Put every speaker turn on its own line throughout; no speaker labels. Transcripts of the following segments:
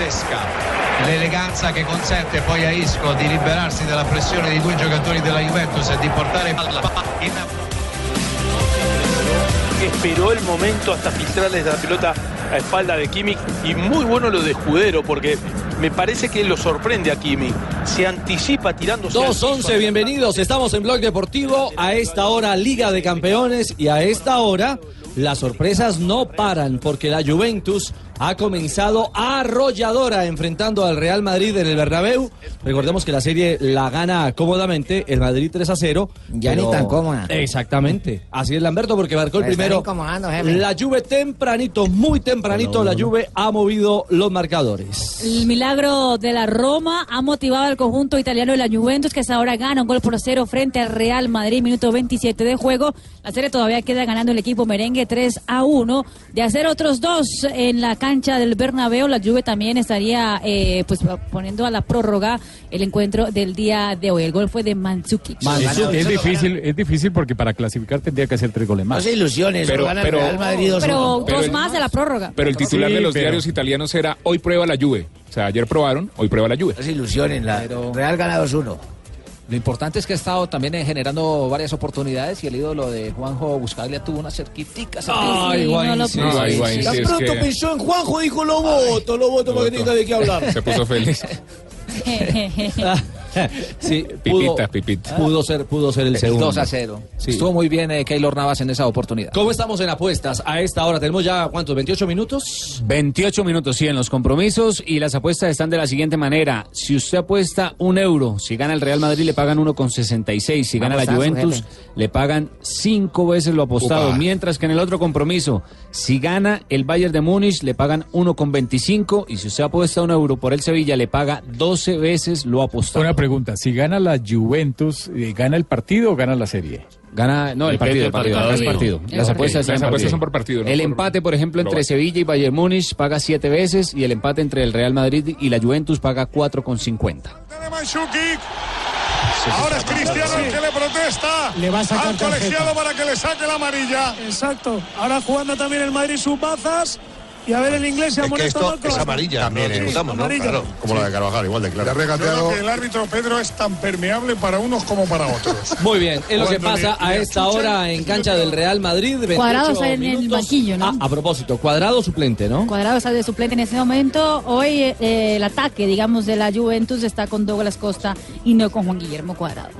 Pazzesca. L'eleganza che consente poi a Isco di liberarsi dalla pressione di due giocatori della Juventus e di portare palla in
esperó el momento hasta filtrarles la pelota a espalda de Kimmich y muy bueno lo de Escudero porque me parece que lo sorprende a Kimmich. Se anticipa piso.
2-11, bienvenidos. Estamos en Blog Deportivo. A esta hora, Liga de Campeones. Y a esta hora, las sorpresas no paran porque la Juventus ha comenzado arrolladora enfrentando al Real Madrid en el Bernabéu. Recordemos que la serie la gana cómodamente el Madrid 3 a 0.
Ya ni tan cómoda.
Exactamente. Así es Lamberto porque marcó el primero. La Juve tempranito, muy tempranito, la Juve ha movido los marcadores.
El milagro de la Roma ha motivado al conjunto italiano de la Juventus, que hasta ahora gana un gol por cero frente al Real Madrid, minuto 27 de juego. La serie todavía queda ganando el equipo merengue 3 a 1. De hacer otros dos en la cancha del Bernabéu, la Juve también estaría eh, pues poniendo a la prórroga el encuentro del día de hoy. El gol fue de Mandzukic.
Es, es difícil, es difícil porque para clasificar tendría que hacer tres goles
No
más.
se ilusiones,
Pero-
gana el
pero-
Real Madrid 2
Pero
Pero
dos más de la prórroga.
Pero el titular
Sí,
de los
pero-
diarios italianos era hoy prueba la Juve. O sea, ayer probaron, hoy prueba la Juve.
No se ilusionen, la Real gana 2-1.
Lo importante es que ha estado también eh, generando varias oportunidades y el ídolo de Juanjo Buscaglia tuvo una cerquitica.
Ay,
Sí, no lo
sí,
No,
Tan
sí, es
pronto
que
pensó en Juanjo, dijo lo voto, lo voto para que tenga de qué hablar.
se puso feliz.
sí, pudo,
Pipitas, pipitas.
pudo ser, pudo ser el segundo.
2 a 0.
Sí.
Estuvo muy bien eh, Keylor Navas en esa oportunidad.
¿Cómo estamos en apuestas a esta hora? Tenemos ya, ¿cuántos? ¿28 minutos?
28 minutos, sí, en los compromisos y las apuestas están de la siguiente manera. Si usted apuesta un euro, si gana el Real Madrid le pagan 1,66, si gana la Juventus le pagan cinco veces lo apostado,
Upa.
mientras que en el otro compromiso, si gana el Bayern de Múnich le pagan 1,25 y si usted apuesta un euro por el Sevilla le paga 12 veces lo apostado.
Una pregunta, si gana la Juventus, eh, ¿gana el partido o gana la serie?
Gana, no, el partido, el partido,
partido.
es partido. Las apuestas,
Las apuestas son por partido, no
El empate, por ejemplo, entre. Sevilla y Bayern Múnich paga siete veces y el empate entre el Real Madrid y la Juventus paga 4,50.
Ahora es Cristiano el que le protesta
Le va a sacar
al
tarjeta.
colegiado para que le saque la amarilla.
Exacto. Ahora jugando también el Madrid sus bazas. Y a ver el inglés se
Es que esto es amarilla,
También
no
es
discutamos, ¿no?
amarilla.
Claro, como la de Carvajal, igual de claro.
Yo creo que el árbitro Pedro es tan permeable para unos como para otros.
Muy bien, es lo que pasa a esta hora en cancha del Real Madrid. 28
Cuadrado está en el banquillo, ¿no?
Ah, a propósito, cuadrado suplente, ¿no?
Cuadrado está de suplente en ese momento. Hoy eh, el ataque, digamos, de la Juventus está con Douglas Costa y no con Juan Guillermo Cuadrado.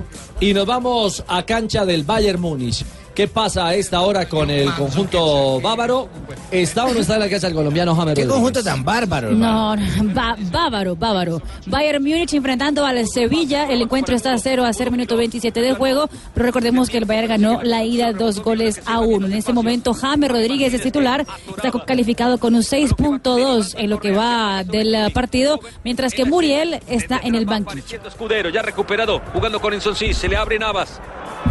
Y nos vamos a cancha del Bayern Múnich. ¿Qué pasa a esta hora con el conjunto bávaro? ¿Está o no está en la cancha el colombiano James
¿Qué conjunto tan bárbaro?
No, bávaro, bávaro. Bayern Múnich enfrentando al Sevilla. El encuentro está 0 a 0, minuto 27 del juego. Pero recordemos que el Bayern ganó la ida dos goles a uno. En este momento, James Rodríguez es titular. Está calificado con un 6.2 en lo que va del partido. Mientras que Muriel está en el banquillo.
Escudero, ya recuperado, jugando con Insonsi, se le abre Navas.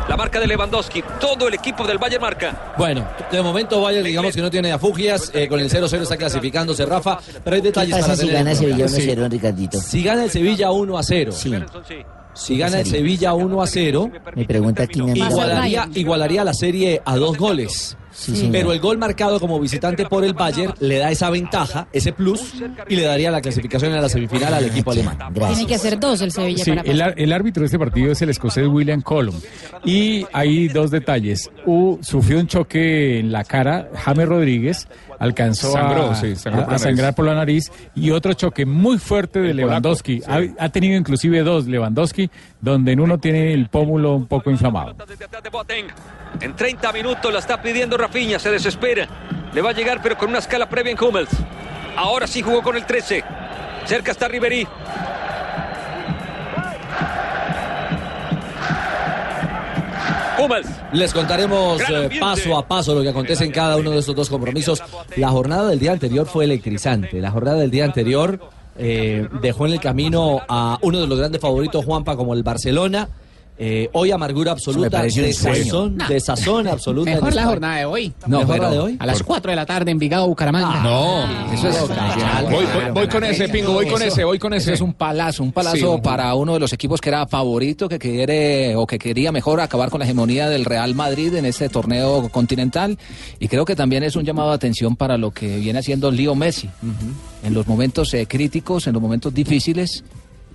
La marca de Lewandowski, todo el equipo del Bayern marca.
Bueno, de momento Bayern digamos que no tiene afugias, eh, con el 0-0 está clasificándose Rafa, pero hay
¿Qué
detalles
pasa
para
si
tener
gana
cuenta.
Sevilla
Sí.
1-0, Ricardito?
Si gana el Sevilla 1 a 0,
Sí.
si gana el? Sevilla 1 a 0,
Me pregunta.
Igual-
igualaría, igualaría la serie a dos goles.
Sí.
Pero el gol marcado como visitante por el Bayern le da esa ventaja, ese plus, y le daría la clasificación a la semifinal al equipo alemán.
Tiene que hacer dos el Sevilla
Sí,
para
el, el árbitro de este partido es el escocés William Colum. Y hay dos detalles. U, sufrió un choque en la cara, James Rodríguez alcanzó
Sangró,
a,
sí, sangró
a-
por la
a sangrar por la nariz. Y otro choque muy fuerte de
El
Lewandowski.
polaco, sí.
ha, ha tenido inclusive dos Lewandowski, donde en uno tiene el pómulo un poco inflamado.
En 30 minutos la está pidiendo Rafinha, se desespera. Le va a llegar, pero con una escala previa en Hummels. Ahora sí jugó con el 13. Cerca está Ribery.
Les contaremos eh, paso a paso lo que acontece en cada uno de estos dos compromisos. La jornada del día anterior fue electrizante. La jornada del día anterior eh, dejó en el camino a uno de los grandes favoritos, Juanpa, como el Barcelona. Eh, hoy amargura absoluta,
un sueño.
desazón, desazón absoluta.
Mejor la jornada de hoy.
¿Mejor la de hoy?
A las 4 de la tarde en Vigado, Bucaramanga.
No.
eso es.
Voy, voy- voy con ese, Pingo, voy con
Eso-
ese, voy con
eso
ese.
es un palazo, un palazo
Sí, un-
para uno de los equipos que era favorito, que quiere o que quería mejor acabar con la hegemonía del Real Madrid en este torneo continental. Y creo que también es un llamado de atención para lo que viene haciendo Leo Messi. En los momentos eh, críticos, en los momentos difíciles,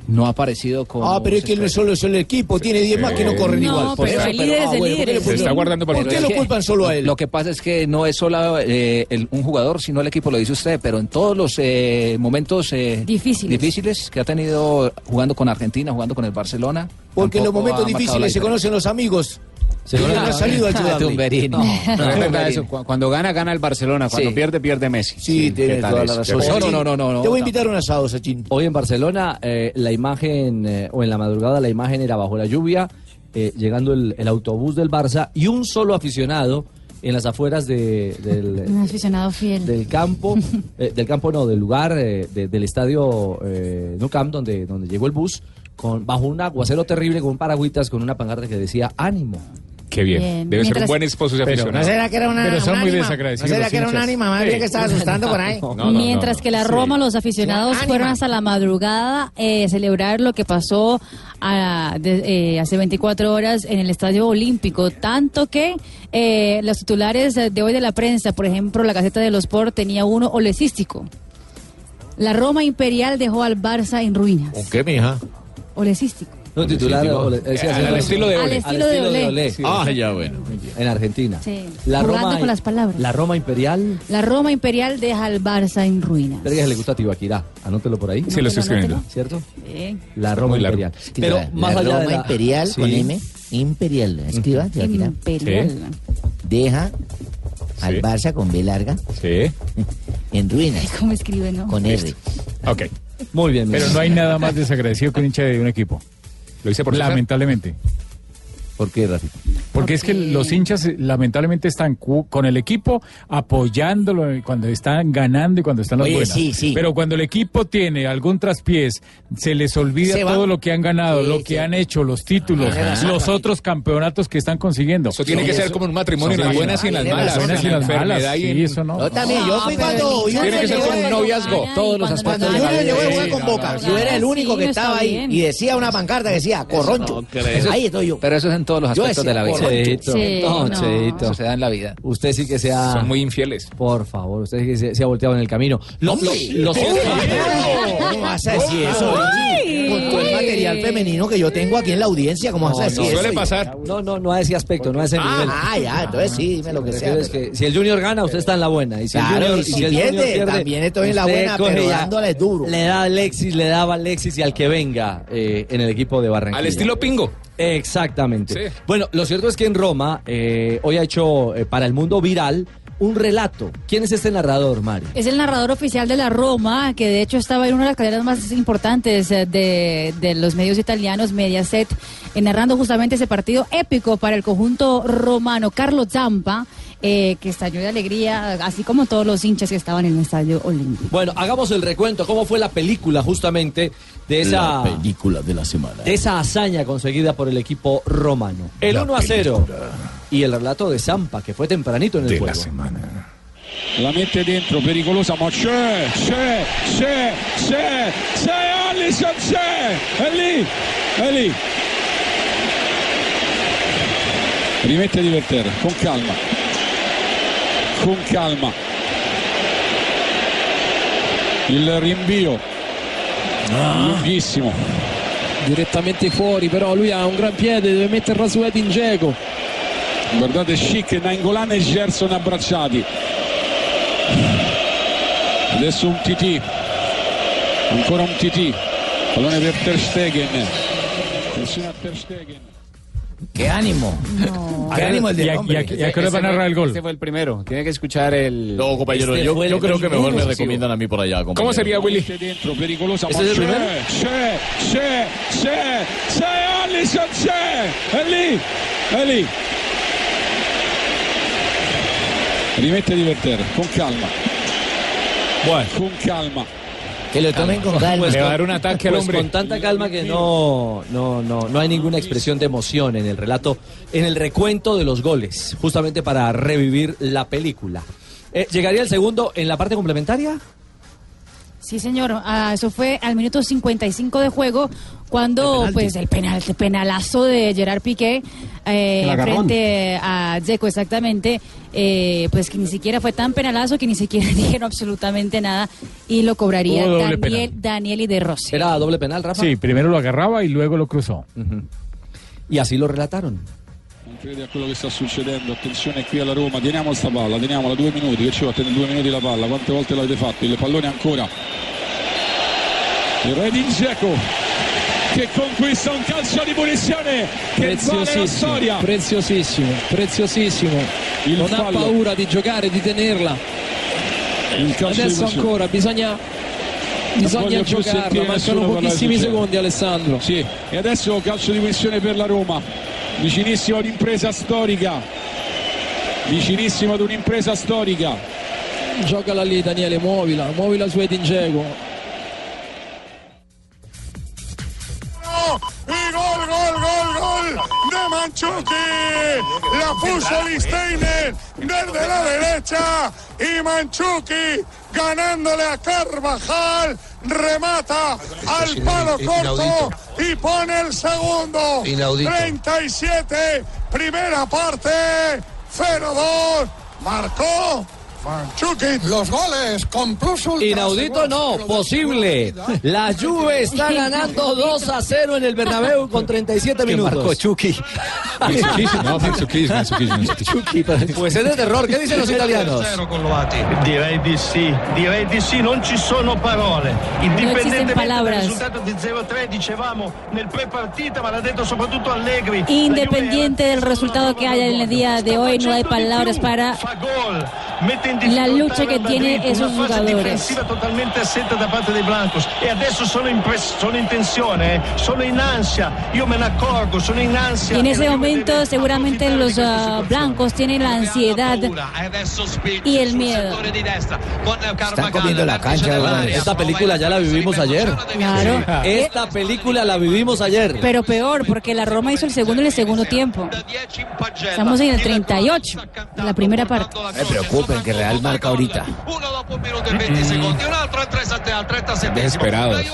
no ha aparecido con.
Ah, pero es que él no es solo, es el equipo, tiene 10 más que no corren
No,
igual.
pero hay líderes de
¿por qué
líderes.
le
Se está guardando para
¿Por
el
qué lo culpan solo a él?
Lo que pasa es que no es solo eh, el- un jugador, sino el equipo, lo dice usted, pero en todos los eh, momentos eh,
Difíciles.
difíciles que ha tenido jugando con Argentina, jugando con el Barcelona.
Porque en los momentos difíciles se conocen los amigos.
Se
Y
conocen
no ha salido a
Ah. Tumberini.
No, no eso. Cu- Cuando gana, gana el Barcelona. Cuando
Sí.
pierde, pierde Messi.
Sí, tienes
¿qué tal
toda la razón.
No, no, no, no, no.
Te voy a invitar a un asado, Sachin.
Hoy en Barcelona, eh, la imagen, eh, o en la madrugada, la imagen era bajo la lluvia, eh, llegando el, el autobús del Barça y un solo aficionado en las afueras de- del,
Un aficionado fiel.
del campo, eh, del campo no, del lugar, eh, de- del estadio eh, Nou Camp, donde, donde llegó el bus, con, bajo un aguacero terrible, con un paragüitas, con una pancarta que decía ánimo.
Qué bien.
Bien.
Debe ser
Mientras-
un buen esposo
Pero-
aficionado.
¿No será que era una,
Pero son
un
muy
ánima?
desagradecidos
¿No será que era un
hinchas.
ánima más bien que estaba asustando por ahí?
No, no,
Mientras
no.
que la Roma, los aficionados
Sí.
fueron hasta la madrugada eh, celebrar lo que pasó a- de- eh, hace 24 horas en el Estadio Olímpico. Tanto que eh, los titulares de hoy de la prensa, por ejemplo, la Gaceta de los Sport tenía uno olecístico. La Roma imperial dejó al Barça en ruinas.
¿Con qué, mija?
Olecístico.
No, titular, ole- decía así,
Al estilo de
Al
Ole.
estilo de Olé.
Olé,
Ah, ya, bueno.
en Argentina.
Sí.
La Roma,
con las palabras.
La Roma imperial.
La Roma imperial deja al Barça en ruinas.
Espera que le gusta a Tibaquirá. Anótelo por ahí.
Sí, lo estoy escribiendo.
¿Cierto?
Sí.
La Roma imperial. Pero
la,
más
la
allá
Roma
de la...
imperial
Sí.
con M, imperial, escriba, Tibaquirá.
Imperial.
deja al
Sí.
Barça con B larga
Sí.
en ruinas,
¿Cómo escribe, no?
con R.
Ok.
Muy bien.
Pero no hay nada más desagradecido que un hincha de un equipo.
Lo hice por.
Lamentablemente.
¿Por qué, Rafi?
Porque es que los hinchas eh, lamentablemente están con el equipo apoyándolo eh, cuando están ganando y cuando están las
Oye,
buenas.
sí, sí.
Pero cuando el equipo tiene algún traspiés, se les olvida
Se va.
todo lo que han ganado,
Sí,
lo
sí.
que han hecho, los títulos,
razón,
los otros campeonatos que están consiguiendo.
Eso tiene que ser como un matrimonio en las buenas y en las malas.
buenas y
en
las malas. Sí, eso no.
Yo también, yo fui
pero
cuando
Tiene que ser como un noviazgo.
Todos los
cuando
aspectos
Cuando Junior llegó jugar con Boca, yo era el único que estaba ahí y decía una pancarta que decía corroncho. Ahí estoy yo.
Pero eso es en todos los aspectos de la vida.
Cheito.
Sí,
no. Cheito.
Eso se da en la vida.
Usted sí que se ha...
Son muy infieles.
Por favor, usted sí que se, se ha volteado en el camino. Lo, lo, lo cierto-
¿Cómo vas a decir eso? Con todo el material femenino que yo tengo aquí en la audiencia, ¿cómo vas a decir
no,
eso?
Suele pasar.
No, no, no a ese aspecto, no a ese nivel.
Ah, ah, ya, entonces sí, dime lo que sea.
es que si el Junior gana, usted está en la buena. Y si
Claro,
el Junior,
y si
el
pierde,
Junior pierde,
también estoy en la buena,
coge
pero
ya,
dándole duro.
Le da a Alexis, le daba a Alexis y al que venga eh, en el equipo de Barranquilla.
Al estilo Pingo.
Exactamente.
Sí.
Bueno, lo cierto es que en Roma eh, hoy ha hecho eh, para el mundo viral un relato. ¿Quién es este narrador, Mario?
Es el narrador oficial de la Roma, que de hecho estaba en una de las cadenas más importantes eh, de, de los medios italianos, Mediaset, eh, narrando justamente ese partido épico para el conjunto romano. Carlo Zampa, eh, que estalló de alegría, así como todos los hinchas que estaban en el estadio olímpico.
Bueno, hagamos el recuento. ¿Cómo fue la película justamente de esa,
película de la semana.
de esa hazaña conseguida por el equipo romano? El 1 a 0. Y el relato de Zampa, que fue tempranito en el juego.
La mette dentro, pericolosa, ma c'è, c'è, c'è, c'è, c'è, Allison c'è, è lì, è lì. Rimette di per terra, con calma, con calma. Il rinvio, lunghissimo.
direttamente fuori, però lui ha un gran piede, deve metterla su Edin Dzeko.
Guardate Schick, Nainggolan e Gerson abbracciati. Adesso un TT. Ancora un TT. Pallone per Ter Stegen. Ter Stegen.
¡Qué ánimo! No. ¡Qué ánimo el del
y,
hombre!
¿Y a, qué le van a narrar el gol?
Este fue el primero. Tiene que escuchar el...
No, compañero,
este
yo, yo creo que mejor me recomiendan a mí por allá, compañero.
¿Cómo sería, Willy?
¿Este es el primero?
¡Sí, sí, sí! ¡Sí, Alisson, sí! ¡Eli! ¡Eli! Rimette di Verter, con calma.
Bueno.
Con calma.
Que lo tomen con calma.
Pues
Le va a
con-
dar un ataque al
pues
hombre.
con tanta calma que no, no, no, no hay ninguna expresión de emoción en el relato, en el recuento de los goles, justamente para revivir la película. Eh, ¿Llegaría el segundo en la parte complementaria?
Sí, señor. Ah, eso fue al minuto 55 de juego cuando pues el penal, el penalazo de Gerard Piqué eh,
El
frente a Dzeko exactamente, eh, pues que ni siquiera fue tan penalazo que ni siquiera dijeron absolutamente nada y lo cobraría Daniel, Daniel de Rossi.
¿Era doble penal, Rafa?
Sí, primero lo agarraba y luego lo cruzó.
Y así lo relataron.
Non credi a quello che sta succedendo, attenzione qui alla Roma, teniamo sta palla, teniamola due minuti, che ci vuole tenere due minuti la palla, quante volte l'avete fatto? Il pallone ancora. Il Redin Dzeko che conquista un calcio di punizione che vale la
Preziosissimo,
storia.
preziosissimo, preziosissimo.
Il
non ha
fallo.
paura di giocare, di tenerla.
Il calcio
Adesso ancora bisogna, bisogna giocarla, mancano pochissimi secondi Alessandro.
Sì, e adesso calcio di punizione per la Roma, vicinissimo ad un'impresa storica, vicinissimo ad un'impresa storica.
Giocala lì Daniele, muovila, muovila su Edin Dzeko.
De Manchuki. La puso Listeiner desde la derecha. Y Manchuki ganándole a Carvajal. Remata al palo corto y pone el segundo.
Inaudito.
37, primera parte. 0-2. Marcó. Los goles con plus ultra.
Inaudito no, posible. La Juve está ganando 2 a 0 en el Bernabéu con 37 minutos.
marcó
Chucky. Pues es de terror. ¿Qué dicen los italianos?
Direi di sì, direi di sì, non ci sono parole. Indipendentemente dal
palabras.
risultato di 0-3, dicevamo nel pre-partita, ma l'ha detto soprattutto Allegri.
Independiente del resultado que haya en el día de hoy, no hay palabras para la lucha que tiene esos jugadores.
totalmente assente da parte dei Blancos e adesso sono in, sono in tensione, eh, sono in ansia, io me ne accorgo, sono in ansia.
Y en
E
ese momento seguramente los ah, blancos tienen la ansiedad y el miedo.
Están comiendo la cancha. Esta película ya la vivimos ayer.
Claro.
Esta película la vivimos ayer.
Pero peor, porque la Roma hizo el segundo en el segundo tiempo. Estamos en el 38, la primera parte.
No me preocupen, que Real marca ahorita.
Desesperados.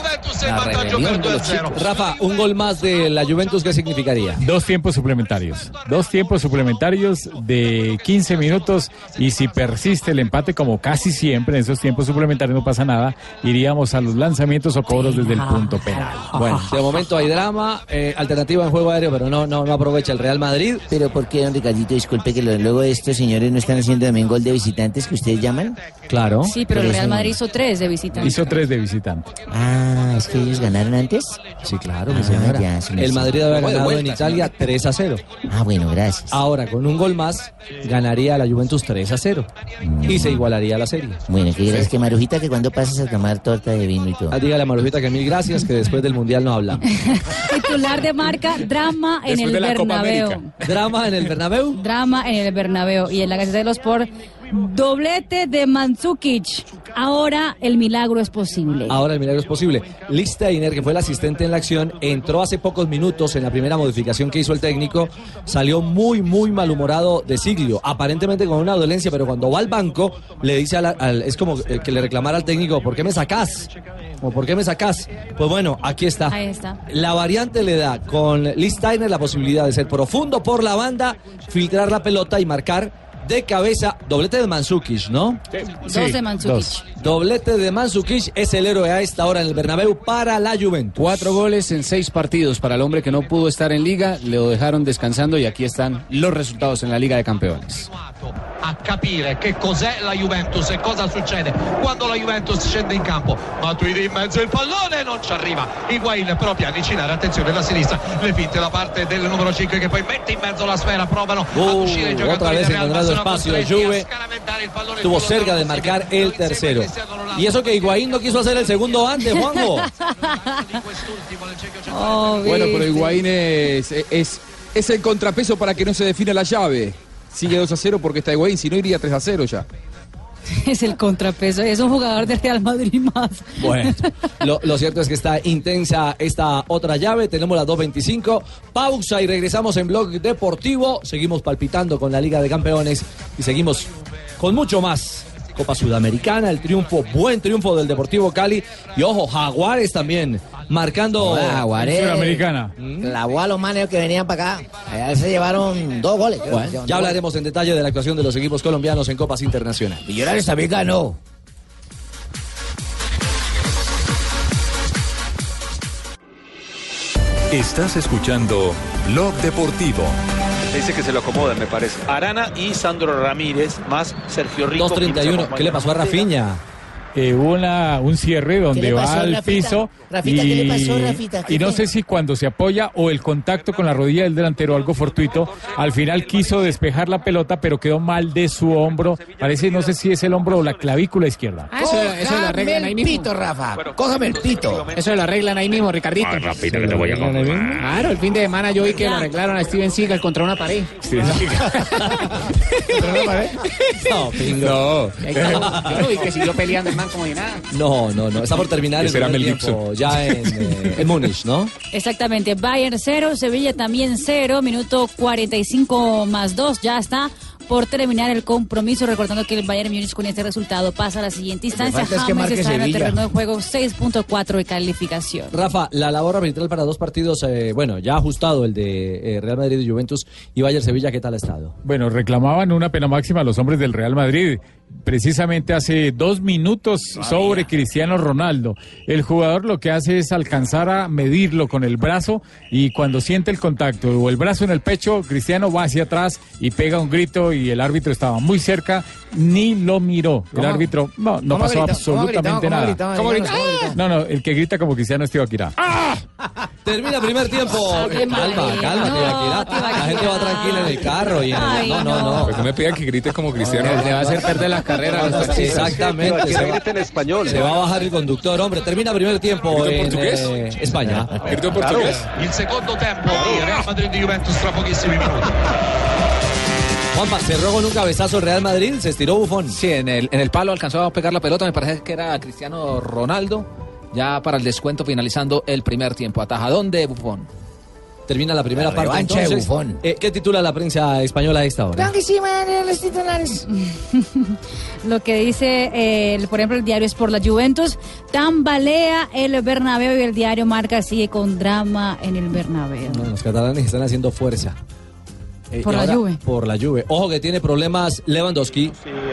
Rafa, un gol más de la Juventus, ¿qué significaría?
Dos tiempos suplementarios. Dos tiempos suplementarios de 15 minutos y si persiste el empate como casi siempre en esos tiempos suplementarios no pasa nada, iríamos a los lanzamientos o cobros desde el punto penal.
Bueno, de momento hay drama, eh, alternativa en juego aéreo, pero no, no, no aprovecha el Real Madrid.
Pero ¿por qué, don Ricardito? Disculpe que luego estos señores no están haciendo también gol de visitantes que ustedes llaman.
Claro.
Sí, pero el Real Madrid hizo tres de visita.
Hizo tres de visitante.
Ah, ¿es que ellos ganaron antes?
Sí, claro, mi
Ah,
señora.
ya, sí me
el. Madrid había ganado en Italia 3 a 0.
Ah, bueno, gracias.
Ahora, con un gol más, ganaría la Juventus 3 a 0. Y se igualaría la serie.
Bueno, que gracias que Marujita que cuando pasas a tomar torta de vino y todo.
Ah, dígale a Marujita que mil gracias, que después del Mundial no hablamos.
Titular de marca, drama en el Bernabéu.
Drama en el Bernabéu.
Drama en el Bernabéu. Y en la Gaceta de los Sport, doblete de Mandzukic. Ahora el milagro es posible.
Ahora el milagro es posible. Lee Steiner, que fue el asistente en la acción, entró hace pocos minutos en la primera modificación que hizo el técnico. Salió muy, muy malhumorado de Siglio, aparentemente con una dolencia, pero cuando va al banco, le dice al- es como eh, que le reclamara al técnico, ¿por qué me sacás? ¿O por qué me sacás? Pues bueno, aquí está.
Ahí está.
La variante le da con Lee Steiner la posibilidad de ser profundo por la banda, filtrar la pelota y marcar de cabeza. Doblete de Mansukic, ¿no?
Dos de Mandzukic.
Doblete de Mansukic es el héroe a esta hora en el Bernabéu para la Juventus.
Cuatro goles en seis partidos para el hombre que no pudo estar en liga, le lo dejaron descansando y aquí están los resultados en la Liga de Campeones.
a capire che cos'è la Juventus e cosa succede quando la Juventus scende in campo. Matuidi in mezzo il pallone, non ci arriva. Higuain però piano avvicinare, attenzione da sinistra, le finte da parte del numero 5 che poi mette in mezzo la sfera, provano a
Uh,
uscire i
otra
giocatori
vez
del Real, sono
espacio Juve. Estuvo cerca de marcar el tercero. Y eso que Higuaín no quiso hacer el segundo antes, Juanjo.
Oh,
Bueno, pero. Higuaín es, es, es el contrapeso para que no se defina la llave.
sigue 2 a 0 porque está Higuaín, si no iría 3 a 0 ya.
Es el contrapeso, es un jugador del Real Madrid más.
Bueno, lo, lo cierto es que está intensa esta otra llave. Tenemos las 2.25. Pausa y regresamos en Blog Deportivo. Seguimos palpitando con la Liga de Campeones y seguimos con mucho más. Copa Sudamericana, el triunfo, buen triunfo del Deportivo Cali. Y ojo, Jaguares también, marcando.
Jaguares.
Sudamericana.
La a los manes que venían para acá. Allá se llevaron dos goles.
Bueno, ya
dos
hablaremos en detalle de la actuación de los equipos colombianos en Copas Internacionales.
Millonarios también ganó.
Estás escuchando Blog Deportivo.
Dice que se lo acomodan, me parece. Arana y Sandro Ramírez, más Sergio Rico.
2.31. ¿Qué le pasó a Rafiña?
Eh, hubo una, un cierre donde va
pasó,
al
Rafita?
piso
Rafita,
y,
¿qué le pasó, Rafita? ¿Qué
y no sé si cuando se apoya o el contacto con la rodilla del delantero, algo fortuito, al final quiso despejar la pelota, pero quedó mal de su hombro. Parece, no sé si es el hombro o la clavícula izquierda.
Ah, eso, eso lo arreglan ahí
el
mismo.
pito, Rafa. Cójame el pito.
Eso lo arreglan ahí mismo, Ricardito.
Rapita, que te voy a
Claro, el fin de semana yo vi que lo arreglaron a Steven Seagal contra una pared.
No, pingo.
Ahí estaba. Yo lo vi que siguió peleando como de nada.
No, no, no. Está por terminar el primer tiempo ya en, eh, en Múnich, ¿no?
Exactamente, Bayern 0, Sevilla también 0, minuto 45 más 2, ya está por terminar el compromiso, recordando que el Bayern Múnich con este resultado pasa a la siguiente instancia,
falta es que
James está en el terreno de juego 6.4 de calificación.
Rafa, la labor arbitral para dos partidos, eh, bueno, ya ajustado el de eh, Real Madrid y Juventus y Bayern Sevilla, ¿qué tal ha estado?
Bueno, reclamaban una pena máxima a los hombres del Real Madrid, precisamente hace dos minutos sobre Cristiano Ronaldo. El jugador lo que hace es alcanzar a medirlo con el brazo y cuando siente el contacto o el brazo en el pecho, Cristiano va hacia atrás y pega un grito y el árbitro estaba muy cerca, ni lo miró. El
¿Cómo?
árbitro no, no
¿Cómo
pasó
grita? ¿Cómo
absolutamente?
¿Cómo
nada. No, no, el que grita como Cristiano es Tibaquirá.
Termina primer tiempo. Eh, calma, calma,
No,
Tibaquirá. La gente va tranquila en el carro y en el- no, no,
no.
no.
Pues no me pidan que grites como Cristiano.
Le va a hacer perder las carreras a los taxistas.
Exactamente. Se va,
en español.
se va a bajar el conductor, hombre. Termina primer tiempo
¿Grito en
en
portugués?
eh, España.
¿Grito en portugués?
Il secondo tempo di Real Madrid di Juventus tra pochissimi minuti.
Juanpa, cerró con un cabezazo el Real Madrid, se estiró Bufón.
Sí, en el, en el palo alcanzó a pegar la pelota, me parece que era Cristiano Ronaldo, ya para el descuento finalizando el primer tiempo. Atajadón de Buffon.
Termina la primera
La
parte. entonces.
Buffon.
Eh, ¿Qué titula la prensa española a esta hora?
los titulares.
Lo que dice, eh, el- por ejemplo, el diario es por la Juventus, tambalea el Bernabéu y el diario Marca sigue con drama en el Bernabéu.
No, los catalanes están haciendo fuerza. Eh,
Por la Juve.
Por la Juve. Ojo que tiene problemas Lewandowski,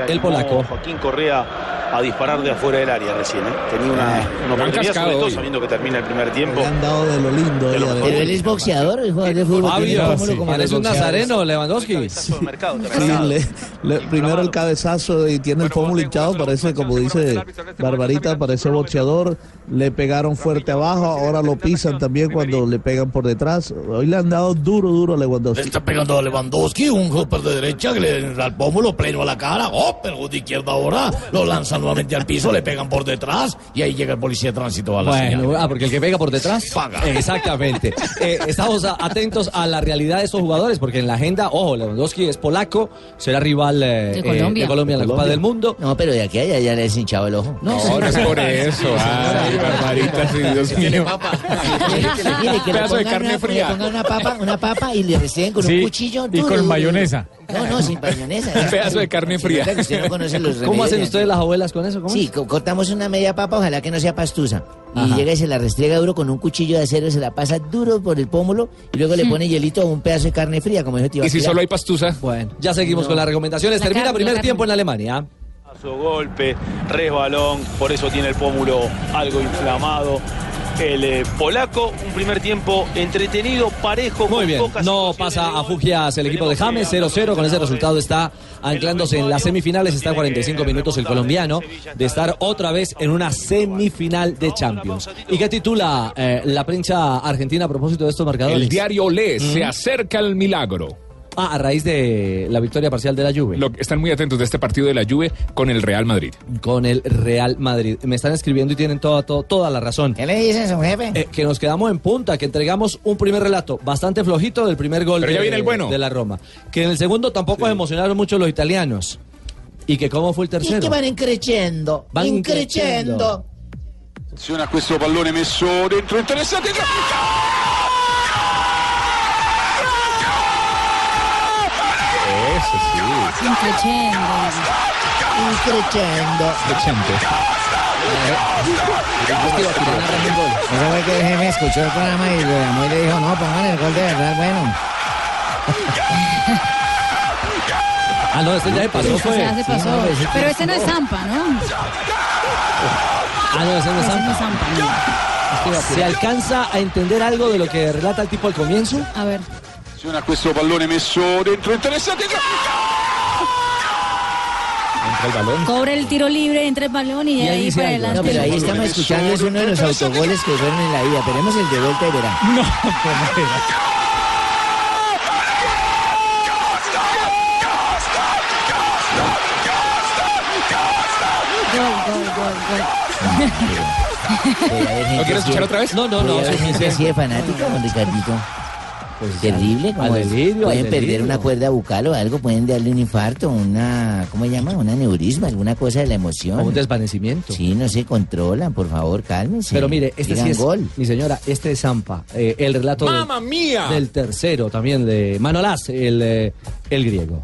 el polaco.
Joaquín Correa a disparar de afuera del área recién. ¿eh? Tenía una, una
han
oportunidad, sobre todo
hoy.
sabiendo que termina el primer tiempo.
han dado de lo lindo.
De lo mejor.
Pero él es boxeador, el jugador de fútbol.
Fabio, parece un nazareno Lewandowski.
Cabezazo de mercado,
Sí, le- le- primero el cabezazo y tiene el pómulo hinchado, parece como dice Barbarita, parece boxeador, le pegaron fuerte abajo, ahora lo pisan también cuando le pegan por detrás, hoy le han dado duro, duro a
Le
Lewandowski.
está pegando a Lewandowski, un golpe de derecha que le da el pómulo pleno a la cara. Oh, pero de izquierda ahora lo lanzan nuevamente al piso, le pegan por detrás y ahí llega el policía de tránsito a la
Bueno,
señal.
ah, porque el que pega por detrás
Paga.
Exactamente. Eh, estamos a- atentos a la realidad de estos jugadores, porque en la agenda, ojo, Lewandowski es polaco, será rival eh,
De
eh,
Colombia.
de Colombia en la Copa del Mundo.
No, pero de aquí a allá ya le has hinchado el ojo.
No,
No, no es por eso. Ay, Barbarita, sí, Dios mío.
Mire, que le
Pedazo de carne
una,
fría.
Le pongan una papa, una papa y le reciben con
Sí,
un cuchillo
y con mayonesa.
No, no, sin mayonesa.
Un pedazo de carne fría.
¿Cómo hacen
de-
ustedes las abuelas con eso? ¿Cómo
Sí, cortamos una media papa, ojalá que no sea pastusa. Y llega y se la restriega duro con un cuchillo de acero, se la pasa duro por el pómulo y luego le pone hielito o un pedazo de carne fría, como dijo tío.
¿Y si solo hay pastusa?
Bueno, ya seguimos con las recomendaciones. Termina primer tiempo en. Alemania.
Su golpe, resbalón, por eso tiene el pómulo algo inflamado. El eh, polaco, un primer tiempo entretenido, parejo.
Muy
con
bien,
pocas
no pasa a. Fugias el equipo de James, 0-0, con ese resultado está anclándose en las semifinales, está a 45 minutos el colombiano de estar otra vez en una semifinal de Champions. ¿Y qué titula eh, la prensa argentina a propósito de estos marcadores?
El diario lee, se acerca el milagro.
Ah, a raíz de la victoria parcial de la Juve.
Lo- están muy atentos de este partido de la Juve con el Real Madrid.
Con el Real Madrid. Me están escribiendo y tienen toda, toda, toda la razón.
¿Qué le dicen, su jefe?
Eh, que nos quedamos en punta, que entregamos un primer relato bastante flojito del primer gol
Pero
de,
ya viene el bueno.
de la Roma. Que en el segundo tampoco emocionaron mucho los italianos. Y que cómo fue el
Y es
tercero.
que van increciendo.
Van
increciendo.
Attenzione a questo pallone messo dentro, interessante.
Sí.
Increchendo.
Increciendo. Eso fue que jefe escuchó el programa y lo llamó y le dijo, no, pongan el gol de verdad, bueno.
Ah, no, este ya se pasó, fue.
sea, se pasó.
no,
Pero ese no es Zampa, ¿no?
Ah, no, ese no es
no
Zampa.
es Zampa, no.
¿Se alcanza a entender algo de lo que relata el tipo al comienzo?
A ver.
Attenzione a questo pallone messo dentro, interessante.
Entra el balón.
Cobra el tiro libre, entra el balón y,
ahí
para
algo.
No,
adelante.
pero ahí estamos escuchando, es uno de los autogoles que fueron en la vida. Tenemos el de vuelta y verá.
No.
¿No quieres escuchar otra vez?
No, no, no.
Así de Ricardito. Pues terrible, como
al delirio,
pueden
al
perder
delirio.
una cuerda bucal o algo, pueden darle un infarto, una, ¿cómo se llama? Un aneurisma, alguna cosa de la emoción.
O un desvanecimiento.
Sí, no se controlan, por favor, cálmense.
Pero mire, este
Digan
sí es,
gol.
mi señora, este es Zampa. Eh, el relato del-
¡Mamma mía!
del tercero también de Manolás, el, eh, el griego.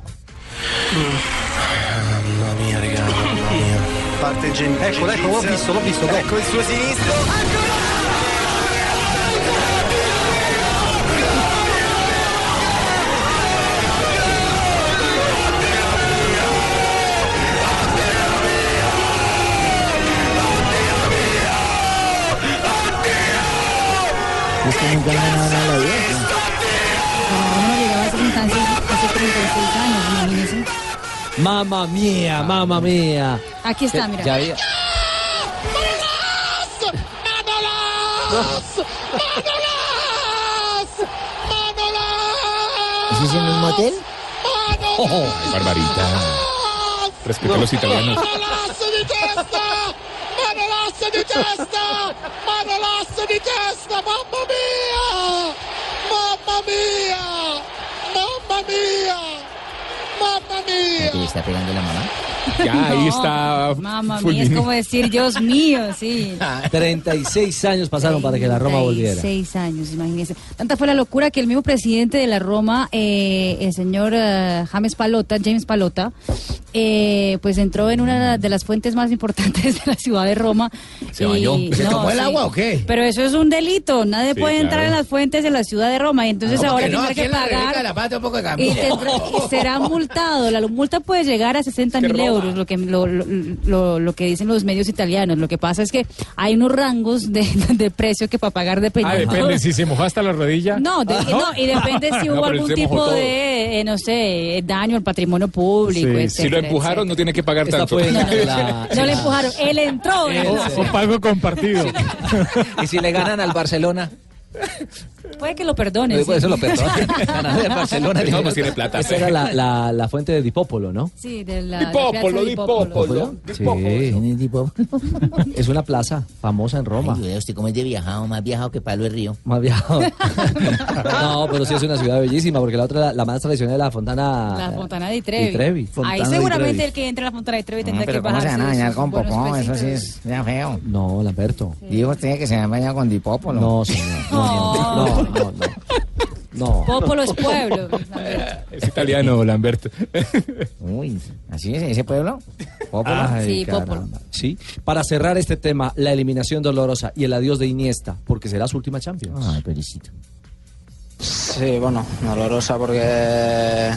Mamma mia, raga, mamma mia. Parte gentile. Ecco, ecco, l'ho visto, l'ho visto. Ecco il suo sinistro.
Es que nunca ganado nada en la vida.
No llegaba instancia hace 36 años.
Mamma mía, mamma mía.
Aquí está, mira.
Ya había-
¿Eso es en un motel?
Oh,
Barbarita. Respeta a los italianos.
Manolasso di testa! Manolasso di testa! Mamma mia! Mamma mia! Mamma mia! Mamma mia!
¿Que le está pegando la mamá?
Ya, ahí está.
Mamma mía, es como decir, Dios mío, sí.
36 años pasaron para que la Roma volviera.
36 años, imagínense. Tanta fue la locura que el mismo presidente de la Roma, eh, el señor eh, James Palota, James Palota, eh, pues entró en una de las fuentes más importantes de la ciudad de Roma.
¿Se bañó? ¿Se tomó el agua o qué?
Pero eso es un delito. Nadie
Sí,
puede entrar
claro.
en las fuentes de la ciudad de Roma. Y entonces
¿Cómo
ahora
que no?
tendrá
Aquí
que
la
pagar.
de la Pata un poco de cambio.
Y, tendrá- y será multado. La multa puede llegar a 60 mil
Que
lo que, lo, lo, lo- lo que dicen los medios italianos. Lo que pasa es que hay unos rangos de, de precio que para pagar
Ah,
dependiendo.
depende, si se mojó hasta la rodilla.
No, de- no, y depende si hubo algún tipo
todo.
de, eh, no sé, daño al patrimonio público.
Sí,
Si lo
etcétera,
empujaron, no tiene que pagar
Esta
tanto.
No,
la-
No le empujaron, él entró.
o pago compartido.
Y si le ganan al Barcelona,
Puede que lo perdone.
Después
sí.
eso lo perdona. Ganar el Barcelona.
No, tiene plata.
Esta era la, la, la fuente de Dipópolo, ¿no?
Sí, de la.
Dipópolo,
de
Dipópolo.
Sí,
¿Quién es
una plaza famosa en Roma.
Ay, usted cómo es de viajado, más viajado que Palo de Río.
Más viajado. no, pero sí es una ciudad bellísima, porque la otra, la más tradicional es la Fontana.
La Fontana di Trevi. Ahí seguramente
Trevi.
el que entre a la Fontana di Trevi tendrá
pero
que
¿cómo se van a
de
bañar con popó? Eso sí es ya feo.
No, Lamberto.
Dijo usted que se han bañado con dipópolo.
No, señor. No, no, no. no.
Popolo es pueblo.
Es italiano, Lamberto.
Uy, ¿así es ese pueblo? ¿Pópolo?
Ay,
Sí,
caramba.
Popolo.
Sí. Para cerrar este tema, la eliminación dolorosa y el adiós de Iniesta, porque será su última Champions.
Ay, pericito.
Sí, bueno, dolorosa porque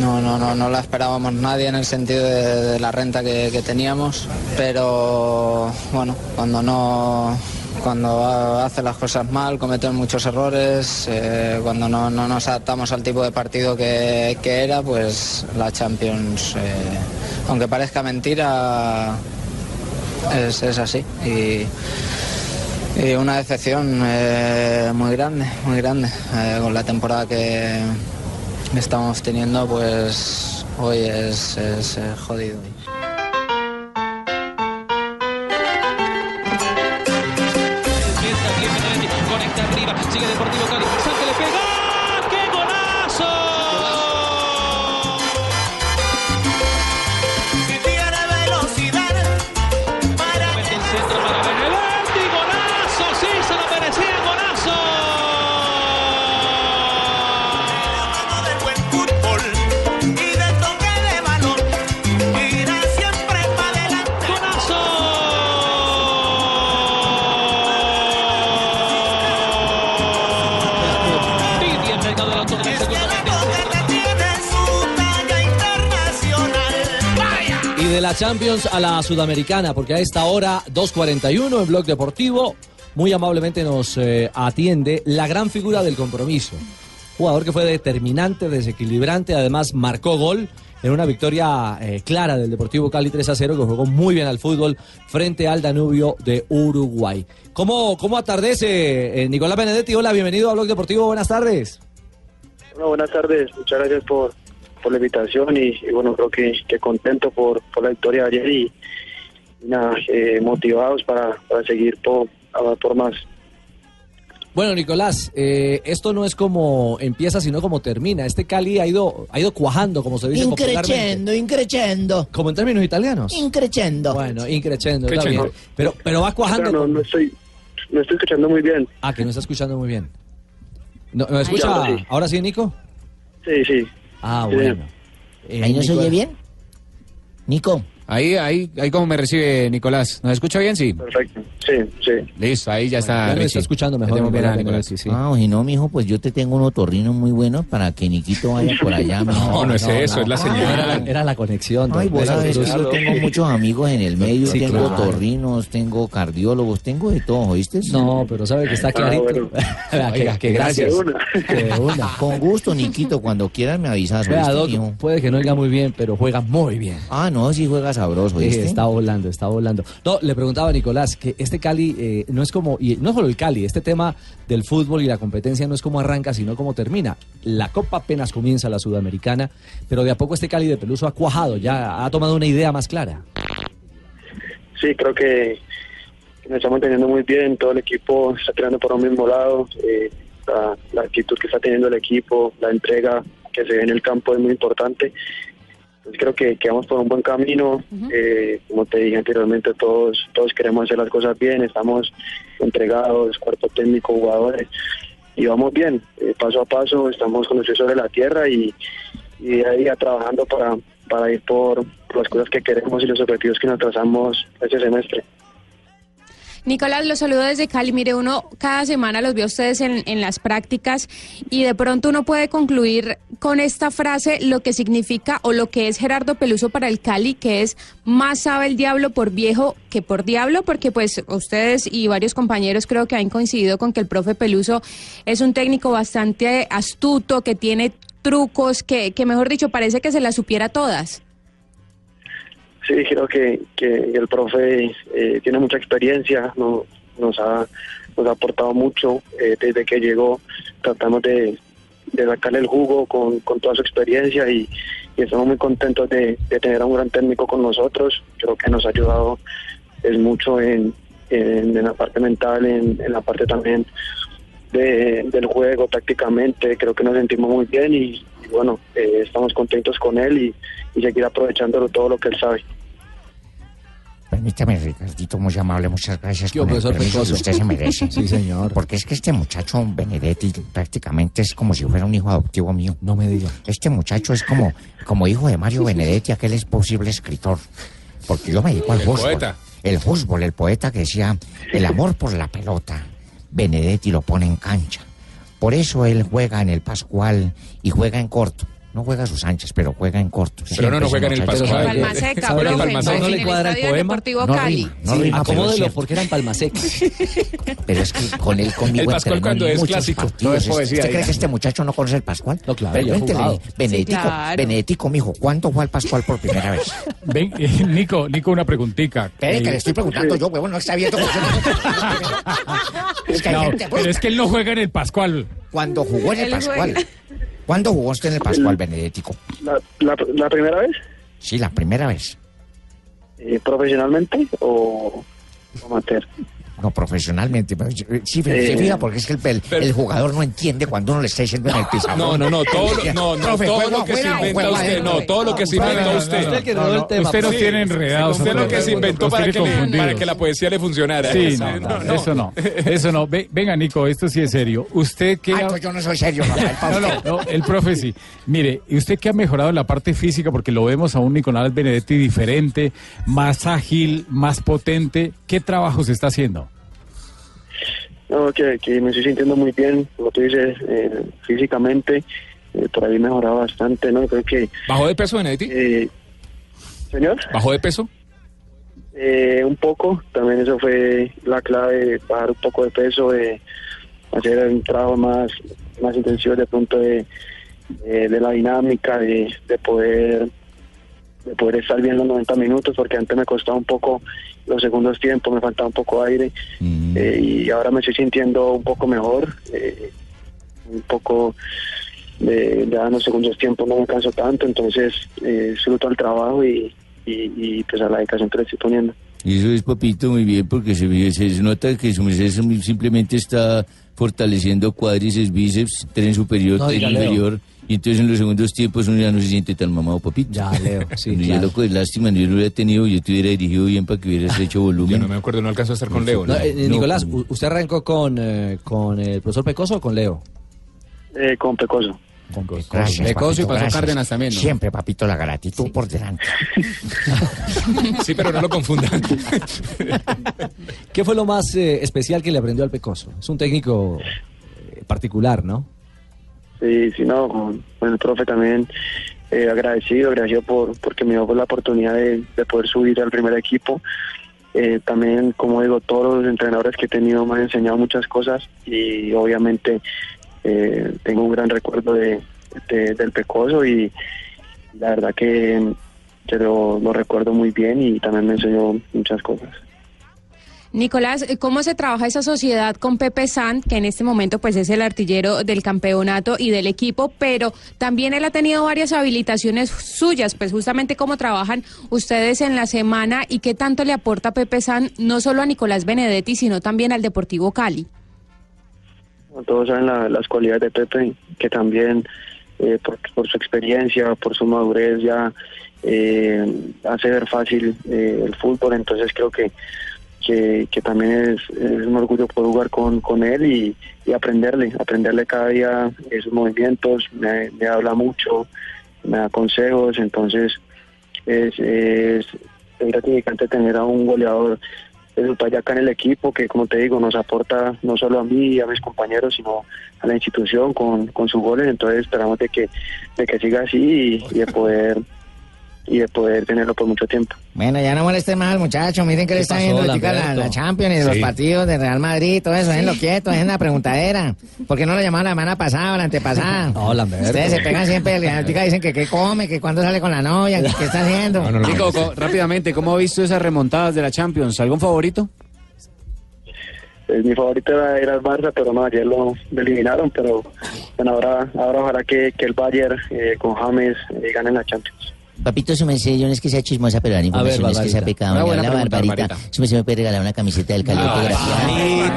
no, no, no, no la esperábamos nadie en el sentido de, de la renta que, que teníamos, pero bueno, cuando no cuando ha- hace las cosas mal, cometen muchos errores, eh, cuando no, no nos adaptamos al tipo de partido que, era, pues la Champions, eh, aunque parezca mentira, es, así. Y, una decepción eh, muy grande, muy grande, con la temporada que, estamos teniendo, pues hoy es, es, jodido.
Champions a la Sudamericana, porque a esta hora, 2.41 en Blog Deportivo, muy amablemente nos eh, atiende la gran figura del compromiso. Jugador que fue determinante, desequilibrante, además marcó gol en una victoria eh, clara del Deportivo Cali 3 a 0, que jugó muy bien al fútbol frente al Danubio de Uruguay. ¿Cómo, cómo atardece eh, Nicolás Benedetti? Hola, bienvenido a Blog Deportivo, buenas tardes.
Bueno, buenas tardes, muchas gracias por, por la invitación y, y bueno, creo que, que contento por, por la victoria de ayer y, y nada, eh, motivados para, para seguir por, por más.
Bueno, Nicolás, eh, esto no es como empieza, sino como termina. Este Cali ha ido, ha ido cuajando, como se dice popularmente.
Increchendo, increchendo.
Como en términos italianos.
Increchendo.
Bueno, increchendo, está bien. Pero, pero va cuajando.
No, no, no estoy, no estoy escuchando muy bien.
Ah, que no está escuchando muy bien. ¿No, ¿Me escucha?
Ahora sí.
¿Ahora sí, Nico?
Sí, sí.
Ah, bueno. Eh,
¿Ahí no se oye bien? Nico.
Ahí, ahí, ahí como me recibe Nicolás. ¿Nos escucha bien? Sí.
Perfecto. Sí, sí.
Listo, ahí ya está.
nos
Richie.
está escuchando mejor,
bien a
Nicolás
Nicolás.
Benedetti, sí.
Ah, o si no, mijo, pues yo te tengo un otorrino muy bueno para que Niquito vaya por allá. mijo.
No, no es eso, es la señal.
Era la, era la conexión.
Ay, vos sabes que yo tengo muchos amigos en el medio,
Sí,
tengo
claro.
otorrinos, tengo cardiólogos, tengo de todo, ¿oíste?
No, pero sabe que está
Ah,
clarito.
bueno.
Vea, que,
Oiga,
que gracias.
De una.
Que de una.
Con gusto, Niquito, cuando quieras me avisas,
Vea,
¿oíste,
Doc, puede que no oiga muy bien, pero juega muy bien.
Ah, no, sí juega sabroso, ¿oíste?
está volando, está volando. No, le preguntaba a Nicolás que este Cali eh, no es como, y no solo el Cali, este tema del fútbol y la competencia no es como arranca, sino como termina. La Copa apenas comienza la Sudamericana, pero de a poco este Cali de Peluso ha cuajado, ya ha tomado una idea más clara.
Sí, creo que que nos estamos teniendo muy bien, todo el equipo está tirando por un mismo lado, eh, la, la actitud que está teniendo el equipo, la entrega que se ve en el campo es muy importante. Entonces creo que, que vamos por un buen camino, eh, como te dije anteriormente, todos, todos queremos hacer las cosas bien, estamos entregados, cuerpo técnico, jugadores, y vamos bien, eh, paso a paso, estamos con los pies sobre la tierra y, y día a día trabajando para, para ir por, por las cosas que queremos y los objetivos que nos trazamos este semestre.
Nicolás, los saludo desde Cali. Mire, uno cada semana los ve a ustedes en, en las prácticas y de pronto uno puede concluir con esta frase lo que significa o lo que es Gerardo Peluso para el Cali, que es más sabe el diablo por viejo que por diablo, porque pues ustedes y varios compañeros creo que han coincidido con que el profe Peluso es un técnico bastante astuto, que tiene trucos, que, que mejor dicho parece que se las supiera todas.
Sí, creo que, que el profe eh, tiene mucha experiencia, no, nos, ha, nos ha aportado mucho eh, desde que llegó. Tratamos de, de sacarle el jugo con, con toda su experiencia y, y estamos muy contentos de, de tener a un gran técnico con nosotros. Creo que nos ha ayudado es mucho en, en, la parte mental, en, en la parte también de, del juego tácticamente. Creo que nos sentimos muy bien y bueno, eh, estamos contentos con él y, y seguir aprovechándolo todo lo que él sabe.
Permítame, Ricardito, muy amable, muchas gracias.
Yo,
el permiso que usted se merece.
Sí, señor.
Porque es que este muchacho, Benedetti, prácticamente es como si fuera un hijo adoptivo mío.
No me diga.
Este muchacho es como, como hijo de Mario Benedetti, aquel es posible escritor. Porque yo me dedico al
El
fútbol.
poeta.
El fútbol, el poeta que decía, el amor por la pelota. Benedetti lo pone en cancha. Por eso él juega en el Pascual y juega en corto. No juega a sus anchas, pero juega en corto.
Pero no, no juega en el
ese muchacho
Pascual.
sabe-
¿Sabe
profe,
que
Palma
no, le
en el
cuadra el
Estadio
poema?
Deportivo
No
Cali.
rima, no
Sí,
rima, pero es
acomódelo porque era en Palma Seca.
Pero es que con él conmigo
El Pascual cuando es clásico,
partidos.
no es
¿Usted-
poesía,
¿Usted cree que este muchacho no conoce el Pascual?
No, claro,
Pero
jugado.
Benedetico,
Sí, claro.
Benedetico, mijo, ¿cuándo fue al Pascual por primera vez?
Ven, eh, Nico, Nico, una preguntica.
Espere, que
Eh,
le estoy preguntando yo, huevón, no está abierto. es que hay
no,
gente, pues,
pero es que él no juega en el Pascual.
cuando jugó en el Pascual. ¿Cuándo jugó usted en el Pascual Benedetico?
La, la, la primera vez,
Sí, la primera vez.
eh, profesionalmente o o amateur.
No, profesionalmente. sí, se
Eh,
fija porque es que el, el- el jugador no entiende cuando uno le está diciendo en el pizarrón.
No, no, no, todo lo, no, no,
Profe,
todo
¿juego
lo que se inventa usted, no, todo lo que se inventa usted.
no, Usted nos tiene enredados
Usted lo que se inventó para que, le-
confundidos.
para que la poesía le funcionara.
Sí, no, no, eso no, eso no. Ve- venga, Nico, esto sí es serio. Usted que...
Yo no soy serio,
No, no, el profe sí. Mire, ¿y usted que ha mejorado en la parte física? Porque lo vemos a un Nicolás Benedetti diferente, más ágil, más potente. ¿Qué trabajo se está haciendo?
No, que, que me estoy sintiendo muy bien, como tú dices, eh, físicamente, eh, por ahí mejorado bastante, ¿no? Creo que...
¿Bajó de peso, Benedetti?
Eh, ¿Señor?
¿Bajó de peso?
Eh, un poco, también eso fue la clave, bajar un poco de peso, de hacer un trabajo más, más intensivo de pronto de, de, de la dinámica, de, de poder de poder estar bien los 90 minutos, porque antes me costaba un poco los segundos tiempos, me faltaba un poco de aire, eh, y ahora me estoy sintiendo un poco mejor, eh, un poco de ya en los segundos tiempos no me canso tanto, entonces eh, disfruto el trabajo y, y, y, pues a la dedicación que le estoy poniendo.
Eso es, papito, muy bien, porque se, se nota que su merced simplemente está fortaleciendo cuádriceps, bíceps, tren superior,
No,
tren
Leo.
Y entonces en los segundos tiempos uno ya no se siente tan mamado, papito.
Ya, Leo, sí,
Uno ya
claro.
loco, es lástima, yo lo hubiera tenido, yo te hubiera dirigido bien para que hubieras hecho volumen.
Yo no me acuerdo, no alcanzó a estar con Leo.
No,
¿no?
eh, Nicolás, ¿usted arrancó con, eh, con el profesor Pecoso o con Leo?
Eh, con Pecoso.
Gracias,
Pecoso y pasó
gracias.
Cárdenas también, ¿no?
Siempre, papito, la gratitud por delante.
Sí, pero no lo confundan.
¿Qué fue lo más eh, especial que le aprendió al Pecoso? Es un técnico eh, particular, ¿no?
Sí, sí, no, con, el profe también eh, agradecido, agradecido por porque me dio la oportunidad de, de poder subir al primer equipo. Eh, también, como digo, todos los entrenadores que he tenido me han enseñado muchas cosas y obviamente eh, tengo un gran recuerdo de, de- del Pecoso y la verdad que, que lo recuerdo muy bien y también me enseñó muchas cosas.
Nicolás, ¿cómo se trabaja esa sociedad con Pepe San, que en este momento pues es el artillero del campeonato y del equipo, pero también él ha tenido varias habilitaciones suyas, pues justamente cómo trabajan ustedes en la semana y qué tanto le aporta Pepe San no solo a Nicolás Benedetti, sino también al Deportivo Cali?
Todos saben la- las cualidades de Pepe, que también eh, por, por su experiencia, por su madurez ya eh, hace ver fácil eh, el fútbol, entonces creo que, que, que también es, es un orgullo poder jugar con, con él y, y aprenderle, aprenderle cada día sus movimientos, me, habla mucho, me da consejos, entonces es, es, gratificante tener a un goleador de su acá en el equipo que como te digo nos aporta no solo a mí y a mis compañeros sino a la institución con, con sus goles. Entonces esperamos de que de que siga así y, y de poder y de poder tenerlo por mucho tiempo
Bueno, ya no moleste más, muchachos. Miren que le
¿Qué
está viendo ahorita la, la Champions y los
Sí.
partidos de Real Madrid, todo eso, déjenlo quieto, dejen la preguntadera. ¿Por qué no lo llamaron la semana pasada o la antepasada?
No, Lamberto.
Ustedes se pegan siempre, y ahorita dicen que qué come, que cuándo sale con la novia, que qué está haciendo.
Nico, co- rápidamente, ¿cómo ha visto esas remontadas de la Champions? ¿Algún favorito?
Eh, mi favorito era, era el Barça pero no ayer lo, lo eliminaron pero bueno, ahora ahora ojalá que, que el Bayern eh, con James eh, ganen la Champions
Papito, su merced, yo no es que sea chismosa, pero la información es que sea pecado.
Una
Le
buena
habla
pregunta,
Barbarita.
Barbarita.
Su merced me puede regalar una camiseta del Cali autografiada.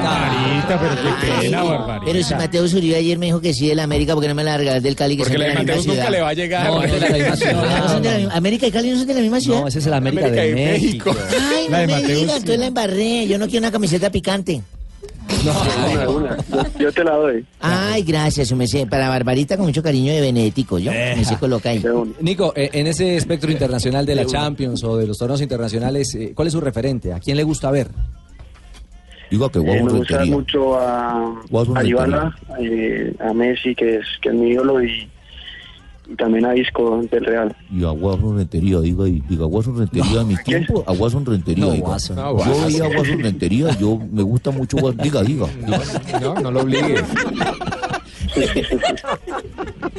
Barbarita, pero qué pena, Barbarita.
Pero si Mateo Uribe ayer me dijo que sí del América, ¿por qué no me la regalas del Cali? Que
Porque la
de
de
la
Mateus nunca
ciudad?
le va a llegar.
No, es de la misma ciudad.
No, no son de la misma- América y Cali no son de la misma ciudad.
No, ese es el América,
América
de,
de
México.
México.
Ay, no
La de
me
Mateus,
diga,
sí.
entonces la embarré. Yo no quiero una camiseta picante.
Una, una. Yo, yo te la doy
Ay, gracias, su merced. Para Barbarita con mucho cariño de Benedetico, ¿yo? Me se coloca ahí.
Nico, eh, en ese espectro internacional de la Champions o de los torneos internacionales, eh, ¿cuál es su referente? ¿A quién le gusta ver?
Digo que
Eh, me gusta mucho a, a eh, a Messi que es que es mi ídolo y, y también a Isco del Real
Y a Guason Rentería, diga, y- diga Guason Rentería, en mi tiempo, a Guason Rentería,
No,
diga.
Guason.
No,
Yo veía a Guason Rentería, yo me gusta mucho Guason, diga, diga.
No, no lo obligue.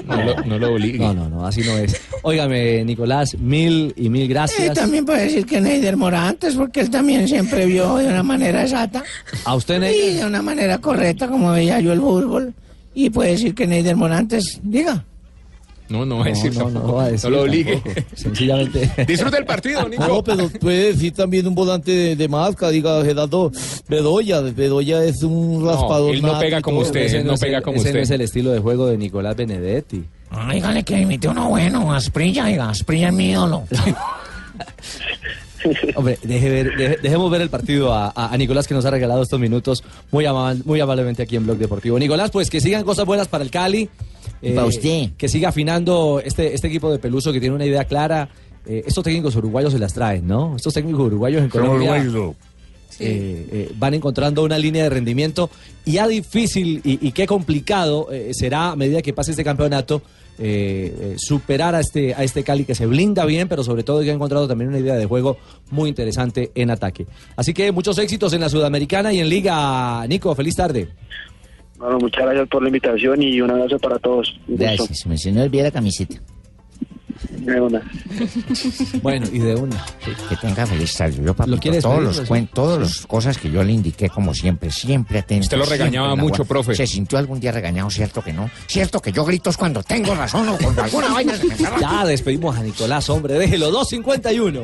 No lo, no lo obligue.
No, no, no, así no es. Óigame, Nicolás, mil y mil gracias.
también puede decir que Neider Morantes, porque él también siempre vio de una manera exacta
¿A usted,
y
Ney?
de una manera correcta como veía yo el fútbol. Y puede decir que Neider Morantes, diga.
No, no va a decir
no, no,
tampoco.
no va a decir
No lo obligue.
tampoco. Sencillamente.
Disfruta el partido, Nico.
No, pero puede decir también un volante de, de marca, diga Gerardo Bedoya. Bedoya es un raspador.
él no
nato
pega como usted,
Ese
no
es
pega
el-
como
ese
usted.
no es el estilo de juego de Nicolás Benedetti.
Dígale que imite uno bueno, Asprilla, diga, Asprilla es mi ídolo.
Hombre, deje ver- deje- dejemos ver el partido a, a- a Nicolás que nos ha regalado estos minutos muy, ama- muy amablemente aquí en Blog Deportivo. Nicolás, pues que sigan cosas buenas para el Cali. eh,
Para usted.
Que siga afinando este, este equipo de Peluso que tiene una idea clara. Eh, estos técnicos uruguayos se las traen, ¿no? Estos técnicos uruguayos en Colombia eh, eh, van encontrando una línea de rendimiento y ya difícil y, y qué complicado eh, será a medida que pase este campeonato eh, eh, superar a este, a este Cali que se blinda bien, pero sobre todo que ha encontrado también una idea de juego muy interesante en ataque. Así que muchos éxitos en la Sudamericana y en Liga. Nico, feliz tarde.
Bueno, muchas gracias por la invitación y un abrazo para todos. Un.
Gracias, me se me olvida la camiseta.
De una.
Bueno, y de una.
Que tenga feliz. Yo, papito,
quieres
todos los cuentos, todas las cosas que yo le indiqué, como siempre, siempre atento.
Usted lo regañaba mucho, profe.
¿Se sintió algún día regañado? ¿Cierto que no? ¿Cierto que yo grito es cuando tengo razón o cuando alguna vaina se me?
Ya despedimos a Nicolás, hombre, déjelo, 2.51.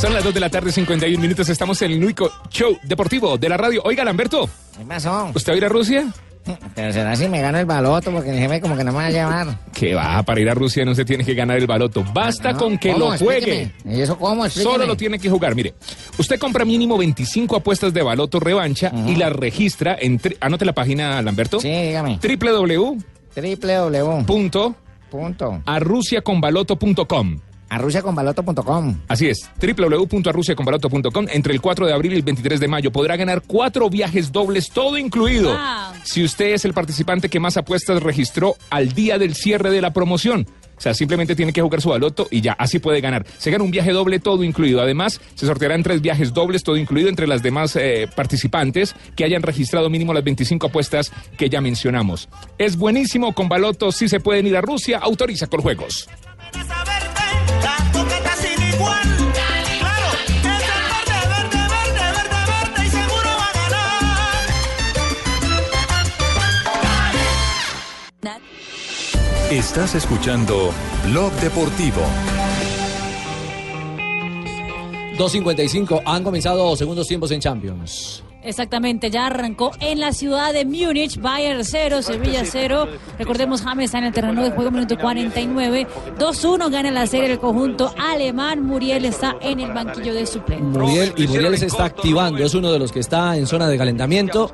Son las 2 de la tarde, 51 minutos. Estamos en el único show deportivo de la radio. Oiga, Lamberto,
¿Qué pasó?
¿usted va a ir a Rusia?
Pero será si me gano el baloto, porque el jefe como que no me va a llevar.
Que va, para ir a Rusia no se tiene que ganar el baloto. Basta
No,
con que
¿cómo?
lo juegue.
Explíqueme. ¿Y eso cómo? Explíqueme.
Solo lo tiene que jugar. Mire, usted compra mínimo 25 apuestas de baloto revancha y las registra en. Anote la página, Lamberto.
Sí, dígame.
www.
www.
Punto. Arrusiaconbaloto.com.
Arrusiaconbaloto.com.
Así es, www.arrusiaconbaloto.com. Entre el 4 de abril y el 23 de mayo podrá ganar cuatro viajes dobles, todo incluido.
Wow.
Si usted es el participante que más apuestas registró al día del cierre de la promoción. O sea, simplemente tiene que jugar su baloto y ya, así puede ganar. Se gana un viaje doble, todo incluido. Además, se sortearán tres viajes dobles, todo incluido, entre las demás eh, participantes que hayan registrado mínimo las 25 apuestas que ya mencionamos. Es buenísimo con baloto, si se pueden ir a Rusia, autoriza con juegos.
Estás escuchando Blog Deportivo.
2.55. Han comenzado segundos tiempos en Champions.
Exactamente, ya arrancó en la ciudad de Múnich, Bayern 0, Sevilla 0. Recordemos, James está en el terreno de juego, minuto 49. 2-1 gana la serie el conjunto alemán. Muriel está en el banquillo de suplentes.
Muriel, y Muriel se está activando, es uno de los que está en zona de calentamiento.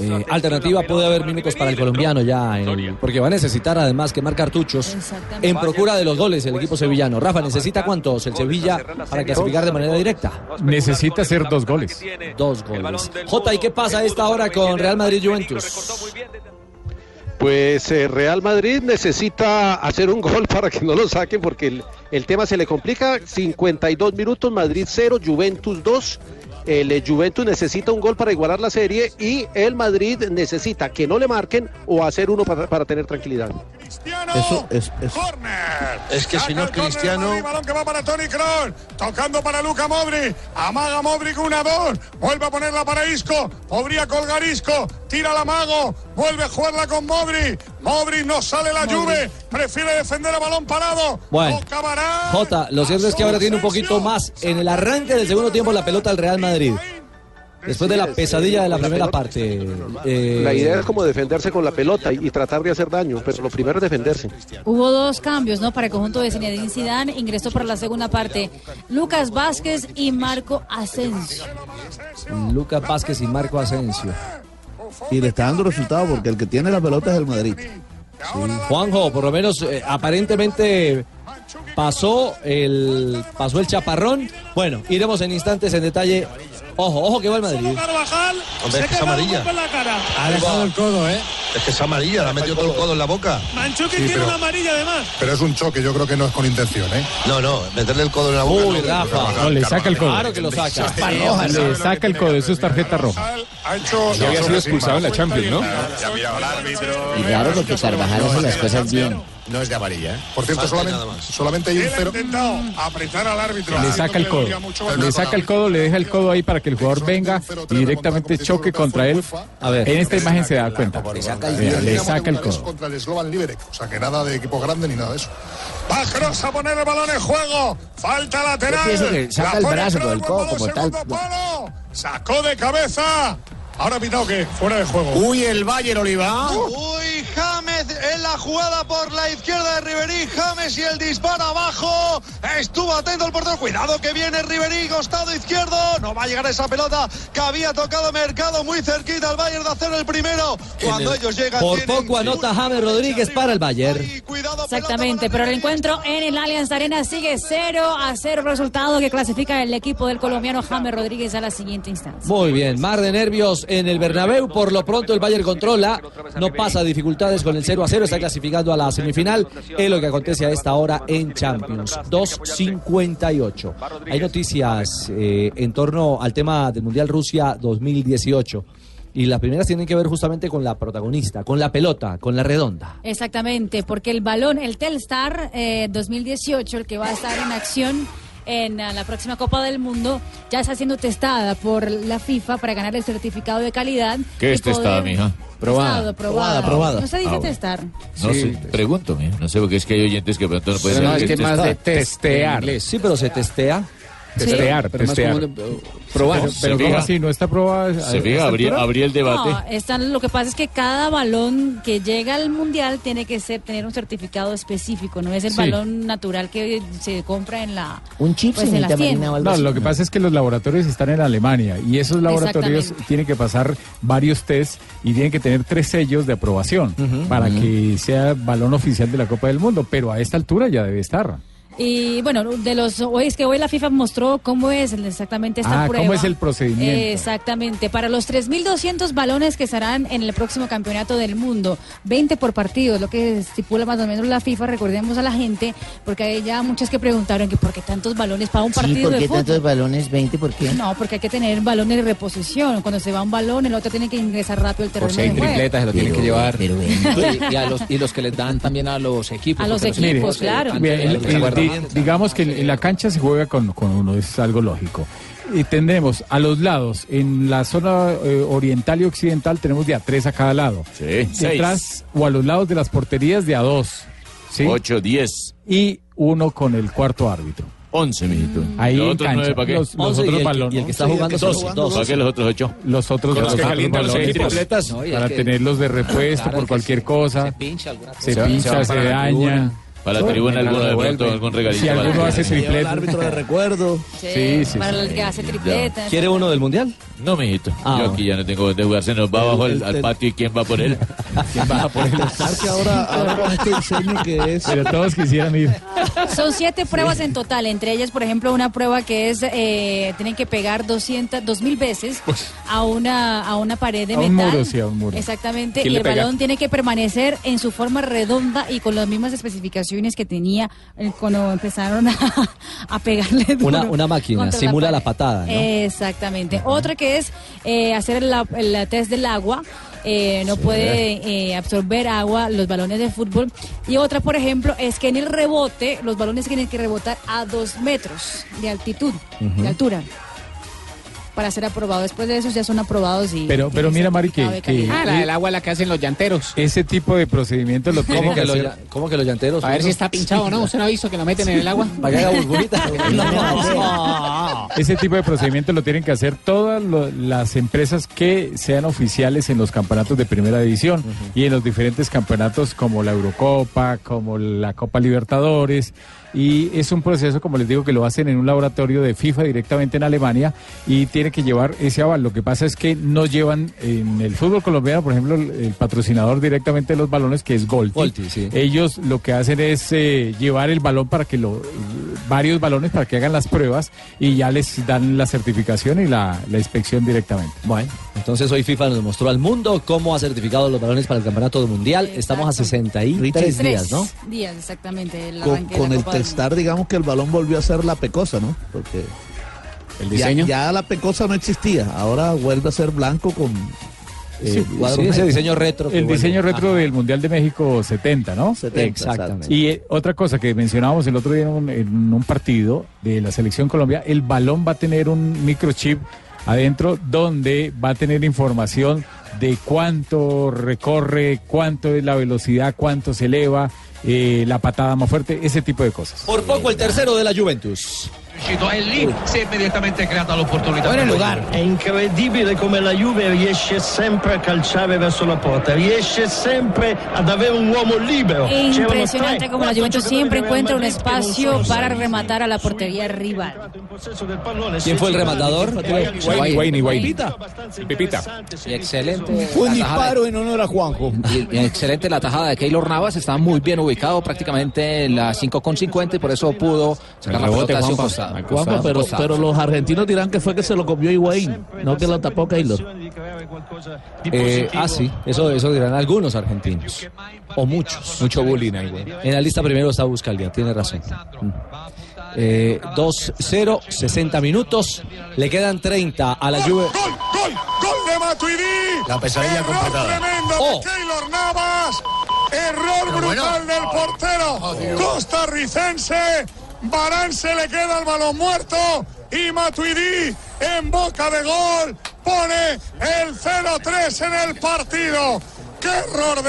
Eh, alternativa puede haber minutos para el colombiano ya, en- porque va a necesitar además quemar cartuchos en procura de los goles el equipo sevillano. Rafa, ¿necesita cuántos el Sevilla para clasificar de manera directa?
Necesita hacer dos goles.
Dos goles. Jota, ¿y qué pasa a esta hora con Real Madrid Juventus?
Pues eh, Real Madrid necesita hacer un gol para que no lo saquen porque el, el tema se le complica. 52 minutos, Madrid 0, Juventus 2. El eh, Juventus necesita un gol para igualar la serie y el Madrid necesita que no le marquen o hacer uno para, para tener tranquilidad.
Eso es, es-
Es que si no Cristiano. balón que va para Tony Kroos. Tocando para Luca Modri. Amaga Modri con una dos. Vuelve a ponerla para Isco. Podría colgar Isco. Tira la mago. Vuelve a jugarla con Modri. Modri no sale la Juve. Prefiere defender a balón parado.
Bueno, Jota, lo cierto es que ahora tiene un poquito más en el arranque del segundo tiempo la pelota al Real Madrid. Después de la pesadilla de la primera parte. eh,
La idea es como defenderse con la pelota y, y tratar de hacer daño, pero lo primero es defenderse.
Hubo dos cambios, ¿no? Para el conjunto de Zinedine Zidane ingresó para la segunda parte Lucas Vázquez y Marco Asensio.
Lucas Vázquez y Marco Asensio.
Y le está dando resultado porque el que tiene la pelota es el Madrid.
Juanjo, por lo menos eh, aparentemente pasó el pasó el chaparrón. Bueno, iremos en instantes en detalle. Ojo, ojo que va el Madrid.
Carvajal.
Hombre, es que es amarilla.
en la cara.
Ha dejado el codo, ¿eh? Es que es amarilla, le ha metido todo el codo en la boca.
Manchuki
Sí,
tiene
pero-
una amarilla además.
Pero es un choque, yo creo que no es con intención, ¿eh? No, no, meterle el codo en la boca.
Uy,
no,
Rafa.
No, le saca el codo.
Claro que lo saca.
Le saca el codo, eso es tarjeta roja.
Ha hecho.
Ya había sido expulsado en la Champions, ¿no?
Y claro, porque Carvajal hace las cosas bien.
No es de amarilla. ¿eh? Por cierto, Falta solamente, solamente hay un cero.
intentado apretar al árbitro.
Le saca el codo. Le saca el codo, le deja el codo ahí para que el jugador venga y directamente choque contra él.
A ver.
En esta imagen se da cuenta. Le saca el codo.
contra el Slovan Liberec. O sea, que nada de equipo grande ni nada de eso.
A poner el balón en juego. Falta lateral.
Yo pienso que saca
La
el brazo el codo como tal.
Sacó de cabeza. Ahora ha pitado que fuera de juego.
Uy, el Bayern Oliva.
Uy, James en la jugada por la izquierda de Riverí. James y el disparo abajo. Estuvo atento el portero. Cuidado que viene Riverí, costado izquierdo. No va a llegar esa pelota que había tocado Mercado muy cerquita al Bayern de hacer el primero. Cuando ellos llegan.
Por poco anota James Rodríguez para el Bayern.
Exactamente, pero el encuentro en el Allianz Arena sigue 0 a 0 resultado que clasifica el equipo del colombiano James Rodríguez a la siguiente instancia.
Muy bien, mar de nervios en el Bernabéu. Por lo pronto el Bayern controla, no pasa dificultades con el 0 a 0, está clasificando a la semifinal. Es lo que acontece a esta hora en Champions. 2.58. Hay noticias eh, en torno al tema del Mundial Rusia 2018. Y las primeras tienen que ver justamente con la protagonista, con la pelota, con la redonda.
Exactamente, porque el balón, el Telstar eh, 2018, el que va a estar en acción en eh, la próxima Copa del Mundo, ya está siendo testada por la FIFA para ganar el certificado de calidad.
¿Qué es testada, mija?
Testado, probada.
Probada.
No se dice
Ah, bueno.
testar.
No sé, pregunto, mija. No sé, porque es que hay oyentes que pronto no pueden
no,
saber
es
qué
que más de testear. Sí, pero se testea.
Testear,
pero más
testear.
de- probar.
Pero,
Se
pero ¿cómo
fija.
así? ¿No está probada?
Se fija, abrí, abrí el debate.
No, están, lo que pasa es que cada balón que llega al mundial tiene que ser tener un certificado específico, no es el
Sí.
balón natural que se compra en la
Un chip
pues, en las tiendas.
No, lo que pasa es que los laboratorios están en Alemania y esos laboratorios tienen que pasar varios tests y tienen que tener tres sellos de aprobación para que sea balón oficial de la Copa del Mundo, pero a esta altura ya debe estar.
Y bueno, de los hoy es que hoy la FIFA mostró cómo es exactamente esta
Ah,
prueba.
¿cómo es el procedimiento?
Exactamente. Para los 3.200 balones que estarán en el próximo campeonato del mundo, 20 por partido, es lo que estipula más o menos la FIFA. Recordemos a la gente, porque hay ya muchas que preguntaron que por qué tantos balones para un
Sí,
partido
¿por
de
qué
fútbol.
tantos balones? ¿20? ¿Por qué?
No, porque hay que tener balones de reposición. Cuando se va un balón, el otro tiene que ingresar rápido al terreno
Por seis
de juego.
tripletas se lo tienen que llevar.
pero
y, y a los, y los que les dan también a los equipos.
A los equipos,
equipos, eh,
claro.
antes
el-
¿se
el- digamos que en la cancha se juega con, con uno, es algo lógico. Y tendremos a los lados, en la zona eh, oriental y occidental tenemos de a tres a cada lado. Detrás o a los lados de las porterías de a dos. ¿sí?
8, 10.
Y uno con el cuarto árbitro.
11, mijito.
Ahí
¿Los
en
otros
cancha.
nueve para qué?
Los, los
11 y
otros
que-
balones.
y el que está jugando son 12. ¿Para qué los otros 8?
Los otros
Con los que
otros
calientan los.
No,
para
que-
tenerlos de repuesto
Claro,
por
que
cualquier cosa.
Se pincha alguna
Se
cosa.
pincha, se
la
daña.
Para la tribuna alguno de pronto algún regalito.
Si alguno hace
tribuna.
triplete.
el árbitro de recuerdo.
Sí, para el que hace tripleta.
¿Quiere uno del Mundial?
No, mijito.
Ah,
Yo aquí ya no tengo de jugar. Se nos va abajo al, al patio y quién va por él.
¿Quién va por él?
que ahora, ahora este diseño que es
Pero todos quisieran ir.
Son siete pruebas en total, entre ellas, por ejemplo, una prueba que es, eh, tienen que pegar 200, 2000 veces a una, a una pared de
A un
metal.
muro, sí, a un muro.
Exactamente,
¿Quién
y el
pega?
balón tiene que permanecer en su forma redonda y con las mismas especificaciones que tenía eh, cuando empezaron a, a pegarle duro
Una, una máquina, simula la, patada, ¿no?
Exactamente. Otra que es eh, hacer el, el test del agua. eh, no puede eh, absorber agua los balones de fútbol. Y otra, por ejemplo, es que en el rebote los balones tienen que rebotar a dos metros de altitud, de altura. Para ser aprobado. Después de eso ya son aprobados y...
Pero, pero mira, Mari, que, que.
Ah, la del agua la que hacen los llanteros.
ese tipo de procedimientos lo tienen
¿Cómo
que hacer.
cómo que los llanteros?
A ver si está pinchado o no. ¿Usted no ha visto que lo meten en el agua?
Para que haga burbujita.
Ese tipo de procedimientos lo tienen que hacer todas lo- las empresas que sean oficiales en los campeonatos de primera división y en los diferentes campeonatos como la Eurocopa, como la Copa Libertadores. Y es un proceso, como les digo, que lo hacen en un laboratorio de FIFA directamente en Alemania y tiene que llevar ese aval. Lo que pasa es que no llevan en el fútbol colombiano, por ejemplo, el, el patrocinador directamente de los balones, que es Golti.
Golti, sí.
Ellos lo que hacen es eh, llevar el balón para que lo varios balones para que hagan las pruebas y ya les dan la certificación y la, la inspección directamente.
Bueno, entonces hoy FIFA nos mostró al mundo cómo ha certificado los balones para el Campeonato Mundial. Estamos a 63 días, ¿no?
días, exactamente. El
con, con el Testar, digamos que el balón volvió a ser la pecosa, ¿no? Porque
El
ya,
diseño.
ya la pecosa no existía, ahora vuelve a ser blanco con
Sí,
sí, ese diseño retro.
El
vuelve.
diseño retro del Mundial de México 70, ¿no?
70, Exactamente.
Y eh, otra cosa que mencionábamos el otro día en un, en un partido de la Selección Colombia, el balón va a tener un microchip adentro donde va a tener información de cuánto recorre, cuánto es la velocidad, cuánto se eleva, eh, la patada más fuerte, ese tipo de cosas.
Por poco el tercero de la Juventus.
Riuscito e lì si è immediatamente creata l'opportunità.
Buon lugar. È incredibile come la Juve riesce sempre a calciare verso la porta, riesce sempre ad avere un uomo libero. C'erano
impresionante como la Juventus siempre encuentra un espacio para rematar a la portería rival.
¿Quién fue el rematador?
Wayne, Wayne, Wayne.
Pipita.
Y excelente.
Un disparo en honor a Juanjo.
Y, y excelente la tajada de Keylor Navas, está muy bien ubicado prácticamente en la 5,50 y por eso pudo sacar la pelota Costado,
pero, pero los argentinos dirán que fue que se lo comió Higuaín, no que lo tapó Keylor.
Eh, ah, sí, eso, eso dirán algunos argentinos. O muchos. Mucho bullying ahí, güey. En la lista primero está Buscalia, tiene razón. Mm. Eh, 2-0, 60 minutos. Le quedan 30 a la Juve.
¡Gol, gol, gol de Matuidi!
La pesadilla
Error
completada.
tremendo
Oh.
de Keylor Navas. Error brutal del portero costarricense. Barán se le queda el balón muerto y Matuidi en boca de gol pone el 0-3 en el partido. ¡Qué error!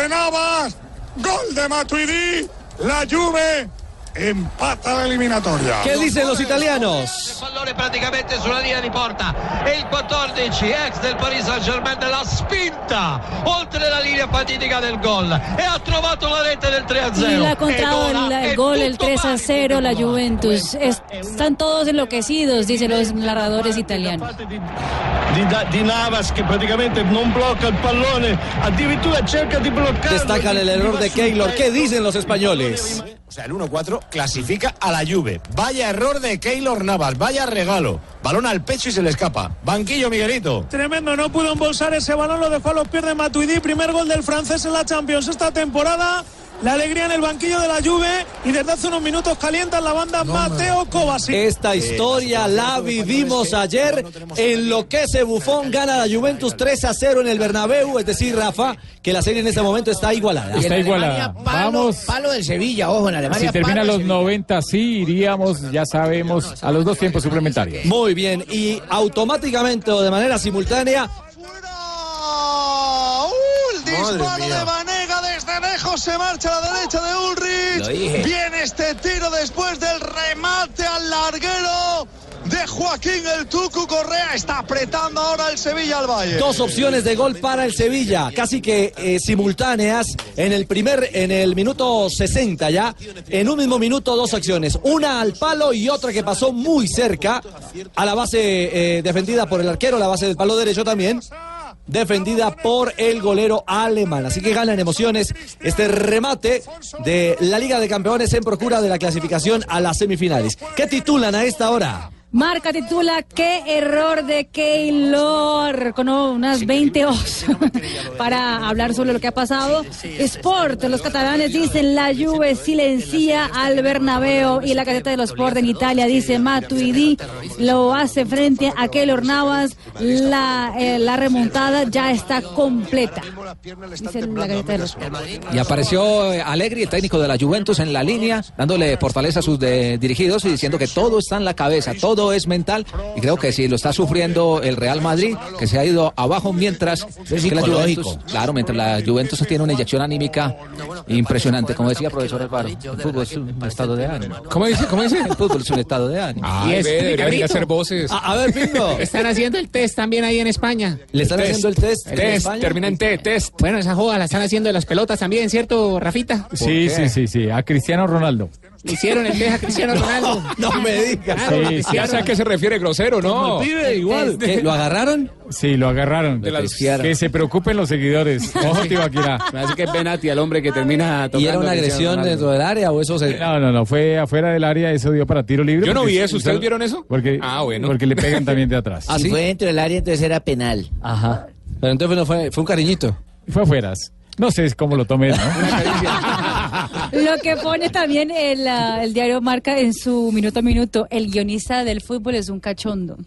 Gol de Matuidi. La Juve empata la eliminatoria.
¿Qué dicen los italianos?
pallone praticamente sulla linea di porta e il 14 ex del Paris Saint Germain l'ha spinta oltre la linea fatidica del gol e ha trovato la rete del 3 a 0
Y la ha
ora
el, gol, el
tutto
3 a 0, la Juventus. Es- están todos enloquecidos, dicen los narradores italianos.
Di, di Navas che praticamente non blocca il pallone, addirittura cerca di bloccare.
Destacan el error de Keylor. ¿Qué dicen los españoles?
O sea, el 1-4 clasifica a la Juve. Vaya error de Keylor Navas, vaya regalo. Balón al pecho y se le escapa. Banquillo, Miguelito.
Tremendo, no pudo embolsar ese balón, lo dejó a los pies de Matuidi. Primer gol del francés en la Champions esta temporada. La alegría en el banquillo de la Juve y desde hace unos minutos calientan la banda Mateo Kovacic.
Esta historia la vivimos ayer. Enloquece Bufón, gana la Juventus 3 a 0 en el Bernabéu. Es decir, Rafa, que la serie en este momento está igualada.
Está igualada. Vamos.
Palo del Sevilla, ojo, en Alemania.
Si termina a
palo
los
del
90, sí iríamos, ya sabemos, a los dos tiempos suplementarios.
Muy bien, y automáticamente o de manera simultánea,
El disparo de Vanega lejos se marcha a la derecha de Ulrich. Viene este tiro después del remate al larguero de Joaquín el Tucu Correa. Está apretando ahora el Sevilla al Valle.
dos opciones de gol para el Sevilla, casi que eh, simultáneas en el primer, en el minuto 60 ya, en un mismo minuto dos acciones, una al palo y otra que pasó muy cerca a la base eh, defendida por el arquero, la base del palo derecho también. Defendida por el golero alemán. Así que ganan emociones este remate de la Liga de Campeones en procura de la clasificación a las semifinales. ¿Qué titulan a esta hora?
Marca titula qué error de Keylor con unas 20 horas para hablar sobre lo que ha pasado. Sport, los catalanes dicen la Juve silencia al Bernabéu y la Gaceta de los Sport en Italia dice Matuidi lo hace frente a Keylor Navas. La, eh, la remontada ya está completa. Dice la de los Sport.
Y apareció eh, Allegri, el técnico de la Juventus, en la línea, dándole fortaleza a sus de- dirigidos y diciendo que todo está en la cabeza, todo es mental. Y creo que sí, lo está sufriendo el Real Madrid, que se ha ido abajo mientras que la. Juventus, claro, mientras la Juventus tiene una inyección anímica impresionante. Como decía profesor Alvaro, el fútbol es un estado de ánimo.
¿Cómo dice? ¿Cómo dice?
El fútbol es un estado de ánimo.
Ay, ve, deberían ir a hacer voces.
A, a ver, Pingo.
Están haciendo el test también ahí en España.
¿Le están
Test.
haciendo el test? en
Test,
España?
termina en T, test.
Bueno, esa joda la están haciendo de las pelotas también, ¿cierto, Rafita?
Sí, sí, sí, sí, a Cristiano Ronaldo.
Le hicieron el test a Cristiano Ronaldo.
No me digas.
Claro,
Sí,
le
Ya sé a qué se refiere grosero, ¿no?
igual. ¿Lo agarraron?
Sí, lo agarraron.
De las-
Que se preocupen los seguidores. Ojo, Tibaquirá.
Me hace que es Benati al hombre que termina tocando.
¿Y era una agresión dentro del área o eso se.?
No, no, no, fue afuera del área, eso dio para tiro libre.
Yo no vi eso, ¿ustedes vieron eso?
Porque,
Ah, bueno.
porque le pegan también de atrás.
¿Ah,
Si
sí?
fue dentro del área, entonces era penal.
Ajá. Pero entonces no fue, fue un cariñito.
Fue afuera. No sé cómo lo tomé, ¿no?
Lo que pone también el, ah, el diario Marca en su minuto a minuto, el guionista del fútbol es un cachondo.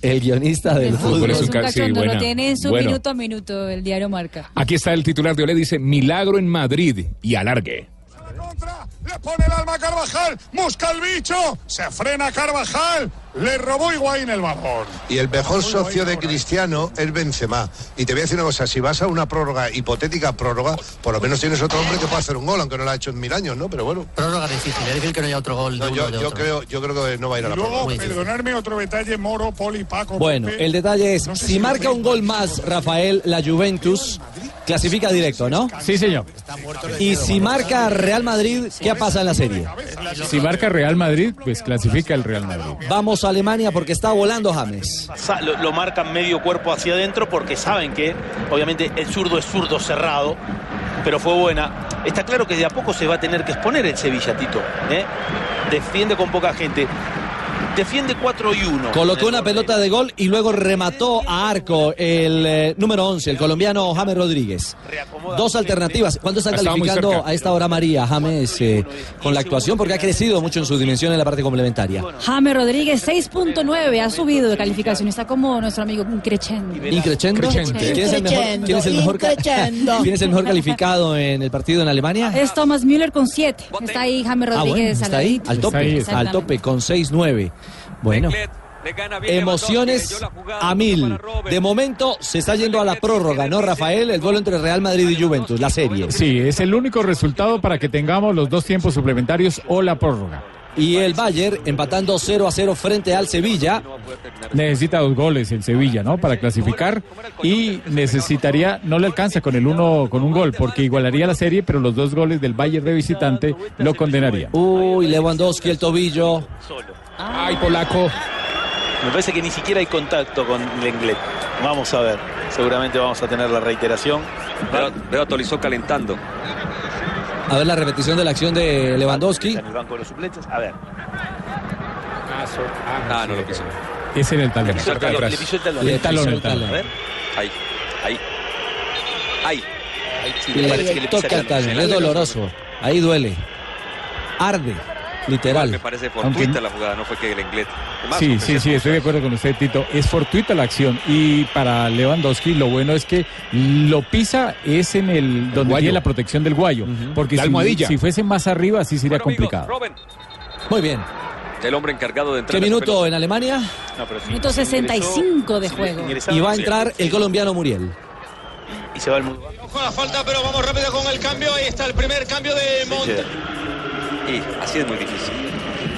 El guionista del
Es
fútbol.
un cachondo, lo tiene en su
Bueno.
minuto a minuto el diario Marca.
Aquí está el titular de Olé, dice milagro en Madrid y alargue.
Le pone el alma a Carvajal. Busca el bicho. Se frena Carvajal. Le robó Higuaín el balón.
Y el mejor socio de Cristiano es Benzema. Y te voy a decir una cosa, si vas a una prórroga, hipotética prórroga, por lo menos tienes otro hombre que puede hacer un gol, aunque no lo ha hecho en mil años, ¿no? Pero bueno.
Prórroga difícil, es difícil que no haya otro gol. de uno
yo,
o de
yo
otro.
creo, yo creo que no va a ir a la
Luego,
prórroga.
perdonadme otro detalle, Moro, Poli, Paco.
Bueno,
Pepe.
el detalle es,
No sé
si
si
marca un gol más Rafael, la Juventus clasifica directo, ¿no?
Sí, señor.
Y si marca Real Madrid, ¿qué pasa en la serie?
Si marca Real Madrid, pues clasifica el Real Madrid.
Vamos a Alemania porque está volando James.
Lo marcan medio cuerpo hacia adentro porque saben que, obviamente, el zurdo es zurdo cerrado, pero fue buena. Está claro que de a poco se va a tener que exponer el Sevilla, Tito. ¿eh? Defiende con poca gente. Defiende 4 y 1.
Colocó una pelota de gol y luego remató a arco el eh, número 11, el colombiano James Rodríguez. Dos alternativas. ¿Cuánto está calificando a esta hora María James eh, con la actuación? Porque ha crecido mucho en su dimensión en la parte complementaria.
James Rodríguez 6.9 ha subido de calificación. Está como nuestro amigo Increchendo.
¿Increchendo? ¿Quién es el mejor, quién es el mejor ca-
Increchendo.
quién es el mejor calificado en el partido en Alemania?
Es Thomas Müller con 7. Está ahí James
Ah, bueno,
Rodríguez.
está ahí, al tope, al tope, con 6-9. Bueno, emociones a mil. De momento se está yendo a la prórroga, ¿no, Rafael? El duelo entre Real Madrid y Juventus, la serie.
Sí, es el único resultado para que tengamos los dos tiempos suplementarios o la prórroga.
Y el Bayern empatando 0 a 0 frente al Sevilla.
Necesita dos goles el Sevilla, ¿no? Para clasificar y necesitaría, no le alcanza con el uno, con un gol, porque igualaría la serie, pero los dos goles del Bayern de visitante lo condenaría.
Uy, Lewandowski, el tobillo.
Ay, polaco.
Me parece que ni siquiera hay contacto con Lenglet. Vamos a ver. Seguramente vamos a tener la reiteración.
Veo, veo a Tolizó calentando.
A ver la repetición de la acción de Lewandowski.
En el banco de los suplentes. A ver.
Ah, no lo quiso.
Ese era el talón.
Le pisó el talón.
Le pisó el talón.
El talón, el
A ver.
Ahí, ahí. Ahí. Ahí sí,
Y
me parece que
le
le
toca el talón. Es doloroso. Ahí duele. Arde. Literal.
Me parece
Aunque-
fortuita la jugada, no fue que el inglés.
Sí, sí, sí, estoy de acuerdo con usted, Tito. Es fortuita la acción y para Lewandowski lo bueno es que lo pisa es en el donde
guayo.
tiene la protección del guayo, porque si, fuese más arriba sí sería complicado.
Robin,
Muy bien.
el hombre encargado de entrar.
¿Qué
a
minuto en Alemania?
No, pero sí.
Minuto 65 de juego.
Y va a entrar el colombiano Muriel.
Y se va el mundo.
Con la falta, pero vamos rápido con el cambio. Ahí está el primer cambio de Monte.
Y así es muy difícil.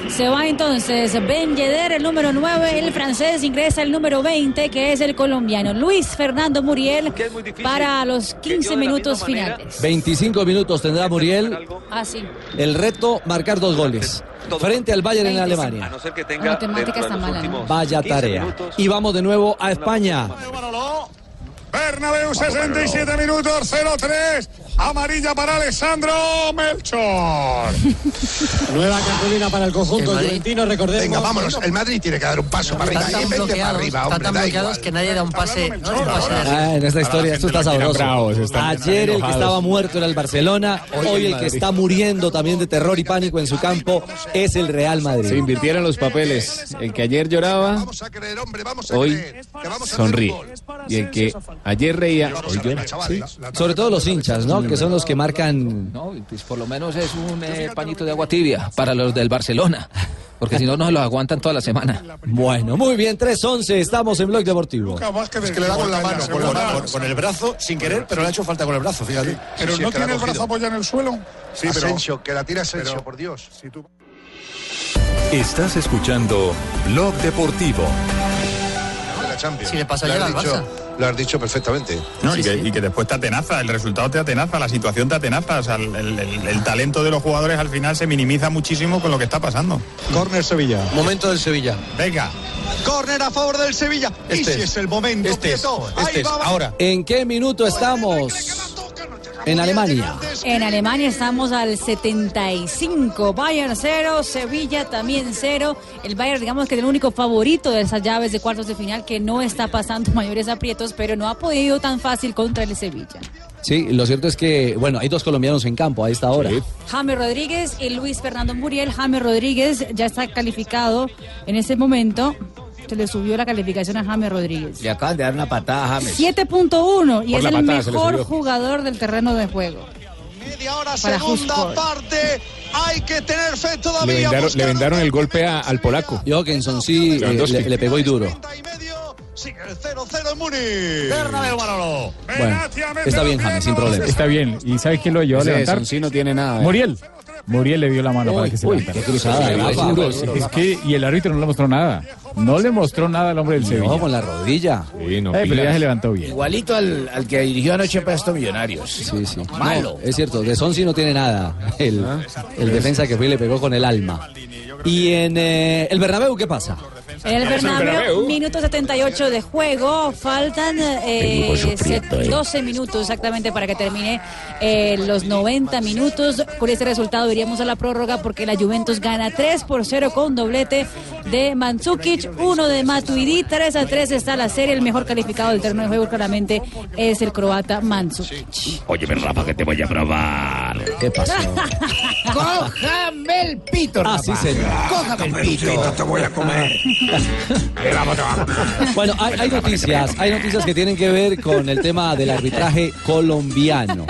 Se va entonces Ben Yedder, el número 9, el francés, ingresa el número 20, que es el colombiano Luis Fernando Muriel, para los 15 minutos finales.
25 minutos tendrá Muriel.
Ah, sí.
El reto, marcar dos goles. Frente al Bayern en
25.
A
Alemania.
no ser que
La
tenga.
matemática
dentro de
está mala, ¿no?
Vaya
15
tarea.
minutos,
Y vamos de nuevo a España.
Bernabéu, 67 minutos, 0-3. Amarilla para Alessandro Melchor.
Nueva cartulina para el conjunto juventino, recordemos.
Venga, vámonos. El Madrid tiene que dar un paso para arriba.
Están tan bloqueados,
arriba,
están
hombre,
tan
da
bloqueados
igual.
que nadie da un pase, no da un pase de
Ah, en esta historia esto está sabroso.
bravos, están
Ayer el que estaba muerto era el Barcelona, hoy el que está muriendo también de terror y pánico en su campo es el Real Madrid.
Se invirtieron los papeles. El que ayer lloraba, hoy sonríe. Y el que ayer reía, hoy llora.
Sí. Sobre todo los hinchas, ¿no? Que son los que marcan.
No, pues por lo menos es un eh, pañito de agua tibia para los del Barcelona. Porque si no, no se los aguantan toda la semana.
Bueno, muy bien, 3-11, estamos en Blog Deportivo.
Es que le da con la mano,
Con, la- con- con el brazo, sin querer, pero le ha hecho falta con el brazo, fíjate.
Pero
Sí,
no tiene el brazo apoyado en el suelo.
Sí, pero... Que la tira Asensio,
pero-
por Dios.
Estás escuchando Blog Deportivo.
La Champions.
Si le pasa ayer al Barça.
Lo has dicho perfectamente.
No, y, que, y que después te atenaza, el resultado te atenaza, la situación te atenaza. O sea, el, el- el- el talento de los jugadores al final se minimiza muchísimo con lo que está pasando.
Corner Sevilla. Momento del Sevilla.
Venga.
Córner a favor del Sevilla. y
Este
si
es.
es el momento,
Este es. Este
Ahí
es.
va, va.
Ahora.
¿En qué minuto estamos? En Alemania.
En Alemania estamos al 75. Bayern 0, Sevilla también 0. El Bayern, digamos que es el único favorito de esas llaves de cuartos de final que no está pasando mayores aprietos, pero no ha podido tan fácil contra el Sevilla.
Sí, lo cierto es que, bueno, hay dos colombianos en campo a esta hora.
James Rodríguez y Luis Fernando Muriel. James Rodríguez ya está calificado en este momento. Se le subió la calificación a James Rodríguez.
Le acaban de dar una patada a James.
7.1 y
Por
es el mejor jugador del terreno de juego.
Media hora,
Para
segunda
Huskor.
parte. Hay que tener fe
Le
todavía.
vendaron, le vendaron el golpe a- al polaco.
Jorgensen sí eh, le, le pegó y duro.
Sigue el 0-0 en Múnich.
Bernabéu, Manolo.
Bueno, está bien, James, sin problema.
Está bien. ¿Y sabe quién lo llevó a levantar?
Sonsi no tiene nada. ¿eh?
Muriel. Muriel le dio la mano para que se
uy,
levantara.
qué cruzada,
es que, y el árbitro no le mostró nada. No le mostró nada al hombre del Sevilla.
No, con la rodilla.
Sí, no,
Eh, pero ya se levantó bien.
Igualito al, al que dirigió anoche para estos millonarios.
Sí, sí.
Malo.
No, es cierto, de Sonsi no tiene nada. El, el defensa que fue y le pegó con el alma. Y en eh, el Bernabéu, ¿qué pasa?
En el Bernabéu, minuto 78 de juego, faltan eh,
Equipo sufriendo,
set-
eh.
12 minutos exactamente para que termine eh, los 90 minutos. Con este resultado iríamos a la prórroga porque la Juventus gana 3 por 0 con doblete de Mandzukic, uno de Matuidi, 3 a 3 está la serie, el mejor calificado del terreno de juego claramente es el croata Mandzukic.
Óyeme, Rafa, que te voy a probar.
¿Qué pasó?
Cójame el pito,
Ah,
Rafa.
sí, señor.
Cójame el pito.
te voy a comer.
Bueno, hay, noticias, hay noticias que tienen que ver con el tema del arbitraje colombiano.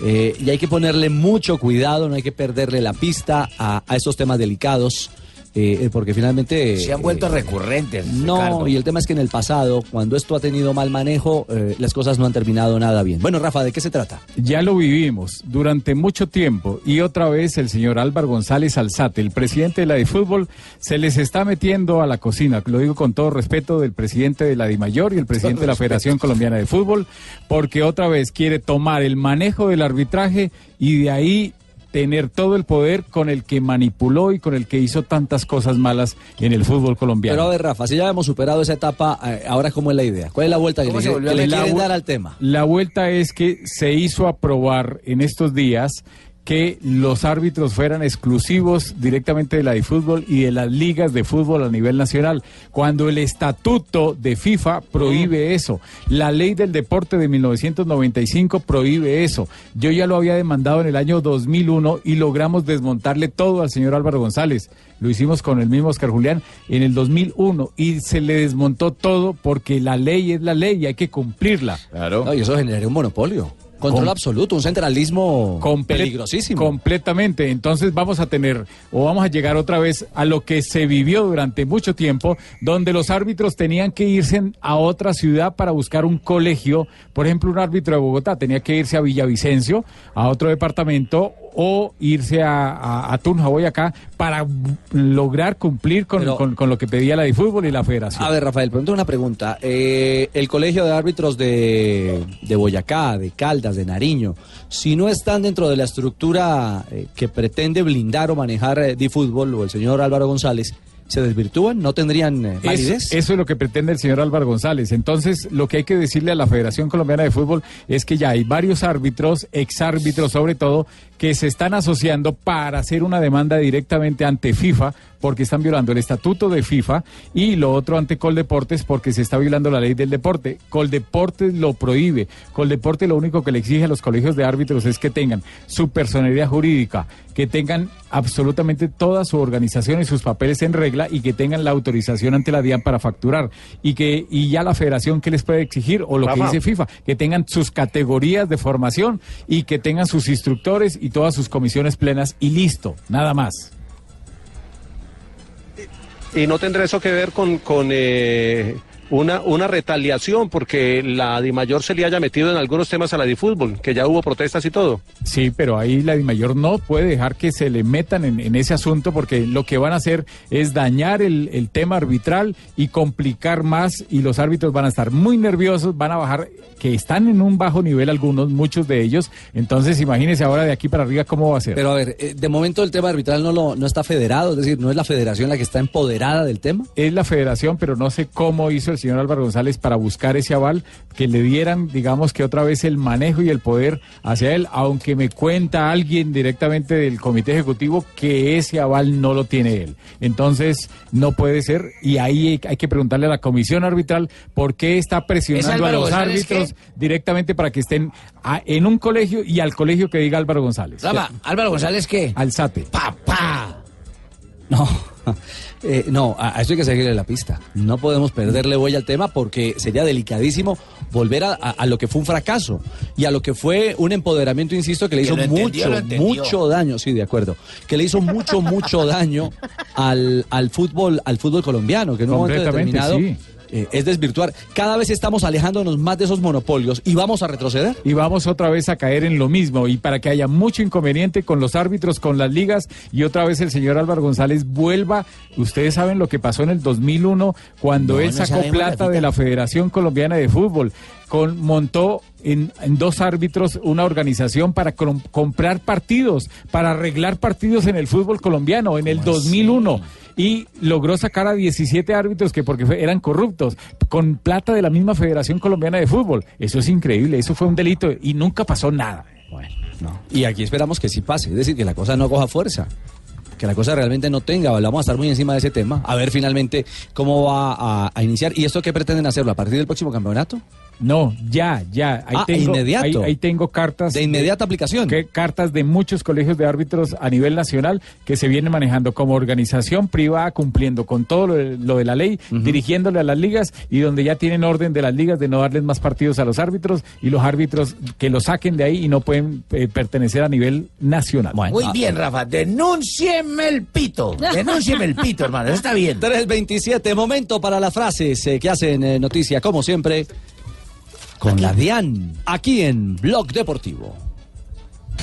Eh, y hay que ponerle mucho cuidado, no hay que perderle la pista a, a estos temas delicados. Eh, eh, porque finalmente...
Se han vuelto recurrentes.
No,
Ricardo.
y el tema es que en el pasado, cuando esto ha tenido mal manejo, eh, las cosas no han terminado nada bien. Bueno, Rafa, ¿de qué se trata?
Ya lo vivimos durante mucho tiempo y otra vez el señor Álvaro González Alzate, el presidente de la de fútbol, se les está metiendo a la cocina. Lo digo con todo respeto del presidente de la DIMAYOR y el presidente de la Federación Colombiana de Fútbol, porque otra vez quiere tomar el manejo del arbitraje y de ahí tener todo el poder con el que manipuló y con el que hizo tantas cosas malas en el fútbol colombiano.
Pero a ver, Rafa, si ya hemos superado esa etapa, eh, ahora ¿cómo es la idea? ¿Cuál es la vuelta que
¿Cómo
le, que le quieren dar al tema?
La vuelta es que se hizo aprobar en estos días que los árbitros fueran exclusivos directamente de la de fútbol y de las ligas de fútbol a nivel nacional, cuando el estatuto de FIFA prohíbe eso. La ley del deporte de 1995 prohíbe eso. Yo ya lo había demandado en el año 2001 y logramos desmontarle todo al señor Álvaro González. Lo hicimos con el mismo Oscar Julián en el 2001 y se le desmontó todo porque la ley es la ley y hay que cumplirla.
No, y eso generaría un monopolio. Control absoluto, un centralismo
Comple-
peligrosísimo.
Completamente. Entonces vamos a tener o vamos a llegar otra vez a lo que se vivió durante mucho tiempo, donde los árbitros tenían que irse a otra ciudad para buscar un colegio. Por ejemplo, un árbitro de Bogotá tenía que irse a Villavicencio, a otro departamento, o irse a, a, a Tunja, Boyacá, para lograr cumplir con,
Pero-
con- con lo que pedía la de fútbol y la federación.
A ver, Rafael, pregunto una pregunta. Eh, el colegio de árbitros de, de Boyacá, de Caldas, de Nariño, si no están dentro de la estructura eh, que pretende blindar o manejar eh, de fútbol o el señor Álvaro González, ¿se desvirtúan? ¿No tendrían eh, validez?
eso es lo que pretende el señor Álvaro González. Entonces, lo que hay que decirle a la Federación Colombiana de Fútbol es que ya hay varios árbitros, exárbitros sobre todo, que se están asociando para hacer una demanda directamente ante FIFA porque están violando el estatuto de FIFA y lo otro ante Coldeportes porque se está violando la ley del deporte. Coldeportes lo prohíbe. Coldeporte lo único que le exige a los colegios de árbitros es que tengan su personalidad jurídica, que tengan absolutamente toda su organización y sus papeles en regla y que tengan la autorización ante la DIAN para facturar y que y ya la federación que les puede exigir o lo que dice FIFA, que tengan sus categorías de formación y que tengan sus instructores y todas sus comisiones plenas y listo, nada más.
Y no tendrá eso que ver con, con eh, una, una retaliación porque la DIMAYOR se le haya metido en algunos temas a la DIFútbol, que ya hubo protestas y todo.
Sí, pero ahí la DIMAYOR no puede dejar que se le metan en, en ese asunto porque lo que van a hacer es dañar el, el tema arbitral y complicar más y los árbitros van a estar muy nerviosos, van a bajar, que están en un bajo nivel algunos, muchos de ellos. Entonces imagínense ahora de aquí para arriba cómo va a ser.
Pero a ver, eh, de momento el tema arbitral no, lo, no está federado, es decir, no es la federación la que está empoderada del tema.
es la federación, pero no sé cómo hizo el señor Álvaro González para buscar ese aval, que le dieran, digamos que otra vez el manejo y el poder hacia él, aunque me cuenta alguien directamente del comité ejecutivo que ese aval no lo tiene él. Entonces, no puede ser, y ahí hay, que preguntarle a la comisión arbitral por qué está presionando a los
González
árbitros directamente para que estén a- en un colegio y al colegio que diga Álvaro González.
Rafa, ¿Álvaro González qué?
Al SATE.
¡Papá!
No, eh, no, a a eso hay que seguirle la pista. No podemos perderle huella al tema porque sería delicadísimo volver a, a- a lo que fue un fracaso y a lo que fue un empoderamiento, insisto, que le
Que
hizo
entendió,
mucho, mucho daño, sí, de acuerdo, que le hizo mucho, mucho daño al, al fútbol, al fútbol colombiano, que en un momento determinado
sí.
Eh, es desvirtuar. Cada vez estamos alejándonos más de esos monopolios y vamos a retroceder.
y vamos otra vez a caer en lo mismo y para que haya mucho inconveniente con los árbitros, con las ligas y otra vez el señor Álvaro González vuelva. Ustedes saben lo que pasó en el 2001 cuando
No,
él
no
sacó
sabemos,
plata de la Federación Colombiana de Fútbol. Con, montó en, en dos árbitros una organización para com- comprar partidos, para arreglar partidos en el fútbol colombiano en el 2001 y logró sacar a 17 árbitros que porque eran corruptos con plata de la misma Federación Colombiana de Fútbol. Eso es increíble, eso fue un delito y nunca pasó nada.
Y aquí esperamos que sí pase, es decir, que la cosa no coja fuerza. Que la cosa realmente no tenga, vamos a estar muy encima de ese tema, a ver finalmente cómo va a, a iniciar. ¿Y esto qué pretenden hacerlo? ¿A partir del próximo campeonato?
No, ya, ya. Ahí
Ah,
tengo,
inmediato.
Ahí, ahí tengo cartas.
De inmediata aplicación.
que- cartas de muchos colegios de árbitros a nivel nacional que se vienen manejando como organización privada, cumpliendo con todo lo de, lo de la ley, dirigiéndole a las ligas y donde ya tienen orden de las ligas de no darles más partidos a los árbitros y los árbitros que lo saquen de ahí y no pueden eh, pertenecer a nivel nacional.
Muy bien, Rafa. Denúncieme el pito. Denúncieme el pito, hermano. Está bien.
327, momento para las frases eh, que hacen eh, noticia, como siempre, con la DIAN, aquí en Blog Deportivo.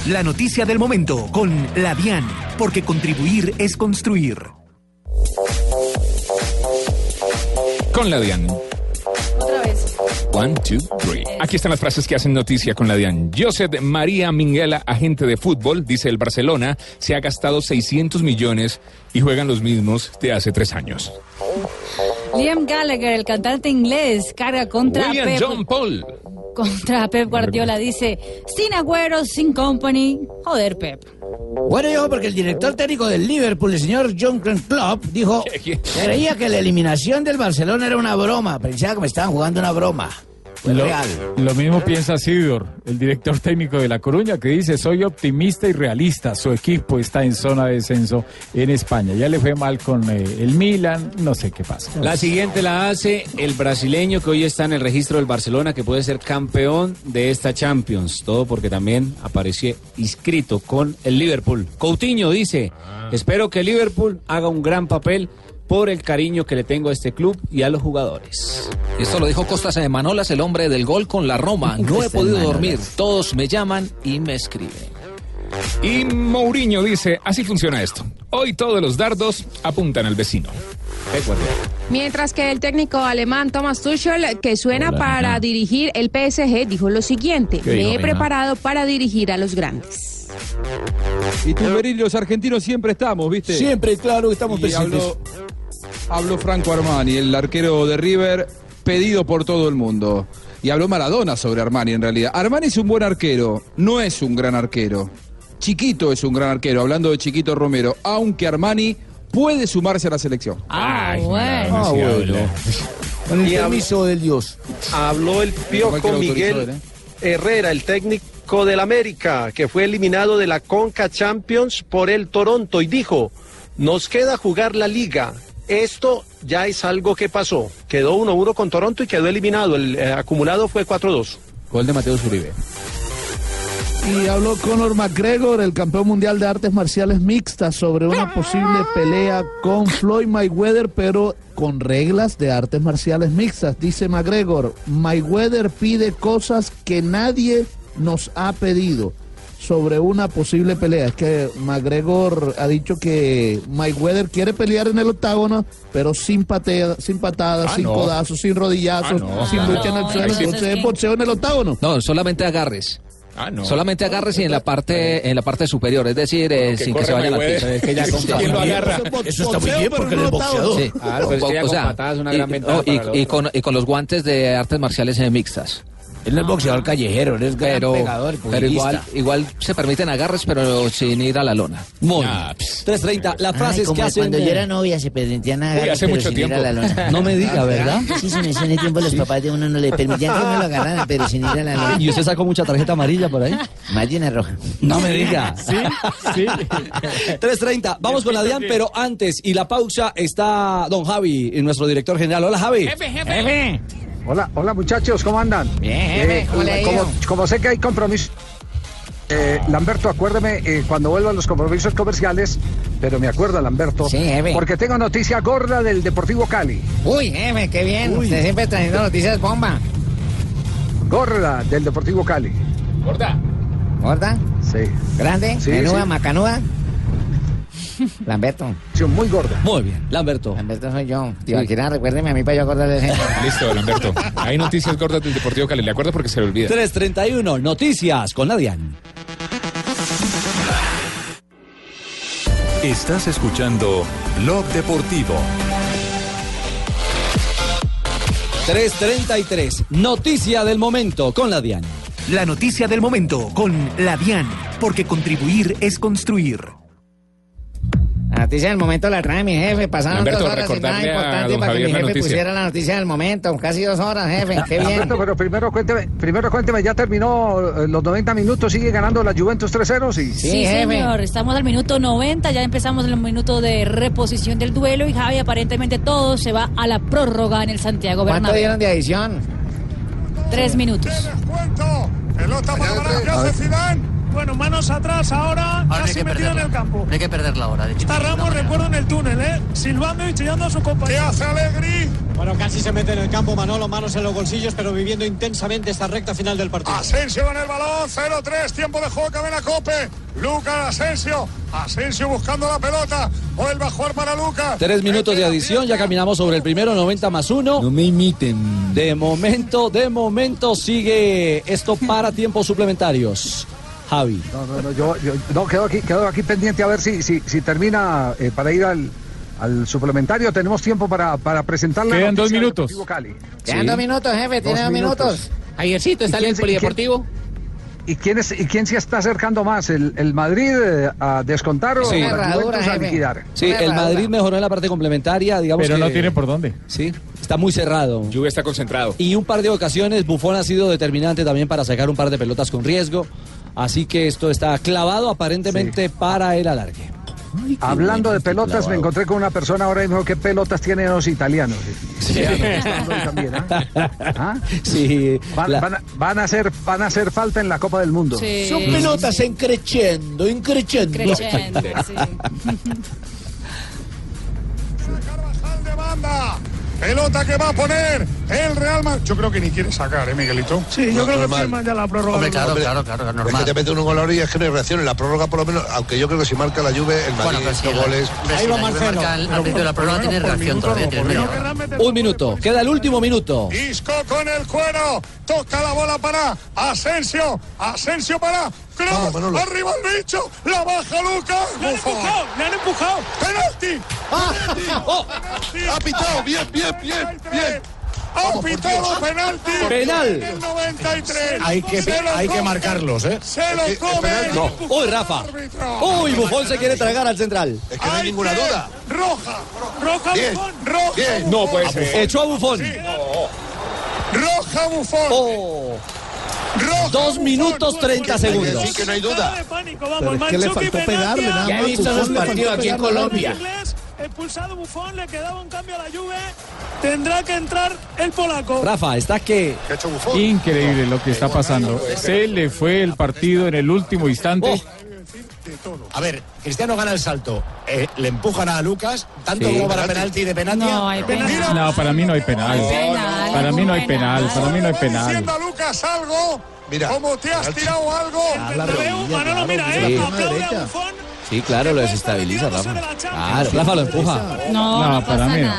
La noticia del momento con la DIAN, porque contribuir es construir.
Con la DIAN.
Otra vez.
One, two, three. Aquí están las frases que hacen noticia con la DIAN. Josep María Minguela, agente de fútbol, dice el Barcelona, se ha gastado 600 millones y juegan los mismos de hace tres años.
Liam Gallagher, el cantante inglés, carga contra
William
Pep,
John Paul.
contra Pep Guardiola. Dice, sin agüero, sin company. Joder, Pep.
Bueno, yo, porque el director técnico del Liverpool, el señor John Klopp, dijo creía que la eliminación del Barcelona era una broma. Pensaba que me estaban jugando una broma. Fue
Lo,
real.
lo mismo piensa Sidor, el director técnico de La Coruña, que dice, soy optimista y realista, su equipo está en zona de descenso en España. Ya le fue mal con eh, el Milan, no sé qué pasa.
La siguiente la hace el brasileño que hoy está en el registro del Barcelona, que puede ser campeón de esta Champions. Todo porque también apareció inscrito con el Liverpool. Coutinho dice, espero que Liverpool haga un gran papel por el cariño que le tengo a este club y a los jugadores.
Esto lo dijo Costas de Manolas, el hombre del gol con la Roma. No he podido dormir. Todos me llaman y me escriben.
Y Mourinho dice, así funciona esto. Hoy todos los dardos apuntan al vecino.
Mientras que el técnico alemán Thomas Tuchel, que suena
Hola,
para dirigir el PSG, dijo lo siguiente:
¿Qué
Me
dijo,
he preparado para dirigir a los grandes.
Y tú, Beryl, los argentinos siempre estamos, ¿viste?
Siempre, claro, estamos
Y
presentes.
habló, habló Franco Armani, el arquero de River, pedido por todo el mundo. Y habló Maradona sobre Armani, en realidad. Armani es un buen arquero, no es un gran arquero. Chiquito es un gran arquero, hablando de Chiquito Romero, aunque Armani puede sumarse a la selección.
Ah, bueno.
Ah, bueno. Con el
Y hab-
permiso del Dios.
Habló el piojo Miguel
¿eh?
Herrera, el técnico del América, que fue eliminado de la Conca Champions por el Toronto y dijo, nos queda jugar la liga. Esto ya es algo que pasó. Quedó 1-1 con Toronto y quedó eliminado. El eh, acumulado fue 4-2.
Gol de Mateo Zuribe.
Y habló Conor McGregor, el campeón mundial de artes marciales mixtas, sobre una posible pelea con Floyd Mayweather, pero con reglas de artes marciales mixtas. Dice McGregor, Mayweather pide cosas que nadie nos ha pedido sobre una posible pelea. Es que McGregor ha dicho que Mayweather quiere pelear en el octágono, pero sin patea, sin patadas,
Ah,
sin
no.
codazos, sin rodillazos,
Ah, no.
sin
Ah,
lucha en el
no,
suelo.
entonces,
boxeo en el octágono.
No, solamente agarres.
Ah, no.
Solamente agarres y en la parte en la parte superior, es decir, eh, sin que se vayan a
Mayweather.
piso.
Es que ya con
¿Quién lo agarra?
Eso está muy bien porque él es boxeador.
Sí.
Claro, pero es que ya
O
con
sea,
patadas es una
y,
gran ventaja
no, y-
para el
y
otro.
con, y con los guantes de artes marciales eh, mixtas.
Él no es boxeador callejero, él es
Pero,
pegador,
pero igual, igual se permiten agarres, pero sin ir a la lona.
Muy bien. 3.30, las frases que hacen...
cuando yo era novia se permitían
hace
pero
mucho
sin ir a la lona.
No me diga, ¿verdad?
Sí, sí, en ese tiempo los papás de uno no le permitían que uno lo agarrara, pero sin ir a la lona.
¿Y usted sacó mucha tarjeta amarilla por ahí?
Más roja.
No me diga.
Sí, sí.
3.30, vamos con la DIAN, pero antes y la pausa está don Javi, nuestro director general. Hola Javi.
jefe. Hola, hola muchachos, ¿cómo andan?
Bien, jefe, ¿cómo le ha ido?
como, como sé que hay compromiso. Eh, Lamberto, acuérdeme eh, cuando vuelvan los compromisos comerciales, pero me acuerda, Lamberto,
Sí,
porque tengo noticia gorda del Deportivo Cali.
Uy, jefe, qué bien. Usted siempre trayendo noticias bomba.
Gorda del Deportivo Cali.
¿Gorda? ¿Gorda?
Sí.
¿Grande?
Sí,
¿Menuda?
sí.
¿Macanuda? Lamberto.
muy gorda.
Muy bien, Lamberto.
Lamberto soy yo. Tío, Alquirá, recuérdeme a mí para yo acordarle de
Listo, Lamberto. Hay noticias gordas del Deportivo Cali. Le acuerdo porque se le olvida.
3.31, noticias con la DIAN.
Estás escuchando Blog Deportivo.
3.33, noticia del momento con la DIAN.
La noticia del momento con la DIAN, porque contribuir es construir.
La noticia del momento la trae mi jefe. Pasaron dos horas sin nada importante para que mi jefe
noticia.
pusiera la noticia del momento. Casi dos horas, jefe. Qué bien.
Pero primero cuénteme, primero cuénteme, ya terminó eh, los 90 minutos, sigue ganando la Juventus 3-0, sí.
Sí, señor. Estamos al minuto 90, ya empezamos el minuto de reposición del duelo y Javi aparentemente todo se va a la prórroga en el Santiago
¿Cuánto
Bernabéu.
dieron de adición?
Tres minutos.
Pelota para.
Bueno, manos atrás ahora,
Ahora
casi metido en
perderla.
el campo.
No hay que perder la hora. De
Está Ramos, recuerdo, en el túnel, ¿eh? Silbando y chillando a su compañero.
¿Qué hace Alegri?
Bueno, casi se mete en el campo Manolo, manos en los bolsillos, pero viviendo intensamente esta recta final del partido.
Asensio con el balón, 0-3, tiempo de juego, Cabena Cope. Lucas Asensio, Asensio buscando la pelota, vuelve a jugar para Lucas.
Tres minutos de adición, ya caminamos sobre el primero, 90 más uno. No me imiten. De momento, de momento sigue esto para tiempos suplementarios. Javi.
No, no, no, yo, yo- no, quedo aquí, quedo aquí pendiente a ver si, si, si termina eh, para ir al, al suplementario. Tenemos tiempo para, para presentar la
Quedan dos minutos.
Cali.
Quedan dos minutos, jefe. Tiene dos minutos.
Javiercito,
¿está en el polideportivo? ¿Y quién, es, ¿Y quién se está acercando más? ¿El, el Madrid eh, a descontar o
Sí.
Juventus a liquidar?
Sí, el Madrid mejoró en la parte complementaria, digamos
Pero
que-
no tiene por dónde.
Sí, está muy cerrado.
Juve está concentrado.
Y un par de ocasiones Bufón ha sido determinante también para sacar un par de pelotas con riesgo. Así que esto está clavado aparentemente para el alargue.
Hablando de pelotas, me encontré con una persona ahora y me dijo, ¿qué pelotas tienen los italianos?
Sí.
Van, a, hacer, van a hacer falta en la Copa del Mundo.
Son pelotas en creciendo, en creciendo.
Creciendo,
de banda. Pelota que va a poner el Real Madrid. Yo creo que ni quiere sacar, ¿eh, Miguelito?
Sí, yo creo que
normal.
firman ya la prórroga.
Hombre,
Hombre,
claro, claro, claro, Es que te mete uno gol a la orilla, es que no hay reacción. En la prórroga, por lo menos, aunque yo creo que si marca la Juve, el Madrid,
pero sí,
dos
la-
goles.
hombre, si al- al principio de la prórroga tiene reacción todavía.
Un minuto, queda el último minuto.
Isco con el cuero. Toca la bola para Asensio. Asensio para Kroos. Arriba el bicho. La baja Lucas.
Le han empujado, le han empujado.
¡Penalti!
Oh.
Ha pitado, bien, bien, bien, bien.
Ha pitado penalti.
Penal.
En el 93.
Hay que, hay que marcarlos, ¿eh?
Se lo come.
No. Uy, Rafa. Uy, Bufón se quiere tragar al central.
Es que no hay ninguna duda.
Roja. Roja
Bien.
Bufón. Roja
Bien.
No puede
Bufón.
ser.
Echó a Bufón.
Roja Bufón.
Oh.
Roja
Dos minutos 30
Hay que
segundos.
que no hay duda.
es que le faltó pegarle, nada
Ya he
más.
visto esos partidos aquí en. Colombia.
Expulsado Bufón, le quedaba un cambio a la Juve. Tendrá que entrar el polaco.
Rafa, está que.
Increíble lo que está pasando. Se le fue el partido en el último instante.
A ver, Cristiano gana el salto. eh, le empujan a Lucas, tanto
Sí.
como para penalti de penalti.
No, hay penal.
No, para mí no hay penal.
penal,
Para mí no hay penal. Para mí no hay penal.
diciendo a Lucas algo.
Mira,
Como te has
penalti.
tirado algo.
Manolo, mira, eh, aplaude a. Bufón
Sí, claro, lo desestabiliza, Rafa. Claro, Rafa lo empuja.
No, no,
para
pasa
mí no.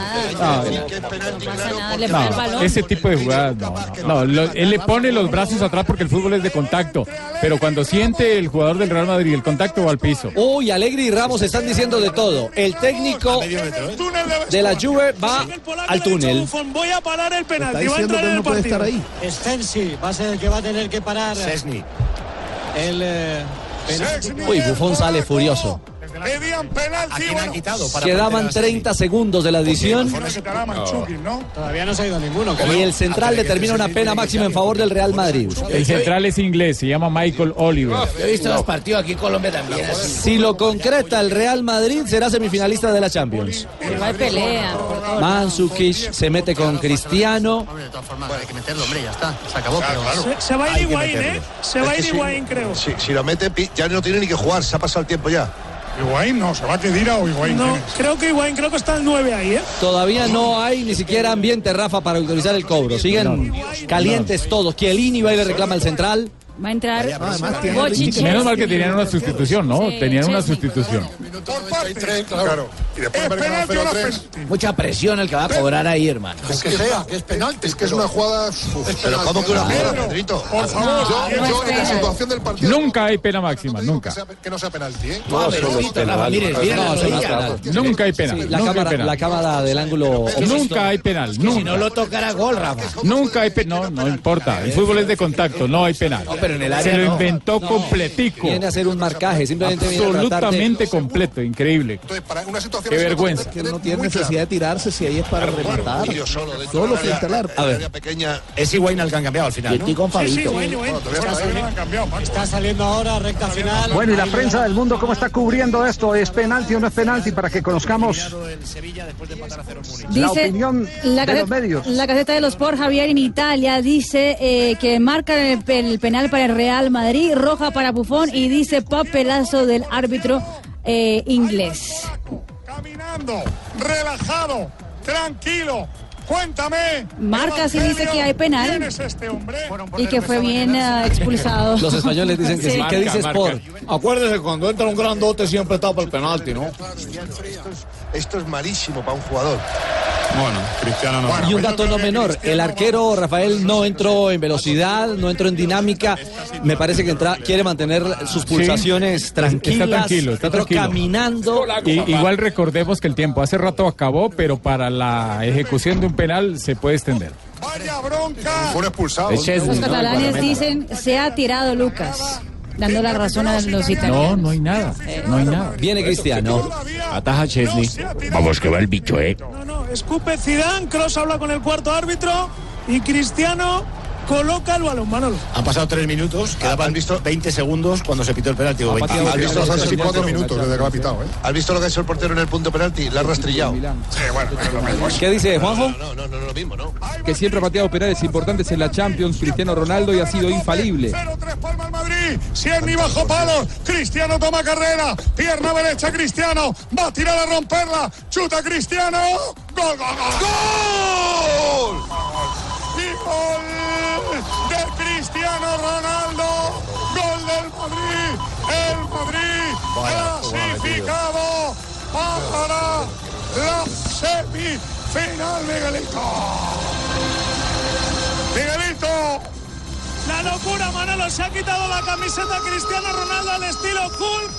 ese tipo de jugadas no, no, no, lo- él le pone los brazos atrás porque el fútbol es de contacto, pero cuando siente el jugador del Real Madrid el contacto va al piso.
Uy, Alegri y Ramos están diciendo de todo. El técnico de la Juve va al túnel.
Voy a parar el penalti.
Está
Va a
diciendo
entrar
que
en el
no puede
partido.
estar ahí.
Stensi va a ser el que va a tener que parar
Sesni.
el eh.
Uy, Buffon sale furioso.
Pedían penalti.
¿A quién han quitado? para
Quedaban
meter a Sesni?
30 segundos de la adición
Con ese cara Manchukic, ¿no?
Todavía no se ha ido ninguno.
y el central determina una pena máxima en favor del Real Madrid.
El central es inglés, se llama Michael Oliver.
Yo he visto los partidos aquí en Colombia también.
Si lo concreta el Real Madrid, será semifinalista de la Champions.
Igual pelea.
Mansukic se mete con Cristiano.
De todas formas, hay que meterlo, hombre, ya está. Se acabó, pero...
Se, se va a ir Higuaín. ¿eh? Se va a ir
sí.
Higuaín, creo.
Si, lo mete, ya no tiene ni que jugar, se ha pasado el tiempo ya.
Higuaín no, se va a Kedira o Higuaín.
No, creo que Higuaín, creo que está el 9 ahí, ¿eh?
Todavía no hay ni siquiera ambiente, Rafa, para autorizar el cobro. Siguen calientes todos. Chiellini va y le reclama al central.
Va a entrar
Además, tiene
Bochiche.
Menos mal que tenían una sustitución, ¿no?
Sí,
Tenían una sustitución.
Por parte. Claro. Y después 0-3.
Mucha presión el que va a cobrar ahí, hermano.
Que sea, que es penalti.
Es que es una jugada. Pero ¿cómo que una jugada, Pedrito?
Por favor.
No, no es pena.
del partido.
Nunca hay pena máxima, nunca.
Que no sea penalti, ¿eh?
No, la
es.
Nunca hay penal.
Sí, la,
nunca hay
cámara,
penal.
la cámara del ángulo.
Nunca hay penal,
Si no lo tocara gol, Rafa.
Nunca hay penal. No, no importa. El fútbol es de contacto, no hay penal.
No, pero en el área
Se lo
no.
inventó completico.
Viene a hacer un marcaje, simplemente a de-
Absolutamente completo, increíble.
Entonces, para una situación
Qué vergüenza.
Que no tiene necesidad de tirarse si ahí es para rematar.
Yo solo,
Solo frente al arco.
del área pequeña.
Es Higuaín al que han cambiado al final, ¿no?
con
Sí, sí,
Fabito.
Higuaín, Higuaín.
Todavía no han cambiado, Paco.
Está saliendo ahora recta final.
Bueno, y la prensa del mundo, ¿cómo está cubriendo esto? ¿Es penalti o no es penalti? Para que conozcamos la
Dice
opinión
la
de los
caseta,
medios.
la caseta de los Sport Javier en Italia dice eh, que marca el, el penal para el Real Madrid, roja para Buffon y dice papelazo del árbitro eh, inglés.
Caminando, relajado, tranquilo. Cuéntame.
Marca sí dice que hay penal.
¿Quién es este hombre?
Y que fue bien eh, expulsado.
Los españoles dicen que sí.
Sí.
¿Qué dice Sport?
Acuérdese, cuando entra un grandote siempre está para el penalti, ¿no?
Esto es, malísimo para un jugador.
Bueno, Cristiano no.
Y un dato no menor, el arquero Rafael no entró en velocidad, no entró en dinámica. Me parece que entra, quiere mantener sus pulsaciones tranquilas.
Está tranquilo, está tranquilo.
caminando.
Y- igual recordemos que el tiempo hace rato acabó, pero para la ejecución de un penal se puede extender.
Vaya bronca.
Fue expulsado.
Los catalanes dicen se ha tirado Lucas, dando la razón a los italianos.
No, no hay nada. No hay nada.
Viene Cristiano.
Ataja Chesney.
Vamos,
que va el bicho, ¿eh?
No, no, escupe Zidane, Cross habla con el cuarto árbitro y Cristiano coloca el balón, Manolo.
Han pasado tres minutos, quedaban visto 20 segundos cuando se pitó el penalti. o 25.
¿Has visto,
Casi cuatro minutos desde que lo ha pitado, ¿eh?
¿Has visto lo que ha hecho el portero en el punto penalti? La ha rastrillado.
Sí, bueno, pero es lo mismo.
¿Qué dice Juanjo?
No, no, no, no, lo mismo, ¿no?
Que siempre ha pateado penales importantes en la Champions, Cristiano Ronaldo, y ha sido infalible.
0-3 Palma al Madrid. Cierni bajo palos. Cristiano toma carrera. Pierna derecha Cristiano. Va a tirar a romperla. Chuta Cristiano. Gol, gol, gol. ¡Gol! Gol de Cristiano Ronaldo. Gol del Madrid. El Madrid clasificado para la semifinal, Miguelito. Miguelito.
La locura, Manolo, se ha quitado la camiseta Cristiano Ronaldo al estilo Hulk.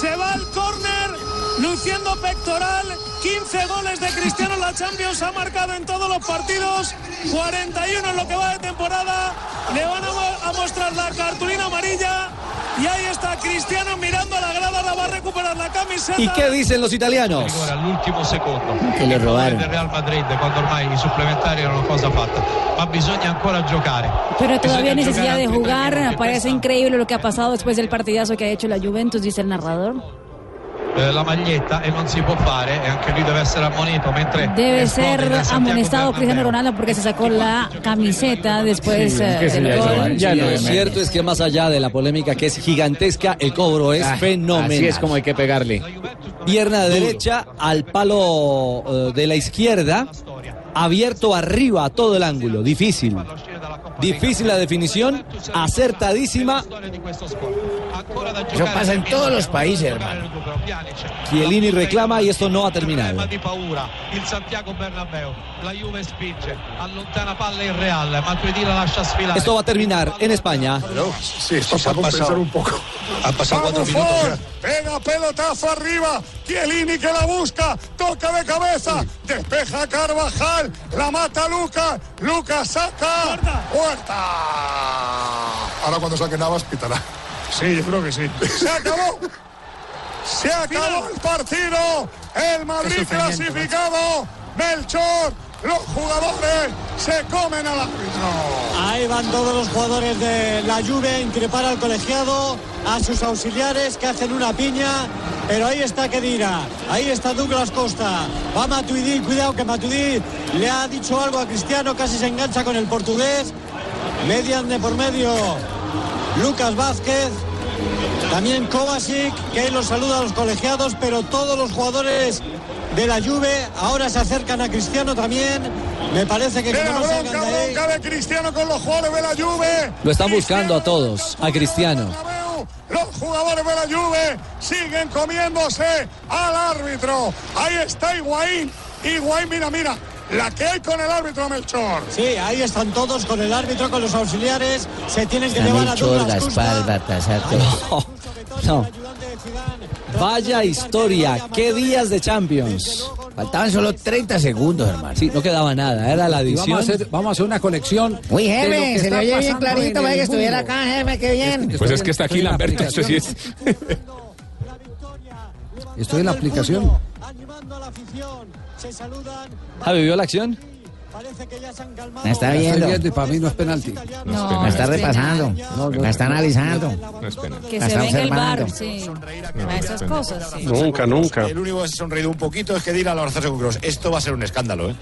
Se va al córner, luciendo pectoral. 15 goles de Cristiano en la Champions, ha marcado en todos los partidos. 41 en lo que va de temporada. Le van a, mo- a mostrar la cartulina amarilla. Y ahí está Cristiano mirando a la grada, la va a recuperar la camiseta.
¿Y qué dicen los italianos?
all'ultimo secondo.
Che le robarono.
del Real Madrid quando ormai i supplementari erano una cosa fatta, ma bisogna ancora giocare.
Pero todavía hay necesidad de jugar.
30
Me
minuti.
parece increíble lo que ha pasado después del partidazo que ha hecho la Juventus, dice el narrador.
Eh, la maglietta e non si può fare e anche lui deve essere ammonito mentre
Debe
Santiago
amonestado. Cristiano Ronaldo porque se sacó la camiseta después
Sí,
eh,
que
del
le
gol.
ya lo
cierto es que más allá de la polémica que es gigantesca, el cobro es
Ah,
fenomenal.
Así es como hay que pegarle.
Pierna derecha al palo eh, de la izquierda, abierto arriba a todo el ángulo, difícil. Difícil la definición, acertadísima.
Eso pasa en todos los países, hermano.
Chiellini reclama y esto no ha terminado.
di paura il Santiago Bernabeu la Juve spinge allontana palla il Real Matuidi la lascia sfilare
Esto va a terminar en España.
Sí, esto se ha pasado un poco. Han pasado cuatro minutos.
Pega pelotazo arriba. Chiellini que la busca. Toca de cabeza. Despeja Carvajal. La mata Lucas. Lucas saca. Puerta.
Ahora cuando saque Navas pitará.
Sí, yo creo que sí. Se acabó. Se acabó el partido. El Madrid clasificado. Melchor. Los jugadores se comen al árbitro.
Ahí van todos los jugadores de la Juve a increpar al colegiado, a sus auxiliares que hacen una piña, pero ahí está Kedira, ahí está Douglas Costa, va Matuidi, cuidado que Matuidi le ha dicho algo a Cristiano, casi se engancha con el portugués, median de por medio Lucas Vázquez, también Kovacic, que ahí los saluda a los colegiados, pero todos los jugadores de la Juve ahora se acercan a Cristiano también, me parece que
bronca, bronca de Cristiano con los jugadores de la Juve.
Lo están buscando a todos, a Cristiano.
Los jugadores de la Juve siguen comiéndose al árbitro. Ahí está Higuaín. Higuaín, mira, mira. La que hay con el árbitro Melchor.
Sí, ahí están todos con el árbitro, con los auxiliares. Se tienen que
Está
llevar a
Melchor,
Douglas Costa.
Gaspar, Baltasar, todos.
No. Vaya historia, qué días de Champions.
Faltaban solo 30 segundos, hermano.
Sí, no quedaba nada, era la
Y
adición.
Vamos a, hacer, vamos a hacer una colección.
Uy, jefe, se le oye bien clarito, vaya que estuviera acá, jefe, qué bien.
Pues es que está aquí
la
Lamberto, esto sí es.
Estoy en la aplicación.
Se saludan,
Javi, ¿vio la acción?
parece que ya se han calmado.
Me está
La
viendo.
viendo y para mí no es penalti.
No, me está repasando. Me está analizando.
No es pena.
Que
La
se
está
ve en el bar, sí. A esas cosas, sí.
Nunca, nunca. El único que se ha sonreído un poquito es que dirá al abrazarse con Kroos. Esto va a ser un escándalo, ¿eh?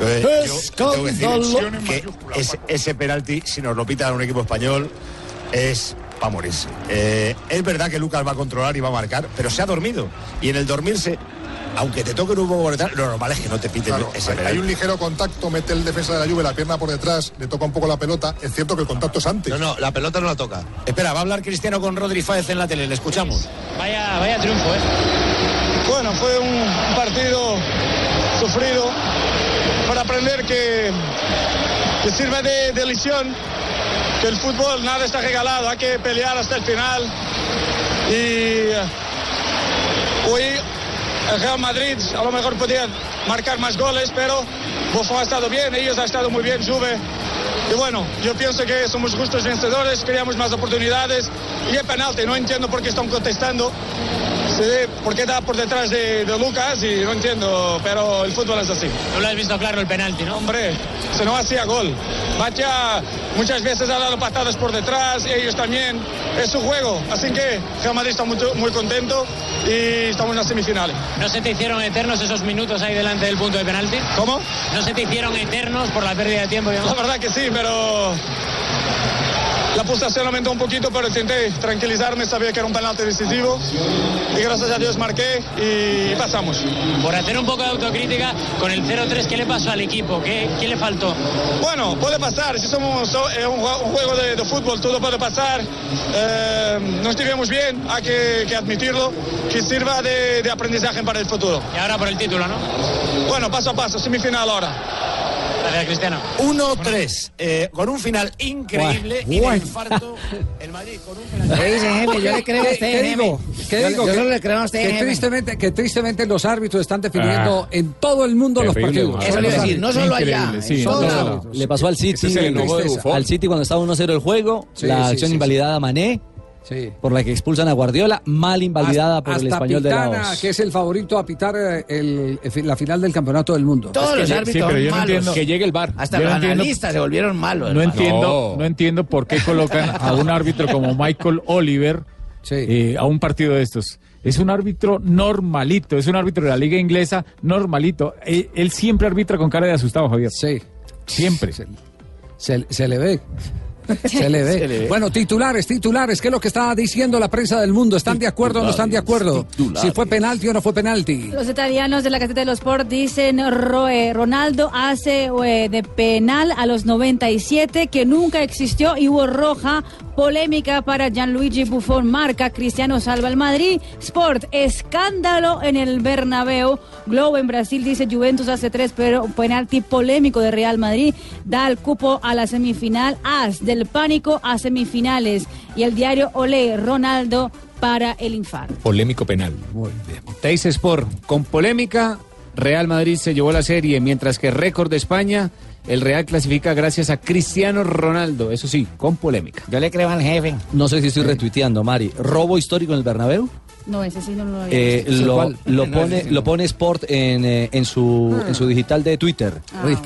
Eh, yo tengo que decir que ese, ese penalti, si nos lo pita un equipo español, es para morirse. Eh, es verdad que Lucas va a controlar y va a marcar, pero se ha dormido. Y en el dormirse, aunque te toquen un poco por detrás, lo normal es que no te piten
Claro,
ese
hay, hay un ligero contacto, mete el defensa de la Juve la pierna por detrás, le toca un poco la pelota. Es cierto que el contacto es antes.
No, no, la pelota no la toca. Espera, va a hablar Cristiano con Rodri Fáez en la tele, le escuchamos.
vaya, vaya triunfo eh
Bueno, fue un partido sufrido para aprender que, que sirve de, de lección, que el fútbol nada está regalado, hay que pelear hasta el final. Y eh, hoy Real Madrid a lo mejor podía marcar más goles, pero Buffon ha estado bien, ellos han estado muy bien, Juve. Y bueno, yo pienso que somos justos vencedores, queríamos más oportunidades y el penalti, no entiendo por qué están contestando. Sí, por qué da por detrás de, de Lucas y no entiendo, pero el fútbol es así.
no lo has visto claro el penalti ¿no?
Hombre, se no hacía gol. Bacha muchas veces ha dado patadas por detrás, ellos también. Es su juego, así que Real Madrid está muy, muy contento y estamos en las semifinales.
¿No se te hicieron eternos esos minutos ahí delante del punto de penalti?
¿Cómo?
¿No se te hicieron eternos por la pérdida de tiempo?
La verdad que sí, pero la pulsación aumentó un poquito, pero intenté tranquilizarme, sabía que era un penalti decisivo y gracias a Dios marqué y pasamos.
Por hacer un poco de autocrítica, con el 0-3, ¿qué le pasó al equipo? ¿Qué, qué le faltó?
Bueno, puede pasar, si somos so- eh, un, un juego de, de fútbol, todo puede pasar. Eh, no estuvimos bien, hay que, que admitirlo, que sirva de, de aprendizaje para el futuro.
Y ahora por el título, ¿no?
Bueno, paso a paso, semifinal ahora.
Gracias, Cristiano.
1-3, eh, con un final increíble y de infarto. El Madrid con un penalti.
¿Qué dice, jefe? Yo le creo a
¿Qué,
usted,
qué digo? ¿Qué
Yo-
digo?
Yo
que,
solo le creo a usted,
que tristemente, que tristemente los árbitros están definiendo
Ah.
en todo el mundo los
Terrible,
partidos.
Eso le decir, no solo allá.
Sí,
todos lados.
lados.
Le pasó al City, al City cuando estaba 1-0 el juego,
Sí,
la
sí,
acción
sí,
invalidada a Mané,
Sí.
por la que expulsan a Guardiola, mal invalidada por el español de Laos.
que es el favorito a pitar eh, el- el- la final del campeonato del mundo.
Todos los
sí,
árbitros
pero yo
son
no
malos.
entiendo-
Que llegue el bar.
Hasta
Yo
los
no entiendo-
analistas se volvieron malos.
No
hermano.
entiendo,
No.
no entiendo por qué colocan a un árbitro como Michael Oliver
Sí.
eh, a un partido de estos. Es un árbitro normalito, es un árbitro de la liga inglesa normalito. Él, él siempre arbitra con cara de asustado, Javier.
Sí.
Siempre.
Se, se- se le ve. Se le ve.
Se le ve.
Bueno, titulares, titulares. ¿Qué es lo que está diciendo la prensa del mundo? ¿Están de acuerdo o no están de acuerdo? Si fue penalti o no fue penalti.
Los italianos de la Gaceta de los Sport dicen Ro- Ronaldo hace eh, de penal a los 97 que nunca existió y hubo roja polémica para Gianluigi Buffon marca Cristiano salva al Madrid Sport escándalo en el Bernabéu Globo en Brasil dice Juventus hace tres pero penalti polémico de Real Madrid da el cupo a la semifinal As del pánico a semifinales y el diario Olé Ronaldo para el infarto
Polémico penal.
Muy bien.
Teis Sport, con polémica, Real Madrid se llevó la serie, mientras que récord de España, el Real clasifica gracias a Cristiano Ronaldo, eso sí, con polémica.
Yo le creo al jefe.
No sé si estoy retuiteando, Mari. ¿Robo histórico en el Bernabéu?
No ese sí no lo había
Eh,
visto.
lo,
¿Cuál?
lo
No,
pone,
no.
lo pone Sport en, eh, en, su, en su digital de Twitter.
Ah,
Uy,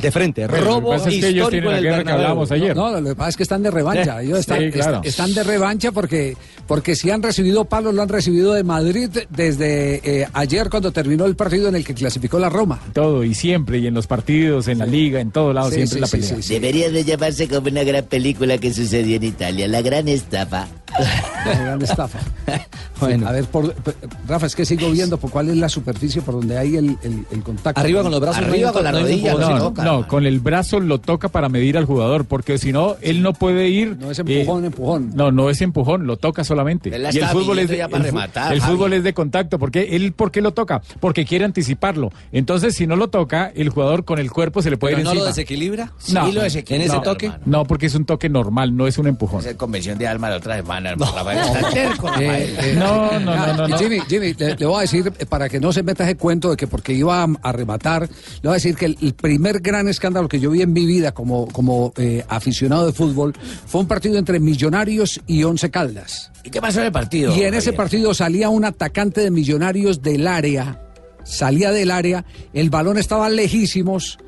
De frente.
Bueno, lo que
Robo
pasa es que ellos
histórico en el
guerra que hablábamos ayer.
No, lo que pasa es que están de revancha.
Sí,
Ellos están,
sí, claro.
est- están de revancha porque, porque si han recibido palos, lo han recibido de Madrid desde eh, ayer cuando terminó el partido en el que clasificó la Roma.
Todo y siempre, y en los partidos, en la liga, en todo lado,
Sí,
siempre
sí,
la
sí,
pelea.
sí, sí.
Debería de llamarse como una gran película que sucedió en Italia, La Gran Estafa.
La gran estafa.
Bueno.
A ver, por, por- Rafa, es que sigo viendo por cuál es la superficie por donde hay el, el- el contacto.
Arriba con los brazos.
Arriba
no
con la rodilla,
empujón,
no,
¿no?
toca,
No, con el brazo lo toca para medir al jugador, porque si no, él no puede ir.
No es
eh,
empujón, empujón.
No, no es empujón, lo toca solamente. Y el fútbol es de,
ya para
el
rematar,
el
Javi.
fútbol es de contacto, porque él ¿por qué lo toca? Porque quiere anticiparlo. Entonces, si no lo toca, el jugador con el cuerpo se le puede
¿Pero
ir
no lo desequilibra?
No.
Sí lo desequilibra,
¿En ese
No,
toque?
hermano.
No, porque es un toque normal, no es un empujón.
Esa es convención de alma la otra semana, hermano. Rafael está terco, Rafael.
Eh, eh,
No, no, no, no, no.
Jimmy, Jimmy, le, le voy a decir, eh, para que no se meta ese cuento de que porque iba a, a rematar, le voy a decir que el, el primer gran escándalo que yo vi en mi vida como, como eh, aficionado de fútbol fue un partido entre Millonarios y Once Caldas.
¿Y qué pasó en el partido?
Y en ese partido salía un atacante de Millonarios del área, salía del área, el balón estaba lejísimos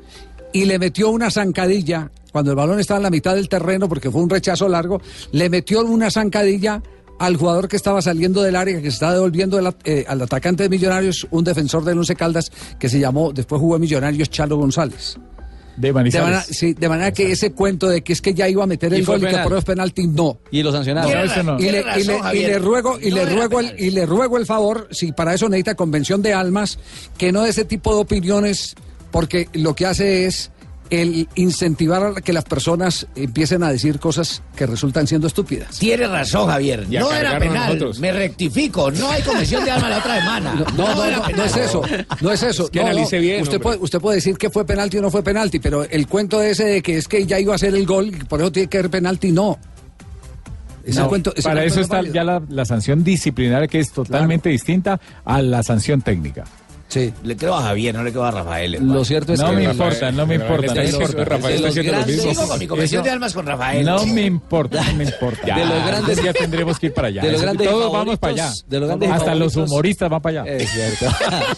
y le metió una zancadilla, cuando el balón estaba en la mitad del terreno, porque fue un rechazo largo, le metió una zancadilla al jugador que estaba saliendo del área, que se estaba devolviendo el at- eh, al atacante de Millonarios, un defensor del Once Caldas, que se llamó, después jugó en Millonarios, Chalo González.
De
De manera, sí, de manera que ese cuento de que es que ya iba a meter
¿Y
el gol y que por penalti, no.
Y lo sancionaron.
No, eso no.
Y le,
Tiene
y le-
razón,
y
Javier.
le ruego y
No
le ruego el, y le ruego el favor si para eso necesita convención de almas que no de ese tipo de opiniones porque lo que hace es el incentivar a que las personas empiecen a decir cosas que resultan siendo estúpidas.
Tiene razón, Javier.
Y a
No era penal. Me rectifico. No hay convención de alma la otra semana.
No, no, no, no es eso, no es eso.
Es que
No, no.
analice bien,
Usted puede, usted puede decir que fue penalti o no fue penalti, pero el cuento ese de que es que ya iba a ser el gol, y por eso tiene que ser penalti, no. Ese
No,
cuento- ese
para
cuento
eso está
válido.
ya la, la sanción disciplinaria que es totalmente distinta a la sanción técnica.
Sí.
Le creo a Javier, no le creo a Rafael. hermano.
Lo cierto es
No
que
me importa, no me importa, no me importa.
Rafael
De
está
los
haciendo lo
grandes-
mismo.
Sigo con mi convención
Eso-
de almas con Rafael.
No me importa, no me importa.
De los grandes-
ya tendremos que ir para allá.
de los
Eso-
grandes
Todos vamos para allá.
de los grandes
Hasta los humoristas van para allá.
Es cierto.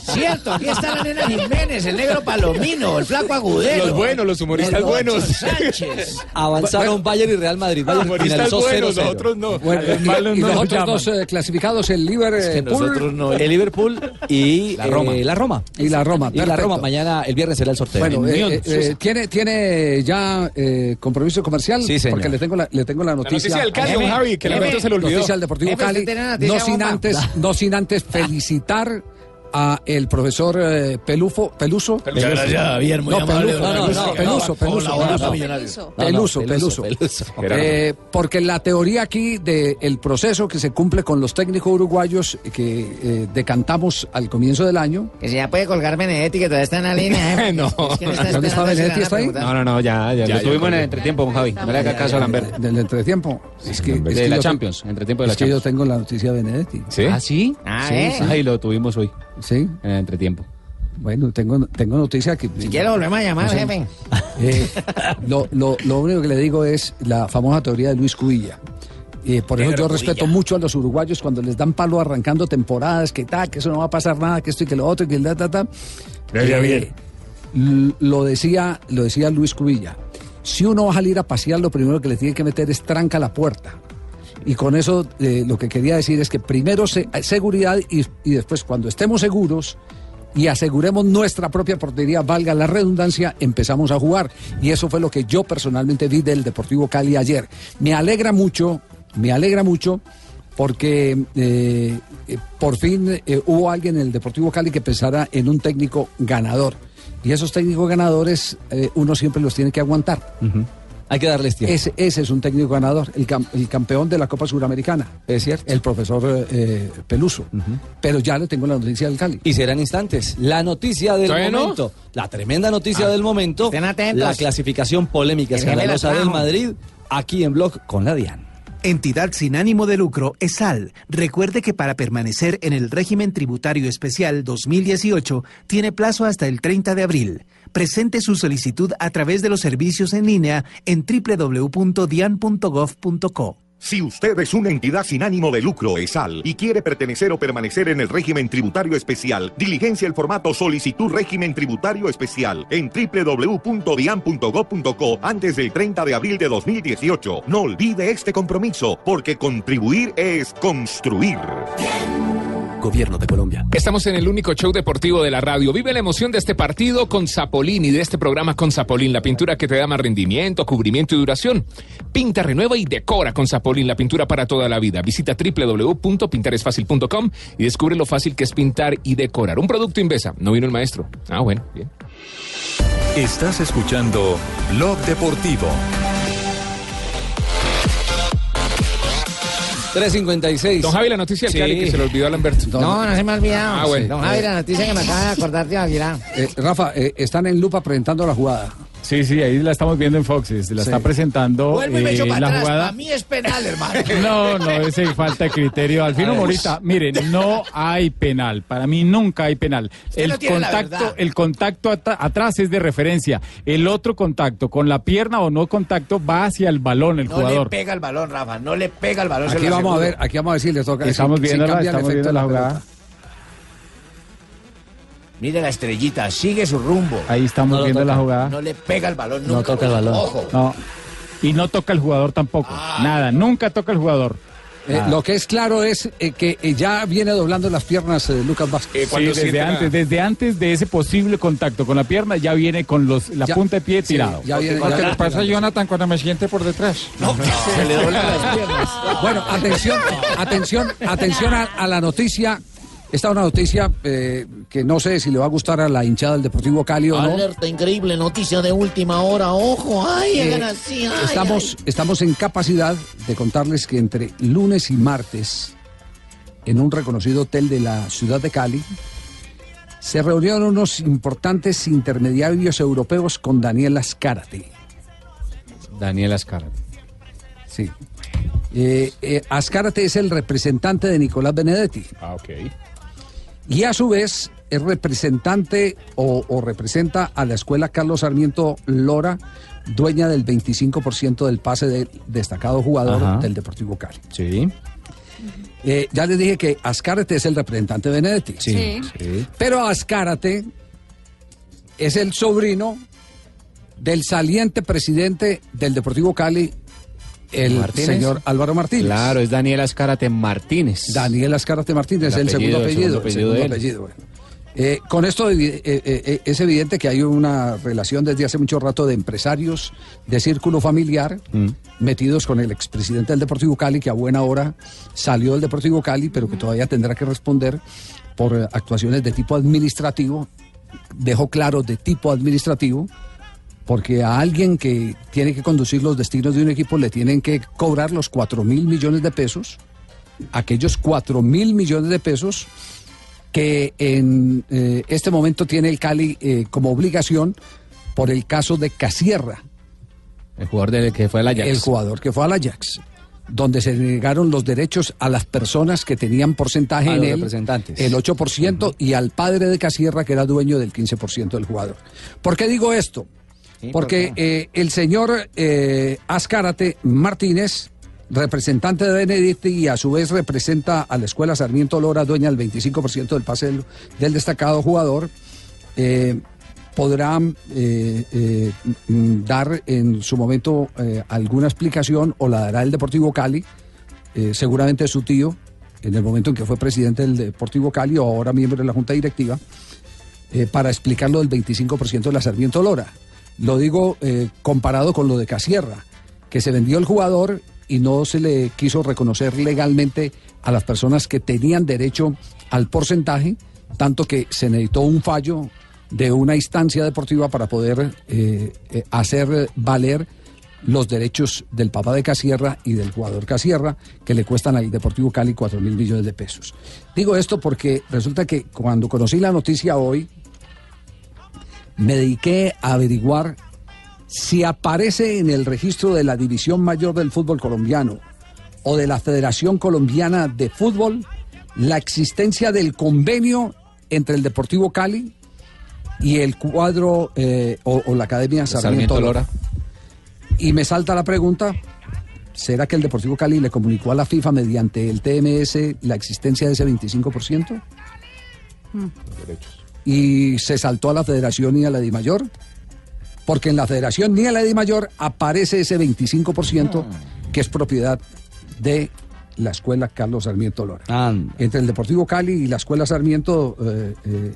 Cierto, aquí está la nena Jiménez, el negro Palomino, el flaco Agudelo.
Los buenos, los humoristas buenos.
Sánchez.
Avanzaron Bayern y Real Madrid. Bayern
Humoristas
finalizó
buenos,
0-0.
nosotros no.
Bueno,
los
y- otros dos eh, clasificados, el Liverpool
Nosotros no.
El Liverpool y
La Roma.
La Roma.
y la Roma.
Y la. Roma. Mañana, el viernes será el sorteo.
Bueno,
En
eh, eh, eh, ¿tiene, ¿tiene ya eh, compromiso comercial?
Sí, señor.
Porque le tengo la, le tengo la
La
noticia.
noticia del Cali, don Javi, que la se le olvidó.
Noticia al Deportivo Cali.
noticia
No sin, antes, no sin antes felicitar a el profesor eh, Pelufo, Peluso.
Muchas gracias, Javier. Muy
No,
amable.
Peluso, no, no,
Peluso.
no, Peluso, Peluso, Peluso. Peluso, Peluso.
Peluso.
Eh, porque la teoría aquí del proceso que se cumple con los técnicos uruguayos que eh, decantamos al comienzo del año.
Que se ya puede colgar Benedetti, que todavía está en la línea. jefe.
No.
Es que está
¿Dónde está
si
Benedetti? ¿Está ahí?
No, no, no, ya, ya,
Ya,
lo tuvimos en el entretiempo, don Javi. No le haga caso a Lambert.
Del entretiempo. Es que,
De la Champions, entretiempo de la
es que yo
Champions.
tengo la noticia de Benedetti.
¿Sí?
¿Ah, sí?
Ah,
sí,
¿eh?
sí. Ahí lo tuvimos hoy,
Sí,
en el entretiempo.
bueno, tengo, tengo noticia que...
Si quiere volvemos a llamar,
No sé.
jefe.
Eh, lo, lo- lo único que le digo es la famosa teoría de Luis Cubilla. Eh, por eso yo respeto mucho a los uruguayos cuando les dan palo arrancando temporadas, que tal, que eso no va a pasar nada, que esto y que lo otro, y que el ta, ta, ta. L- lo decía, lo decía Luis Cubilla. Si uno va a salir a pasear, lo primero que le tiene que meter es tranca a la puerta. Y con eso eh, lo que quería decir es que primero se- seguridad y, y después cuando estemos seguros, y aseguremos nuestra propia portería, valga la redundancia, empezamos a jugar. Y eso fue lo que yo personalmente vi del Deportivo Cali ayer. Me alegra mucho, me alegra mucho porque eh, eh, por fin eh, hubo alguien en el Deportivo Cali que pensara en un técnico ganador. Y esos técnicos ganadores eh, uno siempre los tiene que aguantar.
Hay que darles tiempo.
Ese, ese es un técnico ganador, el, cam- el campeón de la Copa Suramericana.
Es cierto.
El profesor eh, Peluso. Pero ya le tengo la noticia del Cali.
Y serán instantes. La noticia del momento. La tremenda noticia del momento. La clasificación polémica escandalosa del. Madrid. Aquí en Blog con la DIAN.
Entidad sin ánimo de lucro, ESAL. Recuerde que para permanecer en el régimen tributario especial 2018 tiene plazo hasta el 30 de abril. Presente su solicitud a través de los servicios en línea en www.dian.gov.co.
Si usted es una entidad sin ánimo de lucro, ESAL, y quiere pertenecer o permanecer en el régimen tributario especial, diligencia el formato Solicitud Régimen Tributario Especial en www.dian.gov.co antes del 30 de abril de 2018. No olvide este compromiso, porque contribuir es construir.
Gobierno de Colombia. Estamos en el único show deportivo de la radio. Vive la emoción de este partido con Zapolín y de este programa con Zapolín, la pintura que te da más rendimiento, cubrimiento y duración. Pinta, renueva y decora con Zapolín, la pintura para toda la vida. Visita www.pintaresfacil.com y descubre lo fácil que es pintar y decorar. Un producto Invesa. No vino el maestro. Ah, bueno, bien.
Estás escuchando Blog Deportivo.
356.
Don Javi, la noticia del
Sí.
Cali que se le olvidó a Lamberto.
No, no se me ha olvidado.
Ah, bueno.
Don Javi, la noticia que me acaba de acordar de Aguilar.
Eh, Rafa, eh, están en lupa presentando la jugada.
Sí, sí, ahí la estamos viendo en Fox, se la
Sí.
está presentando
Vuelvo y me
eh,
para
la
atrás.
jugada.
Para mí es penal, hermano.
No, no, ese falta de criterio. Alfino
A ver.
Morita, miren, no hay penal. Para mí nunca hay penal.
Usted
El
no
contacto, el contacto atrás es de referencia. El otro contacto, con la pierna o no contacto, va hacia el balón el
No
jugador.
le pega el balón, Rafa. No le pega el balón.
Aquí vamos a ver, aquí vamos a ver si les toca.
Estamos viendo la jugada.
pelota.
Mire la estrellita, sigue su rumbo.
Ahí estamos
No
viendo
toca.
la jugada.
No le pega el balón
No
nunca.
toca el balón.
Ojo.
No. Y no toca el jugador tampoco. Nada, nunca toca el jugador.
Eh, lo que es claro es eh, que eh, ya viene doblando las piernas eh, Lucas Vázquez.
Sí, desde antes, desde antes de ese posible contacto con la pierna, ya viene con los, la
Ya-
punta de pie
sí,
tirado.
ya viene-
Lo
ya
que
viene
le pasa a. Jonathan cuando me siente por detrás.
Se le doblan las piernas. Bueno, atención, atención, atención a, a la noticia. Esta es una noticia eh, que no sé si le va a gustar a la hinchada del Deportivo Cali o no.
Alerta increíble, noticia de última hora. Ojo, ay,
Eh,
así, ay,
estamos, estamos en capacidad de contarles que entre lunes y martes, en un reconocido hotel de la ciudad de Cali, se reunieron unos importantes intermediarios europeos con Daniel Azcárate.
Daniel Azcárate.
Sí. Eh, eh, Azcárate es el representante de Nicolás Benedetti.
Ah, ok.
Y a su vez es representante o, o representa a la escuela Carlos Sarmiento Lora, dueña del 25% del pase del destacado jugador
Ajá.
del Deportivo Cali.
Sí.
Eh, ya les dije que Azcárate es el representante de Benedetti.
Sí.
Pero Azcárate es el sobrino del saliente presidente del Deportivo Cali, el
Martínez.
señor Álvaro Martínez.
Claro, es Daniel Azcárate Martínez.
Daniel Azcárate Martínez,
El
el, segundo
apellido, el segundo
el
apellido
segundo. Eh, con esto eh, eh, es evidente que hay una relación desde hace mucho rato de empresarios de círculo familiar
Mm.
metidos con el expresidente del Deportivo Cali, que a buena hora salió del Deportivo Cali, pero que todavía tendrá que responder por actuaciones de tipo administrativo. Dejó claro de tipo administrativo, porque a alguien que tiene que conducir los destinos de un equipo le tienen que cobrar los 4 mil millones de pesos, aquellos 4 mil millones de pesos que en eh, este momento tiene el Cali eh, como obligación por el caso de Casierra.
El jugador del que fue al Ajax.
El jugador que fue al Ajax, donde se negaron los derechos a las personas que tenían porcentaje
A
en
los
él,
representantes.
el 8%, y al padre de Casierra, que era dueño del 15% del jugador. ¿Por qué digo esto?
Sí,
Porque eh, el señor eh, Azcárate Martínez, representante de Benedetti y a su vez representa a la Escuela Sarmiento Lora, dueña del 25% del pase del, del destacado jugador, eh, podrá eh, eh, mm, dar en su momento eh, alguna explicación o la dará el Deportivo Cali, seguramente su tío, en el momento en que fue presidente del Deportivo Cali o ahora miembro de la Junta Directiva, eh, para explicar lo del 25% de la Sarmiento Lora. Lo digo eh, comparado con lo de Casierra, que se vendió el jugador y no se le quiso reconocer legalmente a las personas que tenían derecho al porcentaje, tanto que se necesitó un fallo de una instancia deportiva para poder eh, eh, hacer valer los derechos del papá de Casierra y del jugador Casierra, que le cuestan al Deportivo Cali 4 mil millones de pesos. Digo esto porque resulta que cuando conocí la noticia hoy, me dediqué a averiguar si aparece en el registro de la División Mayor del Fútbol Colombiano o de la Federación Colombiana de Fútbol la existencia del convenio entre el Deportivo Cali y el cuadro eh, o, o la Academia Sarmiento,
Sarmiento
Lora. Y me salta la pregunta, ¿será que el Deportivo Cali le comunicó a la FIFA mediante el TMS la existencia de ese 25%? Y se saltó a la federación y a la DIMAYOR, porque en la federación ni a la DIMAYOR aparece ese 25% que es propiedad de la escuela Carlos Sarmiento Lora. Entre el Deportivo Cali y la escuela Sarmiento eh, eh,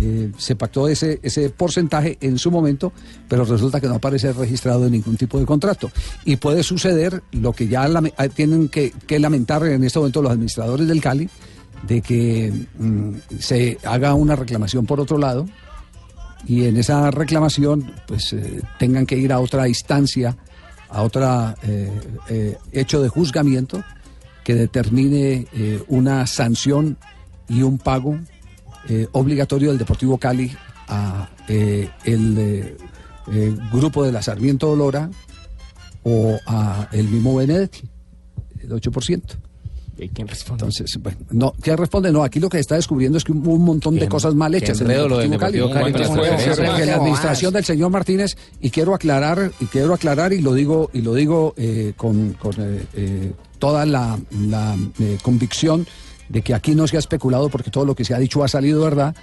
eh, se pactó ese, ese porcentaje en su momento, pero resulta que no aparece registrado en ningún tipo de contrato. Y puede suceder lo que ya lame- ah, tienen que, que lamentar en este momento los administradores del Cali, de que mm, se haga una reclamación por otro lado y en esa reclamación pues eh, tengan que ir a otra instancia, a otro hecho de juzgamiento que determine eh, una sanción y un pago eh, obligatorio del Deportivo Cali a eh, el eh, eh, grupo de la Sarmiento Lora o a el mismo Benedetti, el 8%.
¿Y quién responde?
Entonces, bueno, no, ¿quién responde? No, aquí lo que se está descubriendo es que hubo un montón de cosas mal hechas en el Deportivo
Cali.
Cali. En la
¿Cómo
administración del señor Martínez y quiero aclarar y quiero aclarar y lo digo y lo digo eh, con, con, eh, eh, toda la, la, eh, convicción de que aquí no se ha especulado porque todo lo que se ha dicho ha salido verdad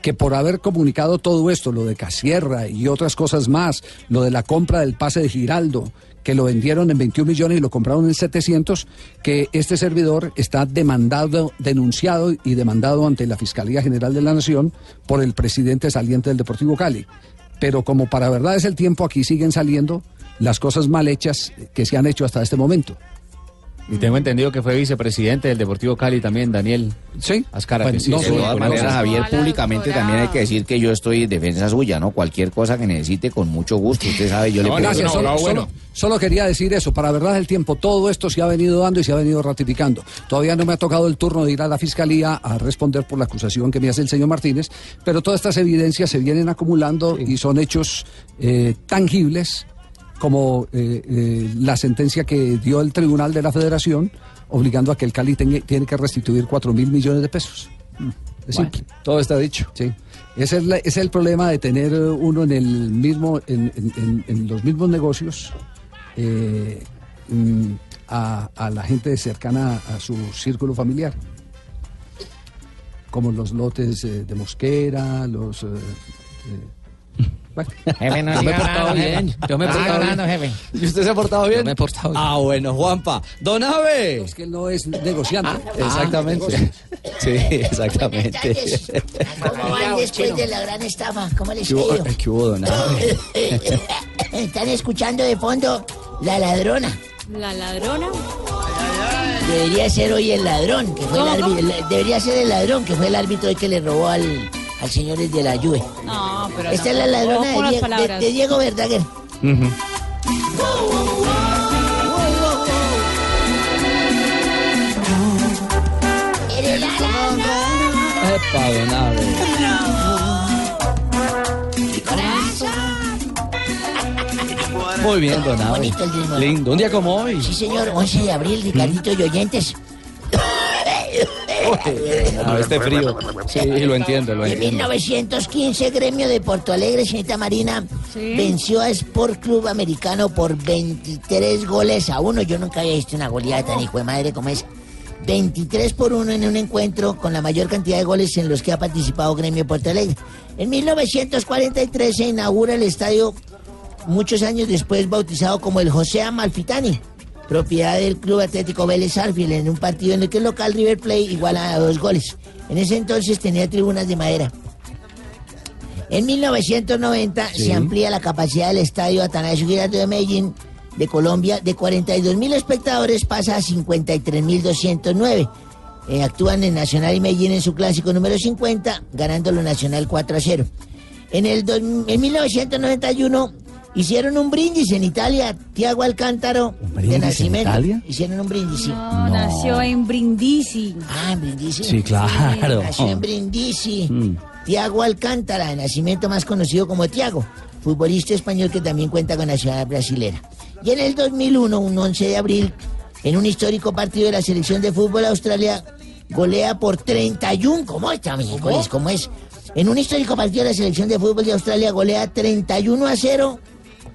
que por haber comunicado todo esto, lo de Casierra y otras cosas más, lo de la compra del pase de Giraldo, que lo vendieron en 21 millones y lo compraron en 700, que este servidor está demandado, denunciado y demandado ante la Fiscalía General de la Nación por el presidente saliente del Deportivo Cali. Pero como para verdad es el tiempo, aquí siguen saliendo las cosas mal hechas que se han hecho hasta este momento.
Y tengo entendido que fue vicepresidente del Deportivo Cali también, Daniel.
Sí.
Ascara.
Bueno,
que sí,
de todas maneras, Javier, públicamente también hay que decir que yo estoy en defensa suya, ¿no? Cualquier cosa que necesite, con mucho gusto. Usted sabe, yo le
No,
puedo-
gracias. solo, solo- solo quería decir eso. Para verdad el tiempo, todo esto se ha venido dando y se ha venido ratificando. Todavía no me ha tocado el turno de ir a la fiscalía a responder por la acusación que me hace el señor Martínez, pero todas estas evidencias se vienen acumulando y son hechos eh, tangibles como eh, eh, la sentencia que dio el Tribunal de la Federación obligando a que el Cali tenga- tiene que restituir 4 mil millones de pesos. Es simple.
Todo está dicho.
Sí. Ese es, la- ese es el problema de tener uno en el mismo, en, en- en- en los mismos negocios eh, mm, a, a la gente cercana a su círculo familiar. Como los lotes de Mosquera, los...
Jefe, no
Yo me he portado
nada,
bien.
jefe.
Yo me he
Ah,
portado
hablando,
bien.
jefe.
¿Y usted se ha portado bien?
Yo me he portado bien.
Ah, bueno, Juanpa. Don Ave.
Es que él no es negociante.
Exactamente. Sí, exactamente.
¿Cómo van después de la gran estafa? ¿Cómo les
¿Qué hubo,
quedó?
¿Qué hubo, don Ave?
Están escuchando de fondo La Ladrona.
La ladrona.
Debería ser hoy el ladrón, que fue el
¿Cómo,
árbitro. Debería ser el ladrón, que fue el árbitro que le robó al, al señor de la Juve.
No, pero
Esta es la ladrona de, Die- Diego Verdaguer. Eres la ladrona.
Epa, don Ave. Muy bien, don Ave.
Bonito el ritmo.
Lindo. Un día como hoy.
Sí, señor, 11 de abril, Ricardito y oyentes.
A este frío. Sí, lo entiendo, lo
En
entiendo.
1915, Gremio de Porto Alegre, señorita Marina, venció a Sport Club Americano por 23 goles a uno. Yo nunca había visto una goleada tan hijo de madre como esa. 23 por 1 en un encuentro con la mayor cantidad de goles en los que ha participado Gremio de Porto Alegre. En 1943 se inaugura el estadio, muchos años después bautizado como el José Amalfitani, propiedad del Club Atlético Vélez Arfield, en un partido en el que el local River Plate iguala a dos goles. En ese entonces tenía tribunas de madera. En 1990
Sí.
se amplía la capacidad del estadio Atanasio Girardot de Medellín de Colombia de 42 mil espectadores pasa a 53 mil 209. Eh, actúan en Nacional y Medellín en su clásico número 50, ganándolo Nacional 4 a 0. En, el dos- en 1991 hicieron un brindis en Italia, Tiago Alcántaro,
brindis
de
en
nacimiento.
Italia?
Hicieron un brindis, sí.
No, nació en Brindisi.
Ah, en Brindisi.
Sí, claro.
Nació en Brindisi.
Mm.
Tiago Alcántara, de nacimiento más conocido como Tiago, futbolista español que también cuenta con nacionalidad brasilera. Y en el 2001, un 11 de abril, en un histórico partido de la selección de fútbol de Australia, golea por 31. ¿Cómo está, miércoles? ¿Cómo es? En un histórico partido de la selección de fútbol de Australia, golea 31 a 0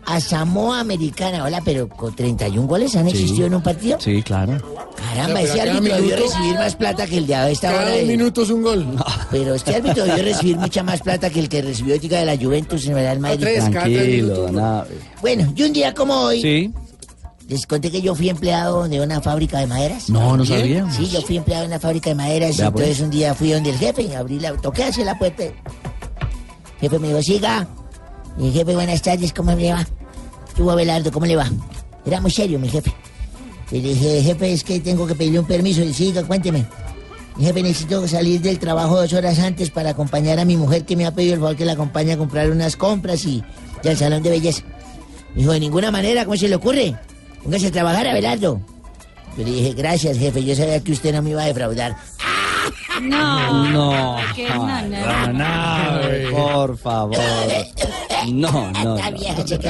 a Samoa Americana. Hola, pero con 31 goles han existido en un partido.
Sí, claro.
Caramba, ese árbitro debió recibir más plata que el de a esta
Cada
hora.
dos
de-
minutos un gol.
Pero este árbitro debió recibir mucha más plata que el que recibió chica de la Juventus en el Real Madrid.
tres,
Tranquilo,
minutos.
nada.
Bueno, y un día como hoy,
Sí.
les conté que yo fui empleado de una fábrica de maderas.
No, no sabíamos.
Sí, yo fui empleado en una fábrica de maderas.
pues.
entonces un día fui donde el jefe y abrí la, toqué hacia la puerta. El jefe me dijo, siga. Y el jefe, buenas tardes, ¿cómo le va? Tú, Abelardo, ¿cómo le va? Era muy serio mi jefe. Y le dije, jefe, es que tengo que pedirle un permiso. Y siga, cuénteme. Mi jefe, necesito salir del trabajo dos horas antes para acompañar a mi mujer que me ha pedido el favor que la acompañe a comprar unas compras y, y al salón de belleza. Me dijo, de ninguna manera, ¿cómo se le ocurre? Póngase a trabajar, Abelardo. Yo le dije, gracias, jefe, yo sabía que usted no me iba a defraudar.
No.
No.
Qué nana.
Don Abe, por favor. No, no.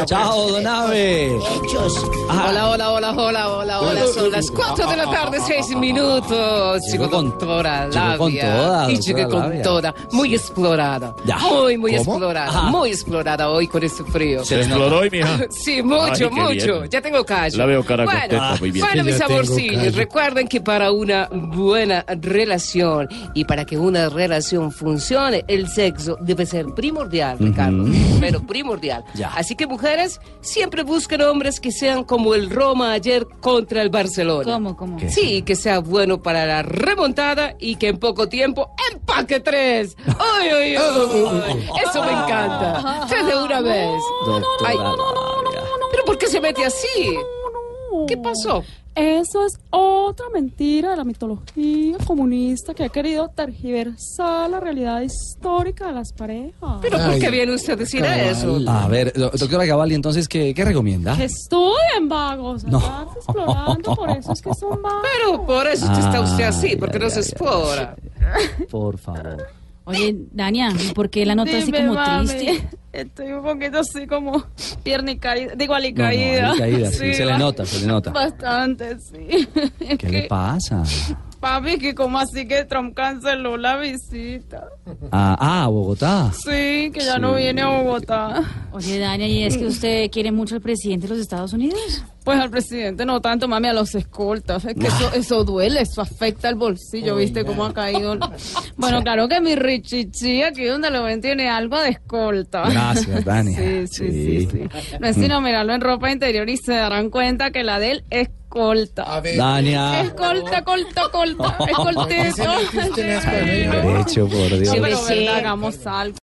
Chao, Don Abe.
Hechos.
Hola, hola, hola, hola, hola, hola. Son las 4 de la tarde, 6 minutos. Chico
con-
doctora
llegó con
Labia.
toda,
Y llegué
doctora
con
Labia.
toda. Muy explorada. Muy, muy explorada. Muy explorada hoy con este frío.
Se exploró hoy, mija.
Sí, mucho, mucho. Ya tengo callo.
La veo cara contenta, muy bien.
Bueno, mis amorcillos, recuerden que para una buena relación y para que una relación funcione, el sexo debe ser primordial, Ricardo. Pero primordial.
Ya.
Así que mujeres, siempre busquen hombres que sean como el Roma ayer contra el Barcelona.
¿Cómo, cómo?
¿Qué? Sí, que sea bueno para la remontada y que en poco tiempo empaque tres. ¡Uy, uy, uy! Eso me encanta. Tres de una vez. Ay. ¿Pero por qué se mete así? ¿Qué pasó?
Eso es otra mentira de la mitología comunista que ha querido tergiversar la realidad histórica de las parejas.
¿Pero por qué viene usted a decir eso?
A ver, do- doctora Cavalli, entonces, ¿qué, qué recomienda?
Que estudien vagos,
No.
explorando, por eso es que son vagos.
Pero por eso está usted así, porque
ay,
no se
ay,
explora.
Por favor.
Oye, Dania, ¿y por qué la nota así como
mami,
triste?
Estoy un poquito así como pierna y caída, digo
No, no,
alicaída.
caída, sí, se le nota, se le nota.
Bastante, sí.
¿Qué le pasa?
papi, que como así que Trump canceló la visita.
Ah, ah, a Bogotá.
Sí, que ya no
Sí.
viene a Bogotá.
Oye, Dania, ¿y es que usted quiere mucho al presidente de los Estados Unidos?
Pues al presidente no tanto, mami, a los escoltas. Es que eso, eso duele, eso afecta al bolsillo, ¿viste cómo ha caído? Bueno, claro que mi Richichi, aquí donde lo ven, tiene algo de escolta.
Gracias, Dania.
Sí, sí, sí, sí. No es sino mirarlo en ropa interior y se darán cuenta que la de él es escolta.
Dania.
Escolta, colta, colta, escoltito.
Derecho, por Dios.
Sí, pero verdad, hagamos algo.